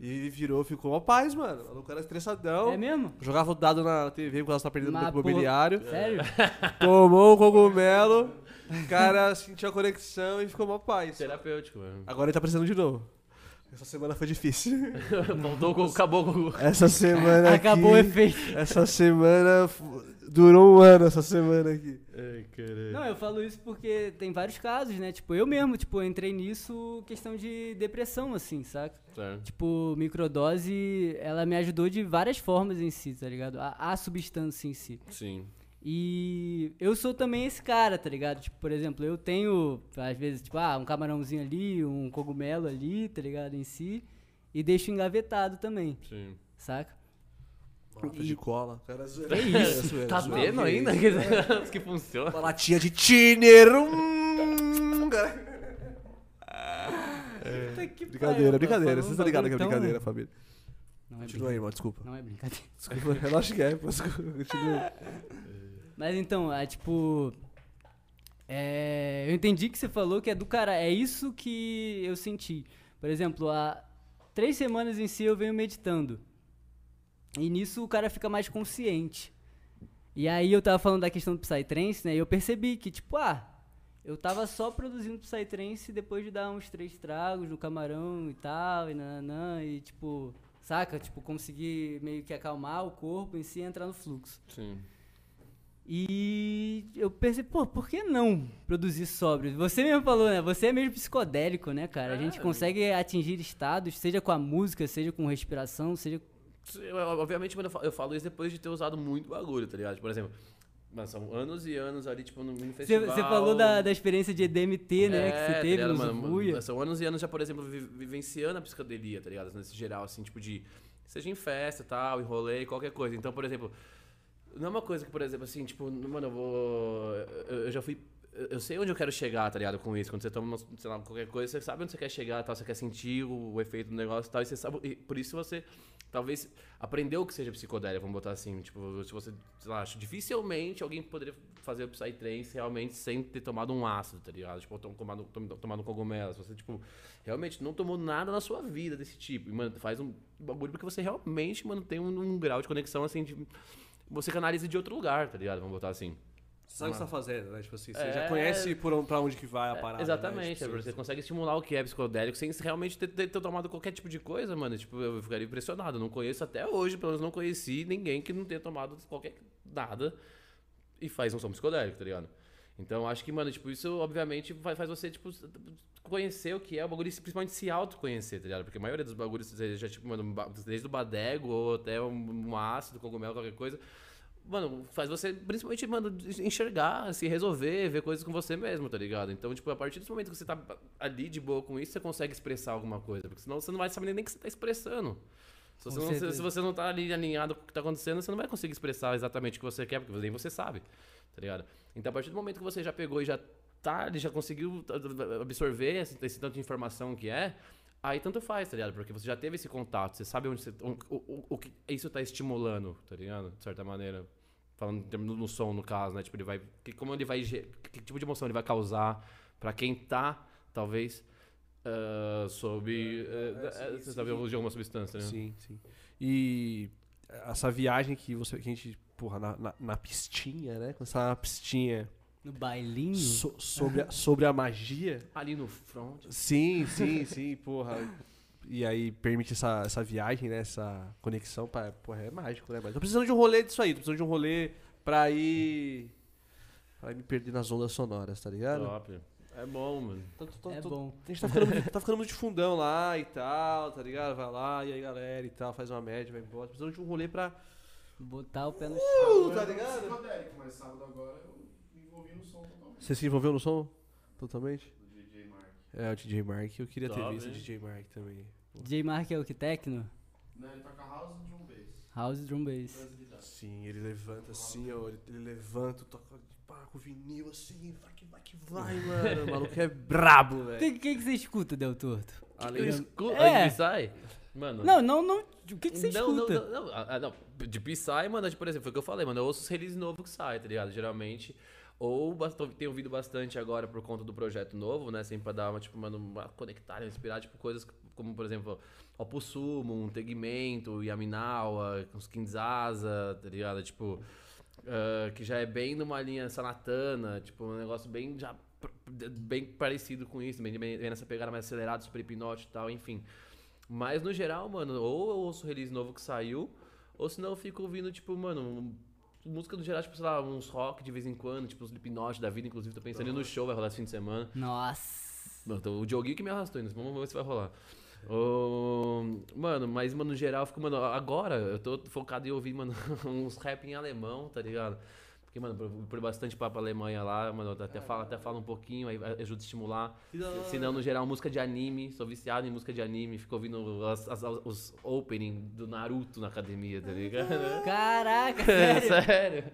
E virou, ficou uma paz, mano. O maluco era estressadão. É mesmo? Jogava o dado na TV quando ela tá perdendo Mas, no pô, imobiliário. Sério? Tomou o cogumelo. O cara sentiu a conexão e ficou uma paz. Terapêutico, mano. Agora ele tá precisando de novo. Essa semana foi difícil. Voltou com acabou com. Essa semana Acabou o aqui, efeito. Essa semana durou um ano essa semana aqui. Ai, caralho. Não, eu falo isso porque tem vários casos, né? Tipo, eu mesmo, tipo, eu entrei nisso questão de depressão, assim, saca? Certo. Tipo, microdose, ela me ajudou de várias formas em si, tá ligado? A, a substância em si. Sim. E eu sou também esse cara, tá ligado? Tipo, por exemplo, eu tenho, às vezes, tipo, ah, um camarãozinho ali, um cogumelo ali, tá ligado? Em si. E deixo engavetado também, Sim. saca? Lata de cola. Cara, Que isso? Tá vendo ainda? Que, que funciona. Uma latinha de tiner. hum, cara. Puta que Brincadeira, pariu, brincadeira. falou Vocês estão ligados que é brincadeira, família. Não é Continua aí, irmão, desculpa. Não é brincadeira. Desculpa, eu acho que é. Continua. Mas então, é tipo. é, eu entendi que você falou que é do cara. É isso que eu senti. Por exemplo, há três semanas em si eu venho meditando. E nisso o cara fica mais consciente. E aí eu tava falando da questão do Psytrance, né? E eu percebi que, tipo, ah, eu tava só produzindo Psytrance depois de dar uns três tragos no camarão e tal, e nananã, e tipo, saca? Tipo, conseguir meio que acalmar o corpo em si e entrar no fluxo. Sim. E eu pensei, pô, por que não produzir sóbrio? Você mesmo falou, né? Você é meio psicodélico, né, cara? A gente É. consegue atingir estados, seja com a música, seja com respiração, seja. Obviamente, mano, eu fa- eu falo isso depois de ter usado muito bagulho, tá ligado? Por exemplo, mano, são anos e anos ali, tipo, no, Você, festival. você falou da, da experiência de EDMT, né? É, que você tá teve ligado, no mano? Zubuia. São anos e anos já, por exemplo, vi- vivenciando a psicodelia, tá ligado? Nesse geral, assim, tipo de. Seja em festa tal, em rolê, qualquer coisa. Então, por exemplo, não é uma coisa que, por exemplo, assim, tipo, mano, eu vou. Eu, eu já fui. Eu sei onde eu quero chegar, tá ligado? Com isso. Quando você toma, sei lá, qualquer coisa, você sabe onde você quer chegar, tal, você quer sentir o, o efeito do negócio e tal, e você sabe. E por isso você talvez aprendeu que seja psicodélico, vamos botar assim. Tipo, se você, sei lá, dificilmente alguém poderia fazer o Psytrance realmente sem ter tomado um ácido, tá ligado? Tipo, tom- tomado, tom- tomado um cogumelo. Se você, tipo, realmente não tomou nada na sua vida desse tipo. E, mano, faz um bagulho porque você realmente, mano, tem um, um grau de conexão, assim, de. Você canaliza de outro lugar, tá ligado? Vamos botar assim. Sabe o que você tá fazendo, né? Tipo assim, você É. já conhece por onde, pra onde que vai a É, parada. Exatamente, né? é, Tipo, você consegue estimular o que é psicodélico sem realmente ter, ter- ter tomado qualquer tipo de coisa, mano. Tipo, eu ficaria impressionado. Não conheço até hoje, pelo menos não conheci ninguém que não tenha tomado qualquer nada e faz um som psicodélico, tá ligado? Então acho que, mano, tipo, isso obviamente faz você, tipo, conhecer o que é o bagulho, principalmente se autoconhecer, tá ligado? Porque a maioria dos bagulhos, já, tipo, mano, desde o badego ou até um, um ácido, cogumelo, qualquer coisa, mano, faz você, principalmente, mano, enxergar, se resolver, ver coisas com você mesmo, tá ligado? Então, tipo, a partir do momento que você tá ali de boa com isso, você consegue expressar alguma coisa. Porque senão você não vai saber nem o que você tá expressando. Se você, não, se, você não tá ali alinhado com o que tá acontecendo, você não vai conseguir expressar exatamente o que você quer, porque nem você sabe, tá ligado? Então, a partir do momento que você já pegou e já tá, ele já conseguiu absorver esse, esse tanto de informação que é, aí tanto faz, tá ligado? Porque você já teve esse contato, você sabe onde você, o, o, o que isso tá estimulando, tá ligado? De certa maneira. Falando em termos no som, no caso, né? Tipo, ele vai. que- Como ele vai. ge- Que tipo de emoção ele vai causar pra quem tá, talvez, ah, sob. eh, eh, você sabe o uso de alguma substância, né? Sim, sim. E essa viagem que, você, que a gente, porra, na, na, na pistinha, né? Quando você tá na pistinha No bailinho. so- sobre, a, sobre a magia. Ali no front. Sim, sim, sim, porra. E aí permite essa, essa viagem, né? Essa conexão, pra, porra, é mágico, né? Mas tô precisando de um rolê disso aí, tô precisando de um rolê pra ir. Pra ir me perder nas ondas sonoras, tá ligado? Top. É bom, mano. Tô- tô- É tô- bom. A gente tá ficando, muito- tá ficando muito de fundão lá e tal, tá ligado? Vai lá, e aí galera e tal, faz uma média, vai embora. Precisamos de um rolê pra. Botar o pé no chão. tá ligado? Mas sábado agora eu me envolvi no som totalmente. Você se envolveu no som? Totalmente? Do DJ Mark. É, o DJ Mark. Eu queria ter Top, visto o hein? DJ Mark também. DJ Mark é o que? Tecno? Né, ele toca house e drum bass. House Drum Bass. Sim, ele levanta assim, ó. Ele, ele levanta, toca pá, com o vinil assim, vai que vai que vai, mano. O maluco é brabo, velho. O que, que você escuta, Del Torto? Além Eu de- escuto. É. É. Psy? Mano. Não, não, não. O que, que você não, não, escuta? não, não, ah, não, De Psy, mano, tipo, por exemplo, foi o que eu falei, mano. Eu ouço os releases novos que sai, tá ligado? Geralmente. Ou tenho ouvido bastante agora por conta do projeto novo, né? Sempre pra dar uma, tipo, mano, uma conectar, inspirar, tipo, coisas como, por exemplo, Opussumo, Tegmento, Yaminawa, os Kinzaza, tá ligado? Tipo, ah, que já é bem numa linha sanatana, tipo, um negócio bem já bem parecido com isso, bem, bem, nessa pegada mais acelerada, super hipnótico e tal, enfim. Mas no geral, mano, ou eu ouço o release novo que saiu, ou senão eu fico ouvindo, tipo, mano, música no geral, tipo, sei lá, uns rock de vez em quando, tipo, os Slipknot da vida, inclusive, tô pensando no show, vai rolar esse fim de semana. Nossa. Mano, então, o Dioguinho que me arrastou ainda, vamos ver se vai rolar. Ô, mano, mas, mano, no geral, eu fico, mano, agora eu tô focado em ouvir, mano, uns rap em alemão, tá ligado? Porque, mano, por, bastante papo Alemanha lá, mano, até falo, até falo um pouquinho, aí ajuda a estimular. Que da hora. Se não, no geral, música de anime, sou viciado em música de anime, fico ouvindo as- as- os opening do Naruto na academia, tá ligado? Caraca, É, sério. sério.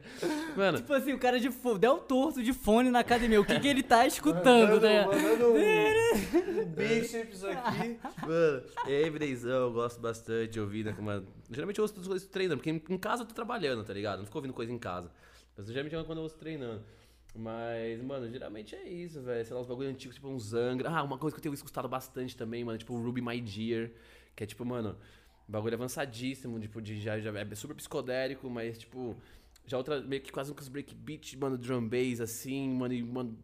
Mano, Tipo assim, o cara de fone, Del Torto de fone na academia. O que, que ele tá escutando, né? Mandando um, um bíceps aqui. Mano, Everydaysão, eu gosto bastante de ouvir, né? uma- Geralmente eu ouço tudo isso treinando, porque em, em casa eu tô trabalhando, tá ligado? Não fico ouvindo coisa em casa. Mas geralmente é quando eu ouço treinando. Mas, mano, geralmente é isso, velho. Sei lá, os bagulho antigos, tipo um Zangra. Ah, uma coisa que eu tenho escutado bastante também, mano, tipo o Ruby My Dear. Que é tipo, mano, bagulho avançadíssimo, tipo, de já, já é super psicodélico, mas tipo. Já outra, meio que quase os breakbeat, mano, drum bass, assim, mano, e, mano,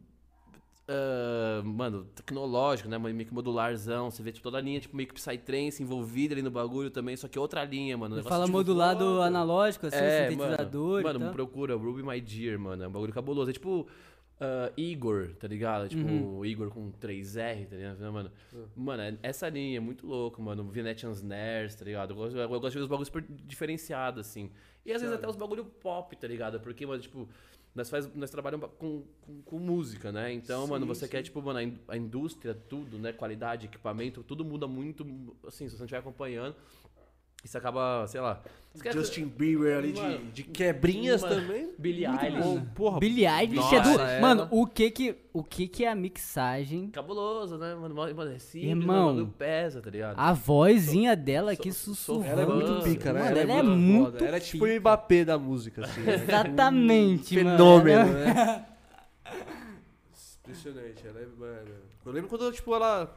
ah, mano, tecnológico, né? Meio que modularzão. Você vê tipo, toda a linha, tipo, meio que Psytrance envolvida ali no bagulho também, só que outra linha, mano. negócio, fala tipo, modulado foda. analógico, assim, É, sintetizador Mano, e mano tal. procura Ruby My Dear, mano. É um bagulho cabuloso. É tipo ah, Igor, tá ligado? Tipo, Uhum. Igor com 3R, tá ligado? Mano, mano é- essa linha é muito louco, mano. Venetian Snares, tá ligado? Eu gosto, eu gosto de ver os bagulhos super diferenciados, assim. E às vezes até os bagulho pop, tá ligado? Porque, mano, tipo, nós, faz, nós trabalhamos com, com, com música, né? Então, mano, você quer, tipo, mano, a indústria, tudo, né? Qualidade, equipamento, tudo muda muito, assim, se você não estiver acompanhando. Isso acaba, sei lá. esquece- Justin Bieber ali Mano, de, de quebrinhas mano, também. Billie Eilish. Porra, Billie Eilish Nossa, é do... ela- Mano, o que que, o que que é a mixagem, Cabuloso, né, mano? Mano, é simples, Irmão, mas o bagulho pesa, tá ligado? a vozinha dela que sou- sussurrando. ela é muito Mano, pica, né? Mano, ela é muito muito foda. Ela é tipo o. Mbappé da música, assim. né? Exatamente, mano. Fenômeno, né? Impressionante, ela é, mano. Eu lembro quando, tipo, ela.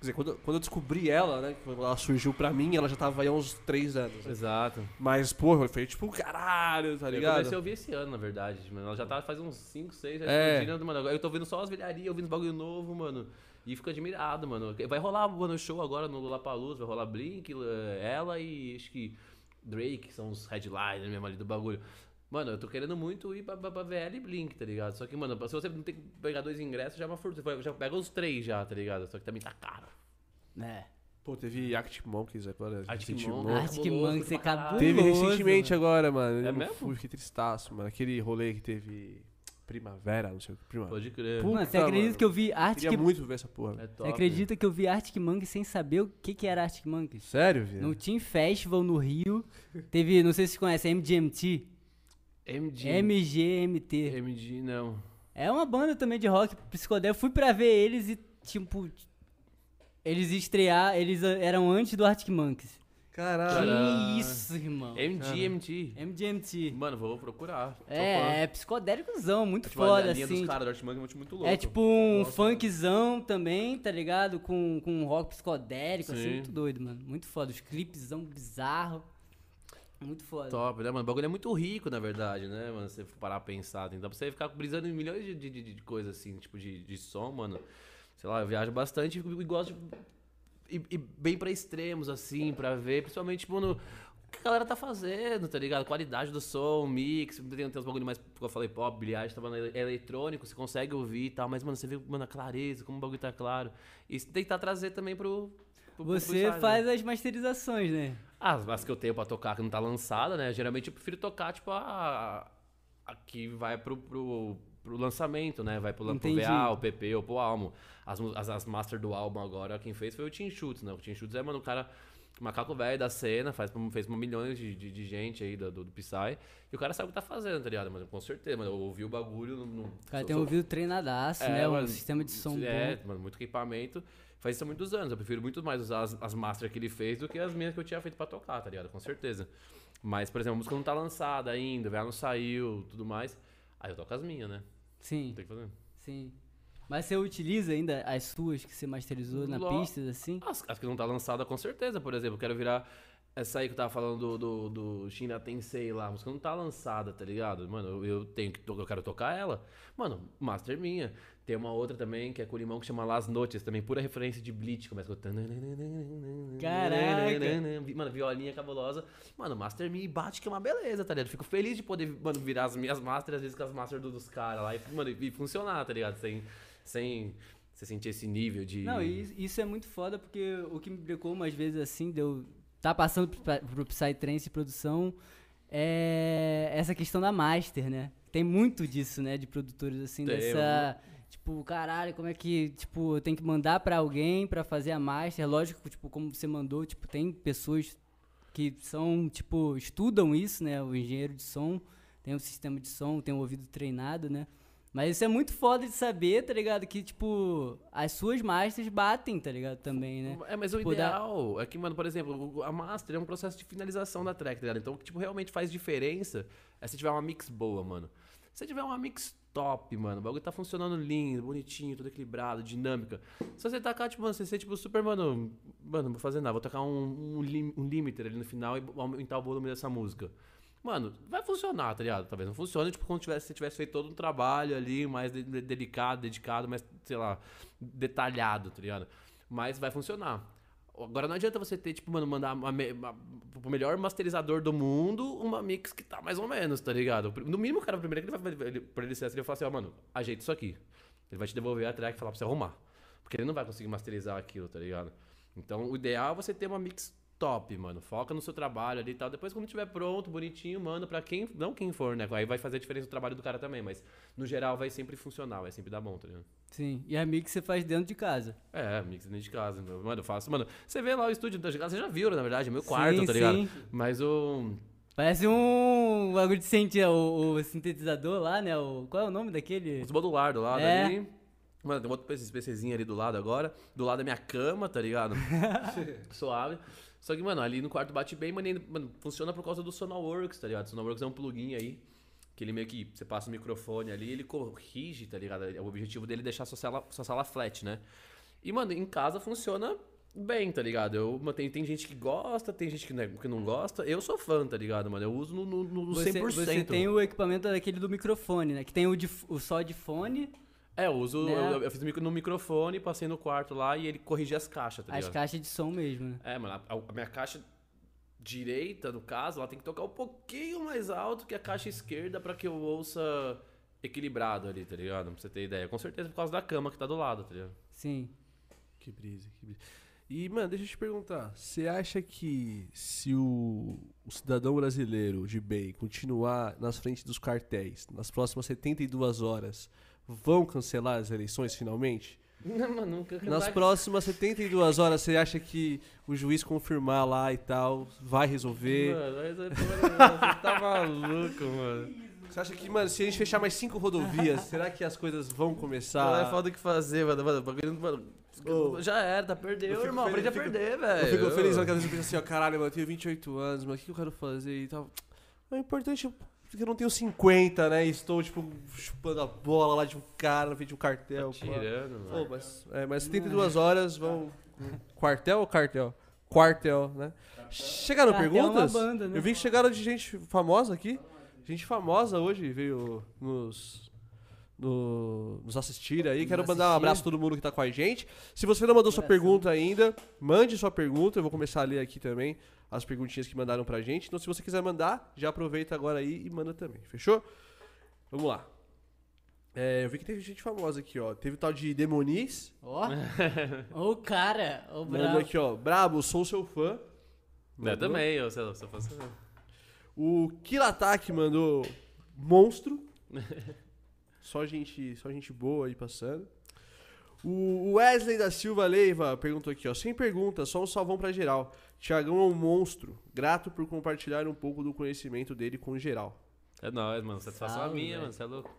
Quer dizer, quando, quando eu descobri ela, né? Quando ela surgiu pra mim, ela já tava aí há uns 3 anos. né? Exato. Mas, porra, foi tipo, caralho, tá Eu ligado? comecei a ouvir esse ano, na verdade, mano. Ela já tá faz uns 5, 6, já É. explodindo, mano. Agora eu tô vendo só as velharias, ouvindo os bagulho novo, mano. E fico admirado, mano. Vai rolar mano, show agora no Lollapalooza, vai rolar Blink, eh, ela e acho que Drake, que são os headliners mesmo ali do bagulho. Mano, eu tô querendo muito ir pra, pra, pra VL e Blink, tá ligado? Só que, mano, se você não tem que pegar dois ingressos, já é uma fortuna. Você Já pega os três já, tá ligado? Só que também tá caro. É. Pô, teve Arctic Monkeys agora. Arctic. Monkeys. Arctic Monkeys é caralho. cabuloso. Teve recentemente mano. agora, mano. É mesmo? Fui, fiquei tristaço, mano. Aquele rolê que teve primavera, não sei o que. Primavera. Pode crer. Puta, Mano, você acredita mano. que eu vi Arctic... Queria muito ver essa porra. É velho. top. Você acredita que eu vi Arctic Monkeys sem saber o que que era Arctic Monkeys? Sério, viu? No Team Festival no Rio, teve, não sei se vocês conhecem, MGMT. MG. MGMT. MG, não. É uma banda também de rock psicodélico. Fui pra ver eles e, tipo, eles estrear, eles eram antes do Arctic Monkeys. Caralho. Que isso, irmão. MG, MG. MGMT. Mano, vou procurar. É, é psicodélicozão, muito Tipo, a foda, linha assim. dos caras do Arctic Monkeys é muito, louco. É tipo um Gosto. funkzão também, tá ligado? Com, com um rock psicodélico, assim, Sim. muito doido, mano. Muito foda. Os clipezão bizarro. Muito foda. Top, né, mano? O bagulho é muito rico, na verdade, né, mano? Você parar a pensar. Então, pra você ficar brisando em milhões de, de, de- coisas, assim, tipo, de, de som, mano. Sei lá, eu viajo bastante e, gosto de. E, e bem pra extremos, assim, pra ver. Principalmente, tipo, no, que a galera tá fazendo, tá ligado? Qualidade do som, mix, tem, tem uns bagulho mais, como eu falei, pop, bilhagem, tá falando eletrônico, você consegue ouvir e tal, mas, mano, você vê, mano, a clareza, como o bagulho tá claro. E tentar trazer também pro. Pro- pro Você site, né? faz as masterizações, né? As, as que eu tenho pra tocar que não tá lançada, né? Geralmente eu prefiro tocar, tipo, a. a que vai pro, pro, pro lançamento, né? Vai pro, pro Entendi. VA, o PP ou pro álbum. As, as, as master do álbum agora, quem fez foi o Tim Schultz, né? O Tim Schultz é, mano, o cara. Macaco velho da cena, faz, fez pra milhões de, de, de gente aí do, do, do Psy. E o cara sabe o que tá fazendo, tá ligado? Mano, com certeza, mano. Eu ouvi o bagulho. No, no, O cara sou- tem sou- ouvido treinadaço, é, né? Mano, sistema de som É, bom. mano, muito equipamento. Faz isso há muitos anos. Eu prefiro muito mais usar as, as master que ele fez do que as minhas que eu tinha feito pra tocar, tá ligado? Com certeza. Mas, por exemplo, a música não tá lançada ainda, ela não saiu, tudo mais. Aí eu toco as minhas, né? Sim, Tem que fazer. sim. Mas você utiliza ainda as suas que você masterizou na Lo- pista, assim? As, as que não tá lançada, com certeza. Por exemplo, eu quero virar essa aí que eu tava falando do, do, do China Tensei lá. A música não tá lançada, tá ligado? Mano, eu, eu tenho que eu quero tocar ela. Mano, master minha. Tem uma outra também que é com limão que chama Las Noches, também pura referência de Bleach, começa com Caraca! Mano, violinha cabulosa. Mano, Master Me bate que é uma beleza, tá ligado? Fico feliz de poder, mano, virar as minhas masters às vezes com as masters do- dos caras lá e, mano, e funcionar, tá ligado? Sem sem você sentir esse nível de Não, isso- é muito foda porque o que me brecou umas vezes assim, deu tá passando pro, Psytrance e produção é essa questão da master, né? Tem muito disso, né, de produtores assim, Tem, dessa tipo, caralho, como é que, tipo, eu tenho que mandar pra alguém pra fazer a master? Lógico, tipo, como você mandou, tipo, tem pessoas que são, tipo, estudam isso, né, o engenheiro de som, tem um sistema de som, tem um ouvido treinado, né? Mas isso é muito foda de saber, tá ligado? Que, tipo, as suas masters batem, tá ligado? Também, né? É, mas o Tipo, dá- ideal é que, mano, por exemplo, a master é um processo de finalização da track, tá ligado? Então, o que, tipo, realmente faz diferença é se tiver uma mix boa, mano. Se tiver uma mix top, mano, o bagulho tá funcionando lindo, bonitinho, tudo equilibrado, dinâmica. Se você tacar, tipo, mano, você ser, tipo, super, mano, mano, não vou fazer nada, vou tacar um, um, lim- um limiter ali no final e aumentar o volume dessa música. Mano, vai funcionar, tá ligado? Talvez não funcione, tipo, quando tivesse, você tivesse feito todo um trabalho ali, mais de- de- delicado, dedicado, mais, sei lá, detalhado, tá ligado? Mas vai funcionar. Agora não adianta você ter, tipo, mano, mandar uma, uma, pro melhor masterizador do mundo uma mix que tá mais ou menos, tá ligado? No mínimo, cara, primeiro que ele vai, ele, pra ele ser assim, ele vai falar assim, ó, mano, ajeita isso aqui. Ele vai te devolver a track e falar pra você arrumar. Porque ele não vai conseguir masterizar aquilo, tá ligado? Então, o ideal é você ter uma mix top, mano. Foca no seu trabalho ali e tal. Depois, quando tiver pronto, bonitinho, manda pra quem, não quem for, né? Aí vai fazer a diferença do trabalho do cara também, mas no geral vai sempre funcionar, vai sempre dar bom, tá ligado? Sim. E a mix você faz dentro de casa. É, mix dentro de casa. Mano, eu faço. Mano, você vê lá o estúdio dentro de casa, você já viu, na verdade, é meu quarto, Sim, tá ligado? sim. Mas o. Parece um bagulho de sentir o, o sintetizador lá, né? O, qual é o nome daquele? Os modular do lado É. ali. Mano, tem outro PC PCzinho ali do lado agora. Do lado da minha cama, tá ligado? Suave. Só que, mano, ali no quarto bate bem, mano, ainda- mano, funciona por causa do Sonalworks, tá ligado? Sonalworks é um plugin aí. Que ele meio que, você passa o microfone ali, ele corrige, tá ligado? O objetivo dele é deixar sua sala, sua sala flat, né? E, mano, em casa funciona bem, tá ligado? Eu, tem, tem gente que gosta, tem gente que não, é- que não gosta. Eu sou fã, tá ligado, mano? Eu uso no, no, no Você, 100%. você tem o equipamento daquele do microfone, né? Que tem o, de, o só de fone, É, eu uso. Né? Eu, eu fiz no microfone, passei no quarto lá e ele corrigia as caixas, tá as ligado? caixas de som mesmo, né? É, mano, a, a minha caixa direita, no caso, ela tem que tocar um pouquinho mais alto que a caixa esquerda pra que eu ouça equilibrado ali, tá ligado? Pra você ter ideia. Com certeza por causa da cama que tá do lado, tá ligado? Sim. Que brisa, que brisa. E, mano, deixa eu te perguntar. Você acha que se o, o cidadão brasileiro de bem continuar nas frentes dos cartéis nas próximas 72 horas, vão cancelar as eleições finalmente? Não, mano, nunca Nas próximas 72 horas, você acha que o juiz confirmar lá e tal vai resolver? Mano, mas é- você tá maluco, mano. Você acha que, mano, se a gente fechar mais cinco rodovias, será que as coisas vão Não é começar? falta o que fazer, mano. mano, mano, Ô. já era, tá perdeu, Eu fico irmão. feliz- Aprende a perder, velho. Eu fico feliz, vezes eu penso assim, ó, caralho, mano, eu tenho 28 anos, mas o que eu quero fazer e tal. É importante porque eu não tenho 50, né? E estou, tipo, chupando a bola lá de um cara de um cartel. Tá tirando, mano. Pô, mas, é, mas 72 horas vão. Quartel ou cartel? Quartel, né? Chegaram Cartel é perguntas? banda, né? Eu vi que chegaram de gente famosa aqui. Gente famosa hoje veio nos, no- nos assistir aí. Nos Quero mandar um abraço a todo mundo que tá com a gente. Se você não mandou sua Coração. pergunta ainda, mande sua pergunta. Eu vou começar a ler aqui também as perguntinhas que mandaram pra gente. Então, se você quiser mandar, já aproveita agora aí e manda também. Fechou? Vamos lá. É, eu vi que teve gente famosa aqui, ó. Teve o tal de Demoniz. Ó. Ô, cara. Ô, Mandou bravo. aqui, ó. Brabo, sou seu fã. Eu Mandou. também, eu, se eu, se eu fosse. O Killatak mandou monstro. só gente, só gente boa aí passando. O Wesley da Silva Leiva perguntou aqui, ó, sem pergunta, só um salvão pra geral. Tiagão é um monstro, grato por compartilhar um pouco do conhecimento dele com geral. É nóis, mano. Satisfação Salve, minha, velho. mano. Você é louco.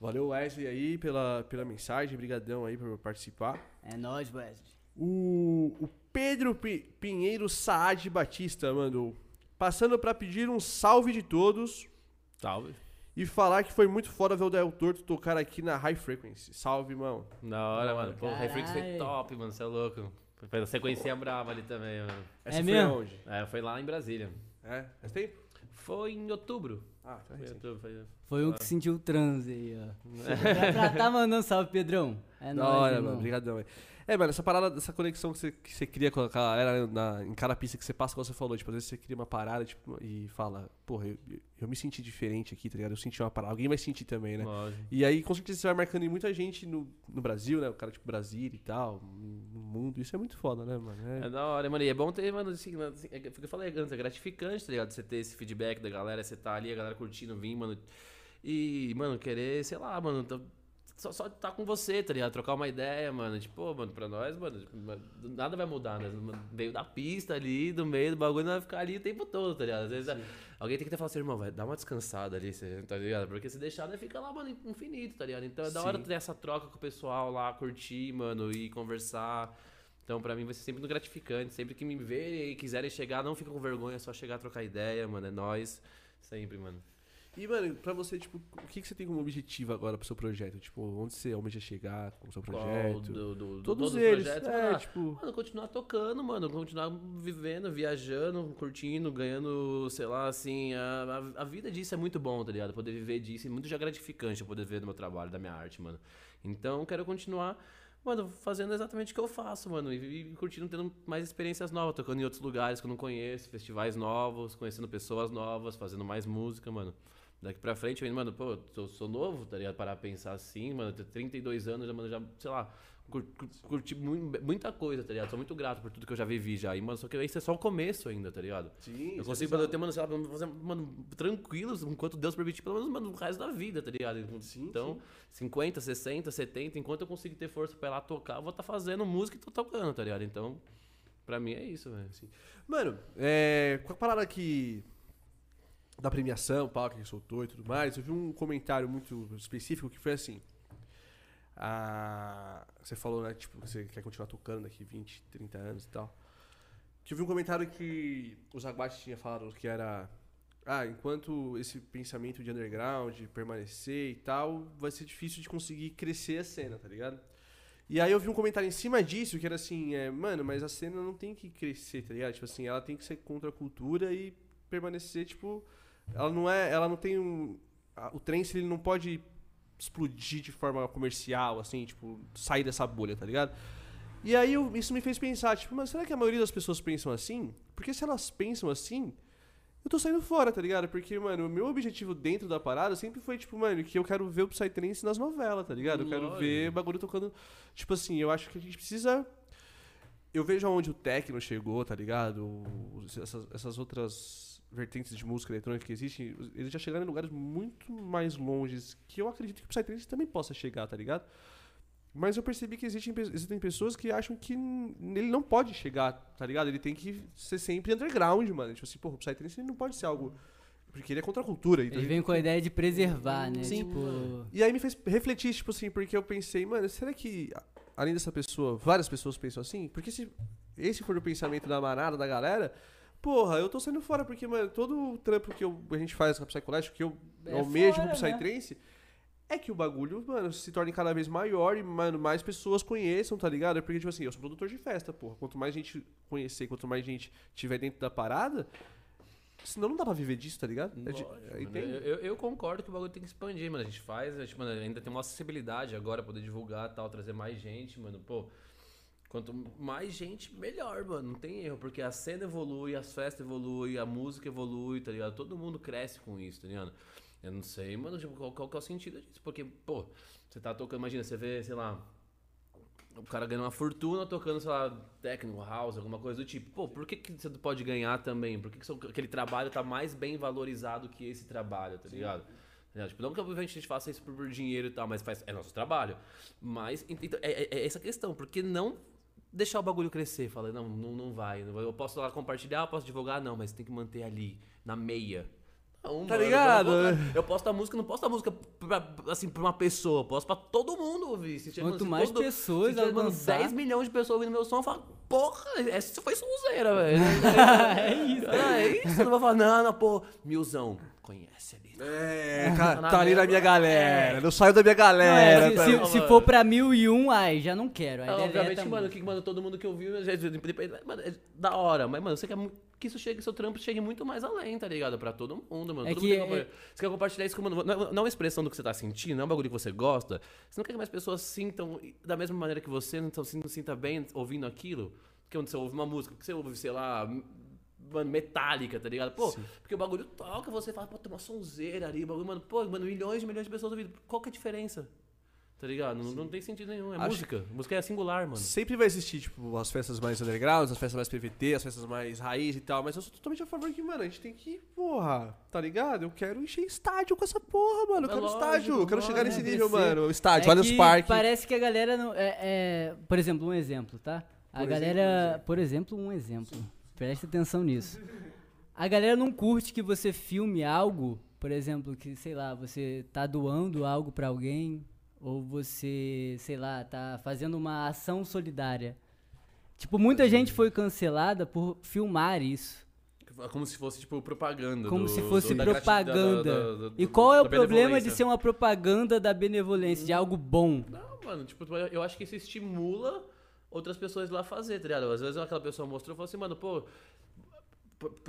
Valeu Wesley aí pela, pela mensagem, brigadão aí por participar. É nóis, Wesley. O, o Pedro Pi- Pinheiro Saad Batista mandou, passando pra pedir um salve de todos, Salve. E falar que foi muito foda ver o Del Torto tocar aqui na High Frequency. Salve, irmão. Da hora, mano. Pô, o Reflex foi top, mano. Você é louco. Foi a sequência brava ali também, mano. Essa É foi mesmo? aonde? É, foi lá em Brasília. É? Faz tempo? Foi em outubro. Ah, tá Foi em outubro, foi... Foi um que sentiu o transe aí, ó. pra, pra tá mandando salve, Pedrão. É Da nóis, hora, mano. Obrigadão, velho. É, mano, essa parada, essa conexão que você, que você cria com a galera na, em cada pista que você passa, como você falou, tipo, às vezes você cria uma parada, tipo, e fala, porra, eu, eu me senti diferente aqui, tá ligado? Eu senti uma parada. Alguém vai sentir também, né? Lógico. E aí, com certeza, você vai marcando em muita gente no, no Brasil, né? O cara, tipo, Brasília e tal, no mundo. Isso é muito foda, né, mano? É- É da hora, mano. E é bom ter, mano, assim, mano, assim, é eu falei antes, é gratificante, tá ligado? Você ter esse feedback da galera, você tá ali, a galera curtindo, vir, mano. E, mano, querer, sei lá, mano, tá- só, só tá com você, tá ligado? Trocar uma ideia, mano. Tipo, mano, pra nós, mano, tipo, mano, nada vai mudar, né? Veio da pista ali, do meio do bagulho, não vai ficar ali o tempo todo, tá ligado? Às vezes alguém tem que ter falado assim, irmão, vai, dá uma descansada ali, tá ligado? Porque se deixar, né, fica lá, mano, infinito, tá ligado? Então é da hora Sim. ter essa troca com o pessoal lá, curtir, mano, e conversar. Então, pra mim, vai ser sempre muito gratificante. Sempre que me verem e quiserem chegar, não fica com vergonha, é só chegar, trocar ideia, mano. É nóis. Sempre, mano. E, mano, pra você, tipo, o que, que você tem como objetivo agora pro seu projeto? Tipo, onde você almeja chegar com o seu projeto? do- do- do- Todos os eles. projetos, é, mano, ah, tipo. Mano, continuar tocando, mano, continuar vivendo, viajando, curtindo, ganhando, sei lá, assim, a, a, a vida disso é muito bom, tá ligado? Poder viver disso é muito já gratificante eu poder ver do meu trabalho, da minha arte, mano. Então, quero continuar, mano, fazendo exatamente o que eu faço, mano, e, e curtindo, tendo mais experiências novas, tocando em outros lugares que eu não conheço, festivais novos, conhecendo pessoas novas, fazendo mais música, mano. Daqui pra frente, eu, mano, pô, eu sou novo, tá ligado? Parar pra pensar assim, mano, ter 32 anos, já, mano, já, sei lá, cur- cur- curti mu- muita coisa, tá ligado? Sou muito grato por tudo que eu já vivi já. E, mano, só que isso é só o começo ainda, tá ligado? Sim, Eu consigo, mano, eu ter, mano, sei lá, fazer, mano, tranquilos, enquanto Deus permitir, pelo menos, mano, o resto da vida, tá ligado? Sim, então, 50, 60, 70, enquanto eu conseguir ter força pra ir lá tocar, eu vou estar fazendo música e tô tocando, tá ligado? Então, pra mim é isso, velho. Mano, é, com a parada que. Da premiação, pau, que soltou e tudo mais, eu vi um comentário muito específico que foi assim. ah, você falou, né? Tipo, você quer continuar tocando daqui 20, 30 anos e tal. Que eu vi um comentário que o Zaguate tinha falado que era. Ah, enquanto esse pensamento de underground permanecer e tal, vai ser difícil de conseguir crescer a cena, tá ligado? E aí eu vi um comentário em cima disso que era assim, é, mano, mas a cena não tem que crescer, tá ligado? Tipo assim, ela tem que ser contra a cultura e permanecer, tipo, ela não é, ela não tem um a- o trance ele não pode explodir de forma comercial, assim, tipo, sair dessa bolha, tá ligado? E aí eu- isso me fez pensar, tipo, mas será que a maioria das pessoas pensam assim? Porque se elas pensam assim, eu tô saindo fora, tá ligado? Porque, mano, o meu objetivo dentro da parada sempre foi, tipo, mano, que eu quero ver o Psytrance nas novelas, tá ligado? Eu quero Lógico. ver bagulho tocando. Tipo assim, eu acho que a gente precisa. Eu vejo aonde o techno chegou, tá ligado? Essas, essas outras vertentes de música eletrônica que existem, eles já chegaram em lugares muito mais longes que eu acredito que o Psytrance também possa chegar, tá ligado? Mas eu percebi que existem, existem pessoas que acham que ele não pode chegar, tá ligado? Ele tem que ser sempre underground, mano. Tipo assim, porra, o Psytrance não pode ser algo. Porque ele é contra a cultura. Então Ele vem com a ideia de preservar, né? Sim. Tipo, E aí me fez refletir, tipo assim, porque eu pensei, mano, será que além dessa pessoa, várias pessoas pensam assim? Porque se esse for o pensamento da manada, da galera, porra, eu tô saindo fora, porque, mano, todo o trampo que eu- a gente faz com a Psycolégio, que eu É almejo fora, pro né? Psytrance, é que o bagulho, mano, se torne cada vez maior e, mano, mais pessoas conheçam, tá ligado? Porque, tipo assim, eu sou produtor de festa, porra. Quanto mais gente conhecer, quanto mais gente tiver dentro da parada, Senão não dá pra viver disso, tá ligado? É de- Lógico, tem- eu, eu concordo que o bagulho tem que expandir, mano. A gente faz, a gente, mano, ainda tem uma acessibilidade agora, poder divulgar e tal, trazer mais gente, mano. Pô, quanto mais gente, melhor, mano. Não tem erro, porque a cena evolui, as festas evoluem, a música evolui, tá ligado? Todo mundo cresce com isso, tá ligado? Eu não sei, mano, tipo, qual, qual que é o sentido disso? Porque, pô, você tá tocando, imagina, você vê, sei lá, o cara ganha uma fortuna tocando, sei lá, techno, house, alguma coisa do tipo. Pô, por que, que você pode ganhar também? Por que, que aquele trabalho tá mais bem valorizado que esse trabalho, tá ligado? Tá Tipo, não que obviamente a gente faça isso por, dinheiro e tal, mas faz, é nosso trabalho. Mas então, é, é- é essa questão, por que não deixar o bagulho crescer? Fala, não, não, não vai. não vai. Eu posso lá compartilhar, eu posso divulgar, não, mas tem que manter ali, na meia. Não, Tá mano, ligado? Eu, não vou- eu posto a música, não posto a música pra, assim, pra uma pessoa, eu posto pra todo mundo ouvir. Se Quanto se mais todo- pessoas se tiver, mano, alcançar- 10 milhões de pessoas ouvindo meu som, eu falo, porra, essa foi sonzeira, velho. é isso. É isso, eu não vou falar, não, não, pô, milzão, conhece ali. É, tá, na tá ali na minha galera. Não saiu da minha Não, é, galera. se, tá se- ligado? se for pra mil e um, ai, já não quero. Aí Ah, deleta obviamente, mano, que, mano, todo mundo que ouviu, mano, é da hora, mas, mano, você quer que isso chegue, seu trampo chegue muito mais além, tá ligado? Pra todo mundo, mano. É Todo que mundo tem é- Você quer compartilhar isso com, mano, não, é- não é uma expressão do que você tá sentindo, não é um bagulho que você gosta. Você não quer que mais pessoas sintam da mesma maneira que você, não, se- não sinta bem ouvindo aquilo. Porque quando você ouve uma música, que você ouve, sei lá, mano, metálica, tá ligado? Pô, porque o bagulho toca, você fala, pô, tem uma sonzeira ali, o bagulho, mano, pô, mano, milhões e milhões de pessoas ouvindo. Qual que é a diferença? Tá ligado? Não, não tem sentido nenhum. É Acho- música. Música é singular, mano. Sempre vai existir, tipo, as festas mais underground, as festas mais PVT, as festas mais raiz e tal, mas eu sou totalmente a favor que, mano, a gente tem que, porra, tá ligado? Eu quero encher estádio com essa porra, mano. Eu É quero lógico, estádio, eu quero lógico, chegar nesse né, nível, crescer. mano. O estádio, É olha os que parques. Parece que a galera não. É, é- por exemplo, um exemplo, tá? A Por galera. Por exemplo, um exemplo. Presta atenção nisso. A galera não curte que você filme algo, por exemplo, que, sei lá, você tá doando algo pra alguém, ou você, sei lá, tá fazendo uma ação solidária. Tipo, muita gente foi cancelada por filmar isso. Como se fosse, tipo, propaganda. Como do- se fosse do- da grati- da- propaganda. da- da- e qual é o problema de ser uma propaganda da benevolência, de algo bom? Não, mano, tipo, eu acho que isso estimula outras pessoas lá fazer, tá ligado? Às vezes aquela pessoa mostrou e falou assim, mano, pô.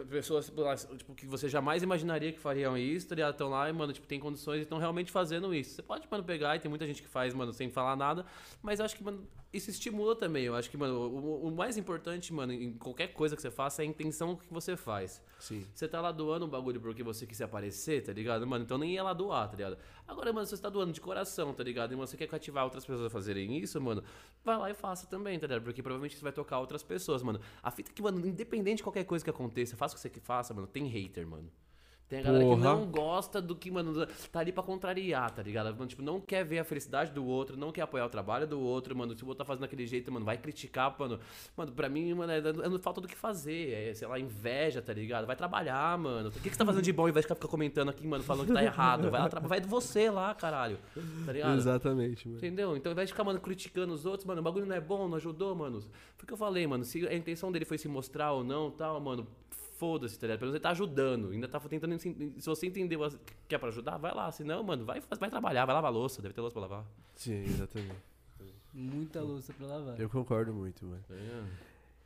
Pessoas tipo, que você jamais imaginaria que fariam isso, tá ligado? Estão lá e, mano, tipo, tem condições e estão realmente fazendo isso. Você pode, mano, pegar e tem muita gente que faz, mano, sem falar nada, mas acho que, mano, isso estimula também. Eu acho que, mano, o, o mais importante, mano, em qualquer coisa que você faça é a intenção que você faz. Sim. Você tá lá doando um bagulho porque você quis aparecer, tá ligado? Mano, então nem ia lá doar, tá ligado? Agora, mano, se você tá doando de coração, tá ligado? E você quer cativar outras pessoas a fazerem isso, mano, vai lá e faça também, tá ligado? Porque provavelmente você vai tocar outras pessoas, mano. A fita é que, mano, independente de qualquer coisa que aconteça, faça o que você que faça, mano, tem hater, mano. Tem a galera que Porra. não gosta do que, mano, tá ali pra contrariar, tá ligado? Mano, tipo, não quer ver a felicidade do outro, não quer apoiar o trabalho do outro, mano. Se o outro tá fazendo daquele jeito, mano, vai criticar, mano. Mano, pra mim, mano, é, é falta do que fazer. É, sei lá, inveja, tá ligado? Vai trabalhar, mano. O que, que você tá fazendo de bom ao invés de ficar comentando aqui, mano, falando que tá errado? Vai lá, vai você lá, caralho. Tá ligado? Exatamente, mano. Entendeu? Então, ao invés de ficar, mano, criticando os outros, mano, o bagulho não é bom, não ajudou, mano. Foi o que eu falei, mano. Se a intenção dele foi se mostrar ou não, tal, mano, foda-se, tá ligado? Pelo menos ele tá ajudando. Ainda tá tentando. Se você entendeu que é pra ajudar, vai lá. Se não, mano, vai, vai trabalhar, vai lavar louça. Deve ter louça pra lavar. Sim, exatamente. Muita louça pra lavar. Eu concordo muito, mano. Tá ligado?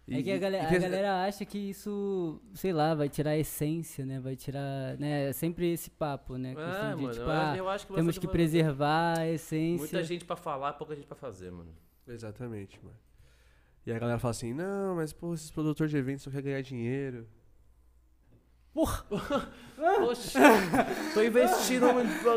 É que a galera, a galera acha que isso, sei lá, vai tirar a essência, né? Vai tirar, né? É sempre esse papo, né? É, de, mano, tipo, eu, ah, eu acho que temos que tá preservar a essência. Muita gente pra falar, pouca gente pra fazer, mano. Exatamente, mano. E a galera fala assim, não, mas pô, esses produtores de eventos só querem ganhar dinheiro. Poxa, tô investindo,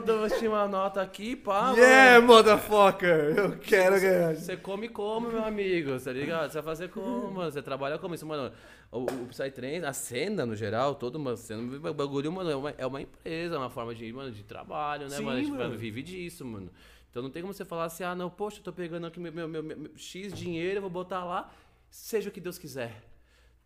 tô investindo uma nota aqui, pá, yeah, mano. motherfucker! Eu quero ganhar. Você come como, meu amigo, tá ligado? Você vai fazer como, mano? Você trabalha como isso, mano? O, o Psytrance, a cena no geral, toda uma cena, o bagulho, mano, é uma, é uma empresa, é uma forma de, mano, de trabalho, né, Sim, mano? Tipo, mano. vive disso, mano. Então não tem como você falar assim, ah, não, poxa, eu tô pegando aqui meu, meu, meu- meu X dinheiro, eu vou botar lá, seja o que Deus quiser.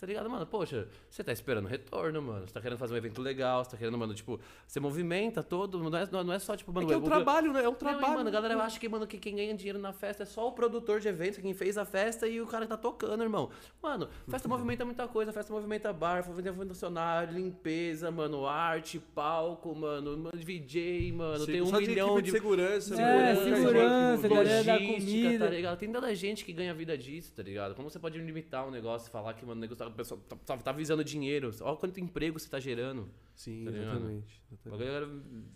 Tá ligado, mano? Poxa, você tá esperando retorno, mano. Você tá querendo fazer um evento legal, você tá querendo, mano, tipo, você movimenta todo, não é, não é só, tipo, É mano, que é um o- trabalho, né? É um não, trabalho. e, mano, a galera acha que, mano, que quem ganha dinheiro na festa é só o produtor de eventos, quem fez a festa e o cara que tá tocando, irmão. Mano, festa movimenta muita coisa, festa movimenta bar, movimenta funcionário, limpeza, mano, arte, palco, mano, DJ, mano, Sim, tem um milhão de... de segurança, É, mano. segurança, Logística, galera da logística, comida. tá ligado? Tem tanta gente que ganha vida disso, tá ligado? Como você pode limitar um negócio e falar que, mano, o negócio tá o pessoal tá, tá, tá visando dinheiro. Olha quanto emprego você tá gerando. Sim, Tá ligado? exatamente. A exatamente. galera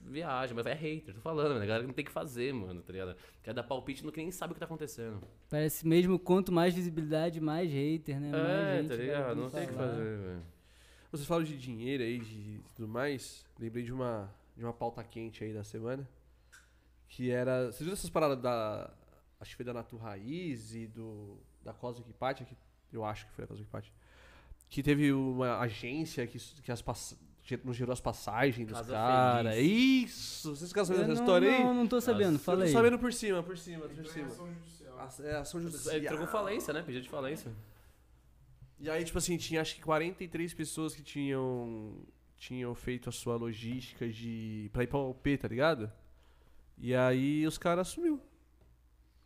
viaja, mas é hater, tô falando, mano. A galera não tem que fazer, mano, tá ligado? Quer dar palpite no que nem sabe o que tá acontecendo. Parece mesmo quanto mais visibilidade, mais hater, né? mais é, gente tá ligado? Não tem o que fazer, velho. Vocês falam de dinheiro aí, de tudo mais. Lembrei de uma, de uma pauta quente aí da semana. Que era. Vocês viram essas paradas da. Acho que foi da Natu Raiz e do. Da Cosmic Party, que eu acho que foi a Cosmic Party. Que teve uma agência que, que as pass... não gerou as passagens dos caras. Isso! Vocês ficaram sabendo dessa não, história aí? não, não tô sabendo, Nossa, fala eu tô sabendo por cima, por cima, por cima. ação judicial. A- É ação judicial. Ele trocou falência, né? Pediu de falência. E aí, tipo assim, tinha acho que 43 pessoas que tinham tinham feito a sua logística de pra ir pra UP, tá ligado? E aí os caras sumiu.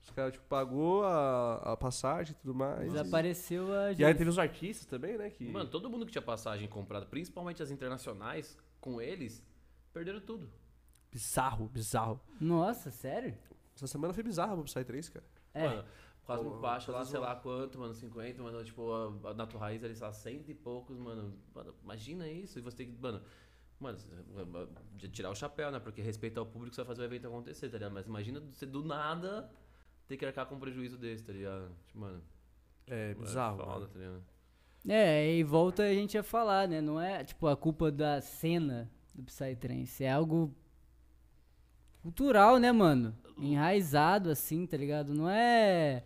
Os caras, tipo, pagou a, a passagem e tudo mais. Desapareceu a E aí teve os artistas também, né? Que... Mano, todo mundo que tinha passagem comprada, principalmente as internacionais, com eles, perderam tudo. Bizarro, bizarro. Nossa, sério? Essa semana foi bizarra pro Psy 3, cara. É. Mano, Cosmo Pô, Baixa lá, sei lá. quanto, mano, 50, mano, tipo, a, a Nato Raiz ali, sei lá, cento e poucos, mano. Mano, imagina isso, e você tem que, mano, mano, de tirar o chapéu, né, porque respeito ao público você vai fazer o evento acontecer, tá ligado? Mas imagina você do nada ter que arcar com um prejuízo desse, tá ligado? Tipo, mano, É, bizarro. foda, mano. tá ligado? É, e volta a gente a falar, né? Não é, tipo, a culpa da cena do Psytrance. É algo cultural, né, mano? Enraizado, assim, tá ligado? Não é...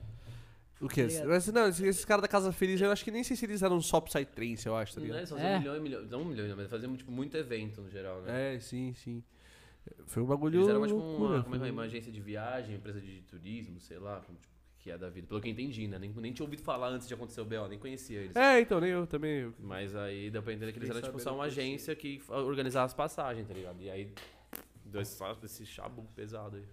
O quê? Tá? Mas, não, esses, esses caras da Casa Feliz, eu acho que nem sei se eles eram só Psy 3, eu acho, tá Não ligado? é só É. um milhão e milhão, não um milhão, mas faziam, tipo, muito evento no geral, né? É, sim, sim. Foi um bagulho. Eles eram tipo loucura, uma, como é que foi é, um- uma agência de viagem, empresa de turismo, sei lá, como, tipo, que é da vida. Pelo que eu entendi, né? Nem, nem tinha ouvido falar antes de acontecer o BO, nem conhecia eles. É, então, nem eu também. eu- Mas aí deu pra entender que eles eram tipo só uma agência que organizava as passagens, tá ligado? E aí deu esse, esse chabu pesado aí.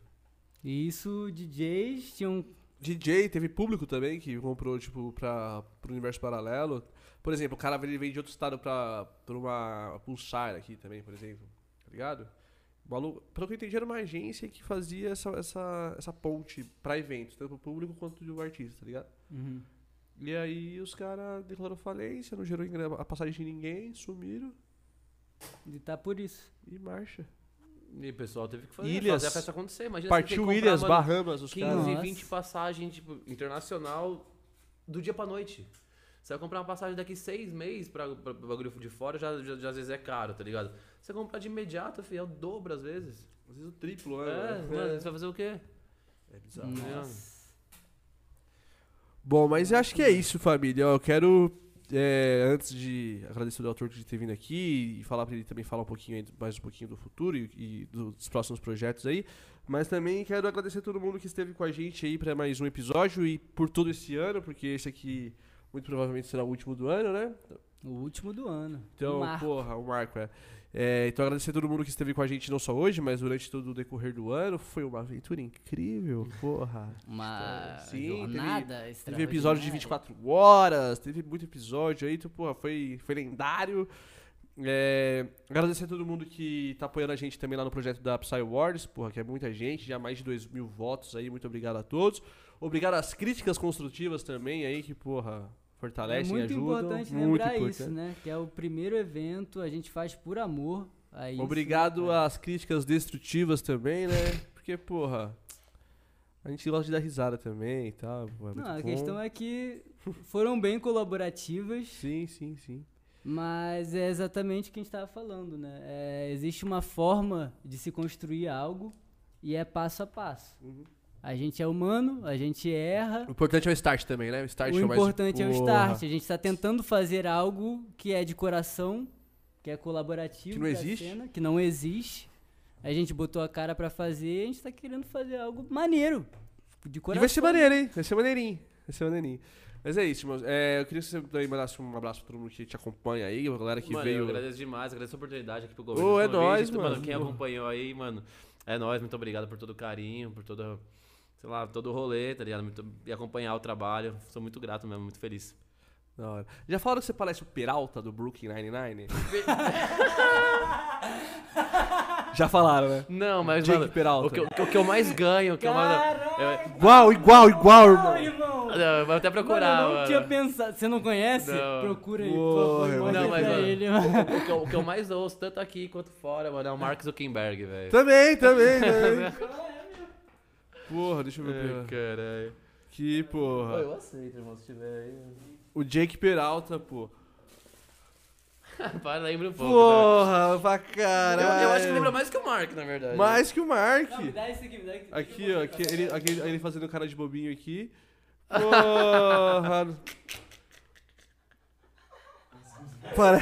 E isso, DJs tinham... DJ, teve público também que comprou, tipo, pra, pro universo paralelo. Por exemplo, o cara ele vem de outro estado pra, pra uma Pulsar aqui também, por exemplo. Tá ligado? O maluco, pelo que eu entendi, era uma agência que fazia essa, essa, essa ponte pra eventos, tanto pro público quanto do artista, tá ligado? Uhum. E aí os caras declararam falência, não gerou a passagem de ninguém, sumiram E tá por isso. e marcha. E o pessoal teve que fazer, Ilhas. fazer a festa acontecer. Imagina Partiu Ilhas, Bahamas, os 15, caras. Nossa. 20 passagens, tipo, internacional do dia pra noite. Você vai comprar uma passagem daqui seis meses pra, pra, pra bagulho de fora, já, já, já às vezes é caro, tá ligado? Você comprar de imediato, filho, é o dobro às vezes. Às vezes o triplo, É, né? mano, você vai fazer o quê? É bizarro. Nossa. Bom, mas eu acho que é isso, família. Eu quero, é, antes de agradecer o autor de ter vindo aqui e falar pra ele também falar um pouquinho mais um pouquinho do futuro e, e dos próximos projetos aí. Mas também quero agradecer a todo mundo que esteve com a gente aí pra mais um episódio e por todo esse ano, porque esse aqui muito provavelmente será o último do ano, né? O último do ano. Então, marco. porra, o Marco é. É, Então, agradecer a todo mundo que esteve com a gente, não só hoje, mas durante todo o decorrer do ano. Foi uma aventura incrível, porra. Uma Sim, jornada Teve episódio de 24 horas, teve muito episódio aí, então, porra, foi, foi lendário. É, agradecer a todo mundo que tá apoiando a gente também lá no projeto da Psy Awards, porra, que é muita gente, já mais de 2 mil votos aí, muito obrigado a todos. Obrigado às críticas construtivas também aí, que, porra, É fortalecem, muito ajudam. importante muito lembrar importante. isso, né? Que é o primeiro evento, a gente faz por amor a isso. Obrigado cara? às críticas destrutivas também, né? Porque, porra, a gente gosta de dar risada também e tal. é Não, muito a bom. questão é que foram bem colaborativas, Sim, sim, sim. mas é exatamente o que a gente estava falando, né? É, existe uma forma de se construir algo e é passo a passo. Uhum. A gente é humano, a gente erra. O importante é o start também, né? O start O é o mais importante é o start. A gente está tentando fazer algo que é de coração, que é colaborativo, Que não é a existe. cena, que não existe. A gente botou a cara pra fazer, a gente tá querendo fazer algo maneiro, de E coração. vai ser maneiro, hein? Vai ser maneirinho. Vai ser maneirinho. Mas é isso, irmãos. É, eu queria que você também mandasse um abraço pra todo mundo que te acompanha aí, a galera que mano, veio. eu agradeço demais, agradeço a oportunidade aqui pro governo. Ô, mais é nóis, Então, mano. Quem acompanhou aí, mano, é nóis, muito obrigado por todo o carinho, por toda, sei lá, todo o rolê, tá ligado? Muito- e acompanhar o trabalho. Sou muito grato mesmo, muito feliz. Da hora. Já falaram que você parece o Peralta do Brooklyn Nine-Nine? Já falaram, né? Não, mas, Jake mano, Peralta. o que, eu- o que eu mais ganho, o que eu mais... É- Igual, igual, igual, irmão. irmão, Não, vou até procurar, Mano, eu não mano. tinha pensado. Você não conhece? Não. Procura aí, por Porra, favor. mostra não, mas, mano, ele, mano. O que, eu, o que eu mais ouço, tanto aqui quanto fora, mano, é o Mark Zuckerberg, velho. Também, também, também. Porra, deixa eu ver. Ai, caralho. Que Pô, porra. eu aceito, irmão, se tiver aí. O Jake Peralta, pô. Para, lembra um pouco. né? Porra, pra Eu, caralho. eu acho que lembra mais que o Mark, na verdade. Mais que o Mark. Não, me dá isso aqui, me dá isso aqui. Aqui, ó. Aqui, ele, aqui, ele fazendo cara de bobinho aqui. Porra. Para.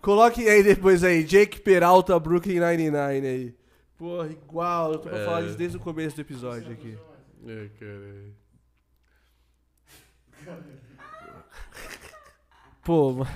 Coloque aí depois aí. Jake Peralta, Brooklyn 99 aí. Porra, igual. Eu tô pra É. falar isso desde o começo do episódio aqui. Ai, caralho. Pô, ma-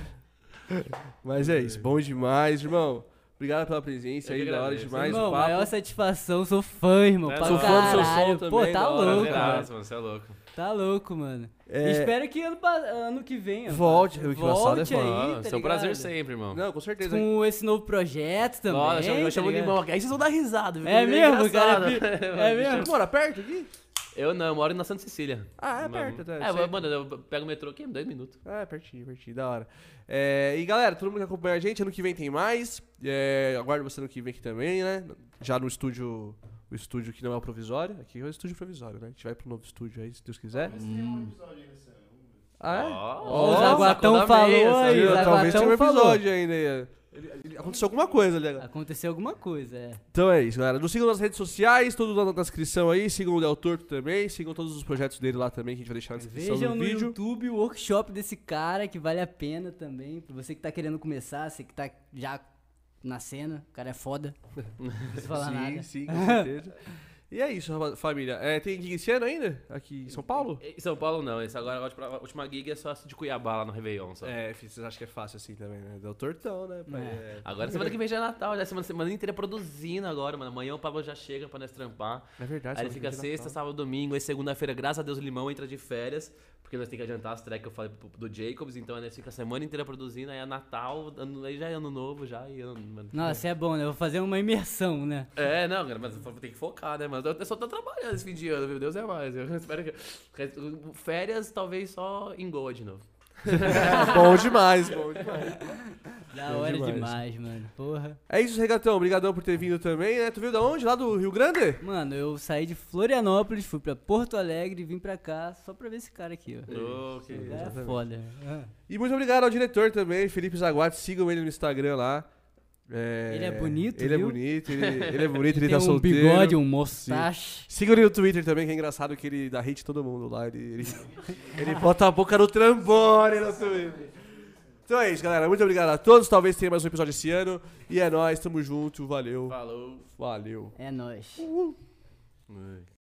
mas é isso. Bom demais, irmão. Obrigado pela presença aí, da hora demais Irmão, o papo. maior satisfação, sou fã, irmão. É, sou fã do seu som caralho. Pô, também, tá louco. Prazeiraço, mano, você é louco. Tá louco, mano. É, Espero que ano, ano que vem. Volte, o que passado é volte foda. aí, Ah, tá é um prazer sempre, irmão. Não, com certeza. Com esse novo projeto também. Nossa, eu tá chamo o limão aqui. Aí vocês vão dar risada, viu? É mesmo, cara? engraçado. É mesmo? Você mora perto aqui? Eu não, eu moro na Santa Cecília. Ah, é perto até. É, sei. mano, eu pego o metrô aqui em dois minutos. Ah, é pertinho, pertinho, da hora. É, e galera, todo mundo que acompanha a gente, ano que vem tem mais. É, aguardo você ano que vem aqui também, né? Já no estúdio, o estúdio que não é o provisório. Aqui é o estúdio provisório, né? A gente vai pro novo estúdio aí, se Deus quiser. Mas tem um episódio aí nesse ano. vamos ver. Ah, é? Ó, Ó, o Zaguatão da falou aí, o Talvez tenha um episódio ainda. aí. Ele- ele- Aconteceu alguma coisa ali agora. Aconteceu alguma coisa, é. Então é isso, galera. Nos sigam nas redes sociais, tudo lá na descrição aí. Sigam o Del Torto também. Sigam todos os projetos dele lá também, que a gente vai deixar na descrição Vejam do no vídeo. YouTube o workshop desse cara, que vale a pena também. Pra você que tá querendo começar, você que tá já na cena, o cara é foda. Não preciso falar sim, nada. sim, com certeza. e é isso, família. É, tem gig esse ano ainda? Aqui em São Paulo? Em São Paulo não, esse agora a última, a última gig é só de Cuiabá lá no Réveillon. Só. É, vocês acham que é fácil assim também, né? Del Tortão, né? pai? É. É. Agora semana que vem já é Natal, já semana, semana inteira produzindo agora, mano. Amanhã o Pablo já chega pra nós trampar. É verdade. Aí ele fica é sexta, Natal. sábado, domingo, aí segunda-feira, graças a Deus, o Limão entra de férias, porque nós temos que adiantar as tracks que eu falei do Jacobs, então aí nós fica a semana inteira produzindo, aí é Natal, ano, aí já é ano novo, já, e ano. Nossa, é bom, né? Eu vou fazer uma imersão, né? É, não, cara, mas tem que focar, né, mano? Eu só tô trabalhando esse fim de ano, meu Deus é mais. Eu espero que. Férias, talvez só em Goa de novo. bom demais, bom demais. Da hora demais. demais. mano. Porra. É isso, Regatão. Obrigadão por ter vindo também, né? Tu veio da onde? Lá do Rio Grande? Mano, eu saí de Florianópolis, fui pra Porto Alegre e vim pra cá só pra ver esse cara aqui, ó. Que- É exatamente. foda. Ah. E muito obrigado ao diretor também, Felipe Zaguate. Sigam ele no Instagram lá. É, Ele é bonito, Ele é viu? bonito, ele, ele é bonito, ele, Tem tá um solteiro. bigode, um mustache. Sigam ele no Twitter também, que é engraçado que ele dá hate em todo mundo lá. Ele, ele, ele bota a boca no trambone no Twitter. Então é isso, galera. Muito obrigado a todos. Talvez tenha mais um episódio esse ano. E é nóis, tamo junto. Valeu. Falou. Valeu. É nóis. Ai.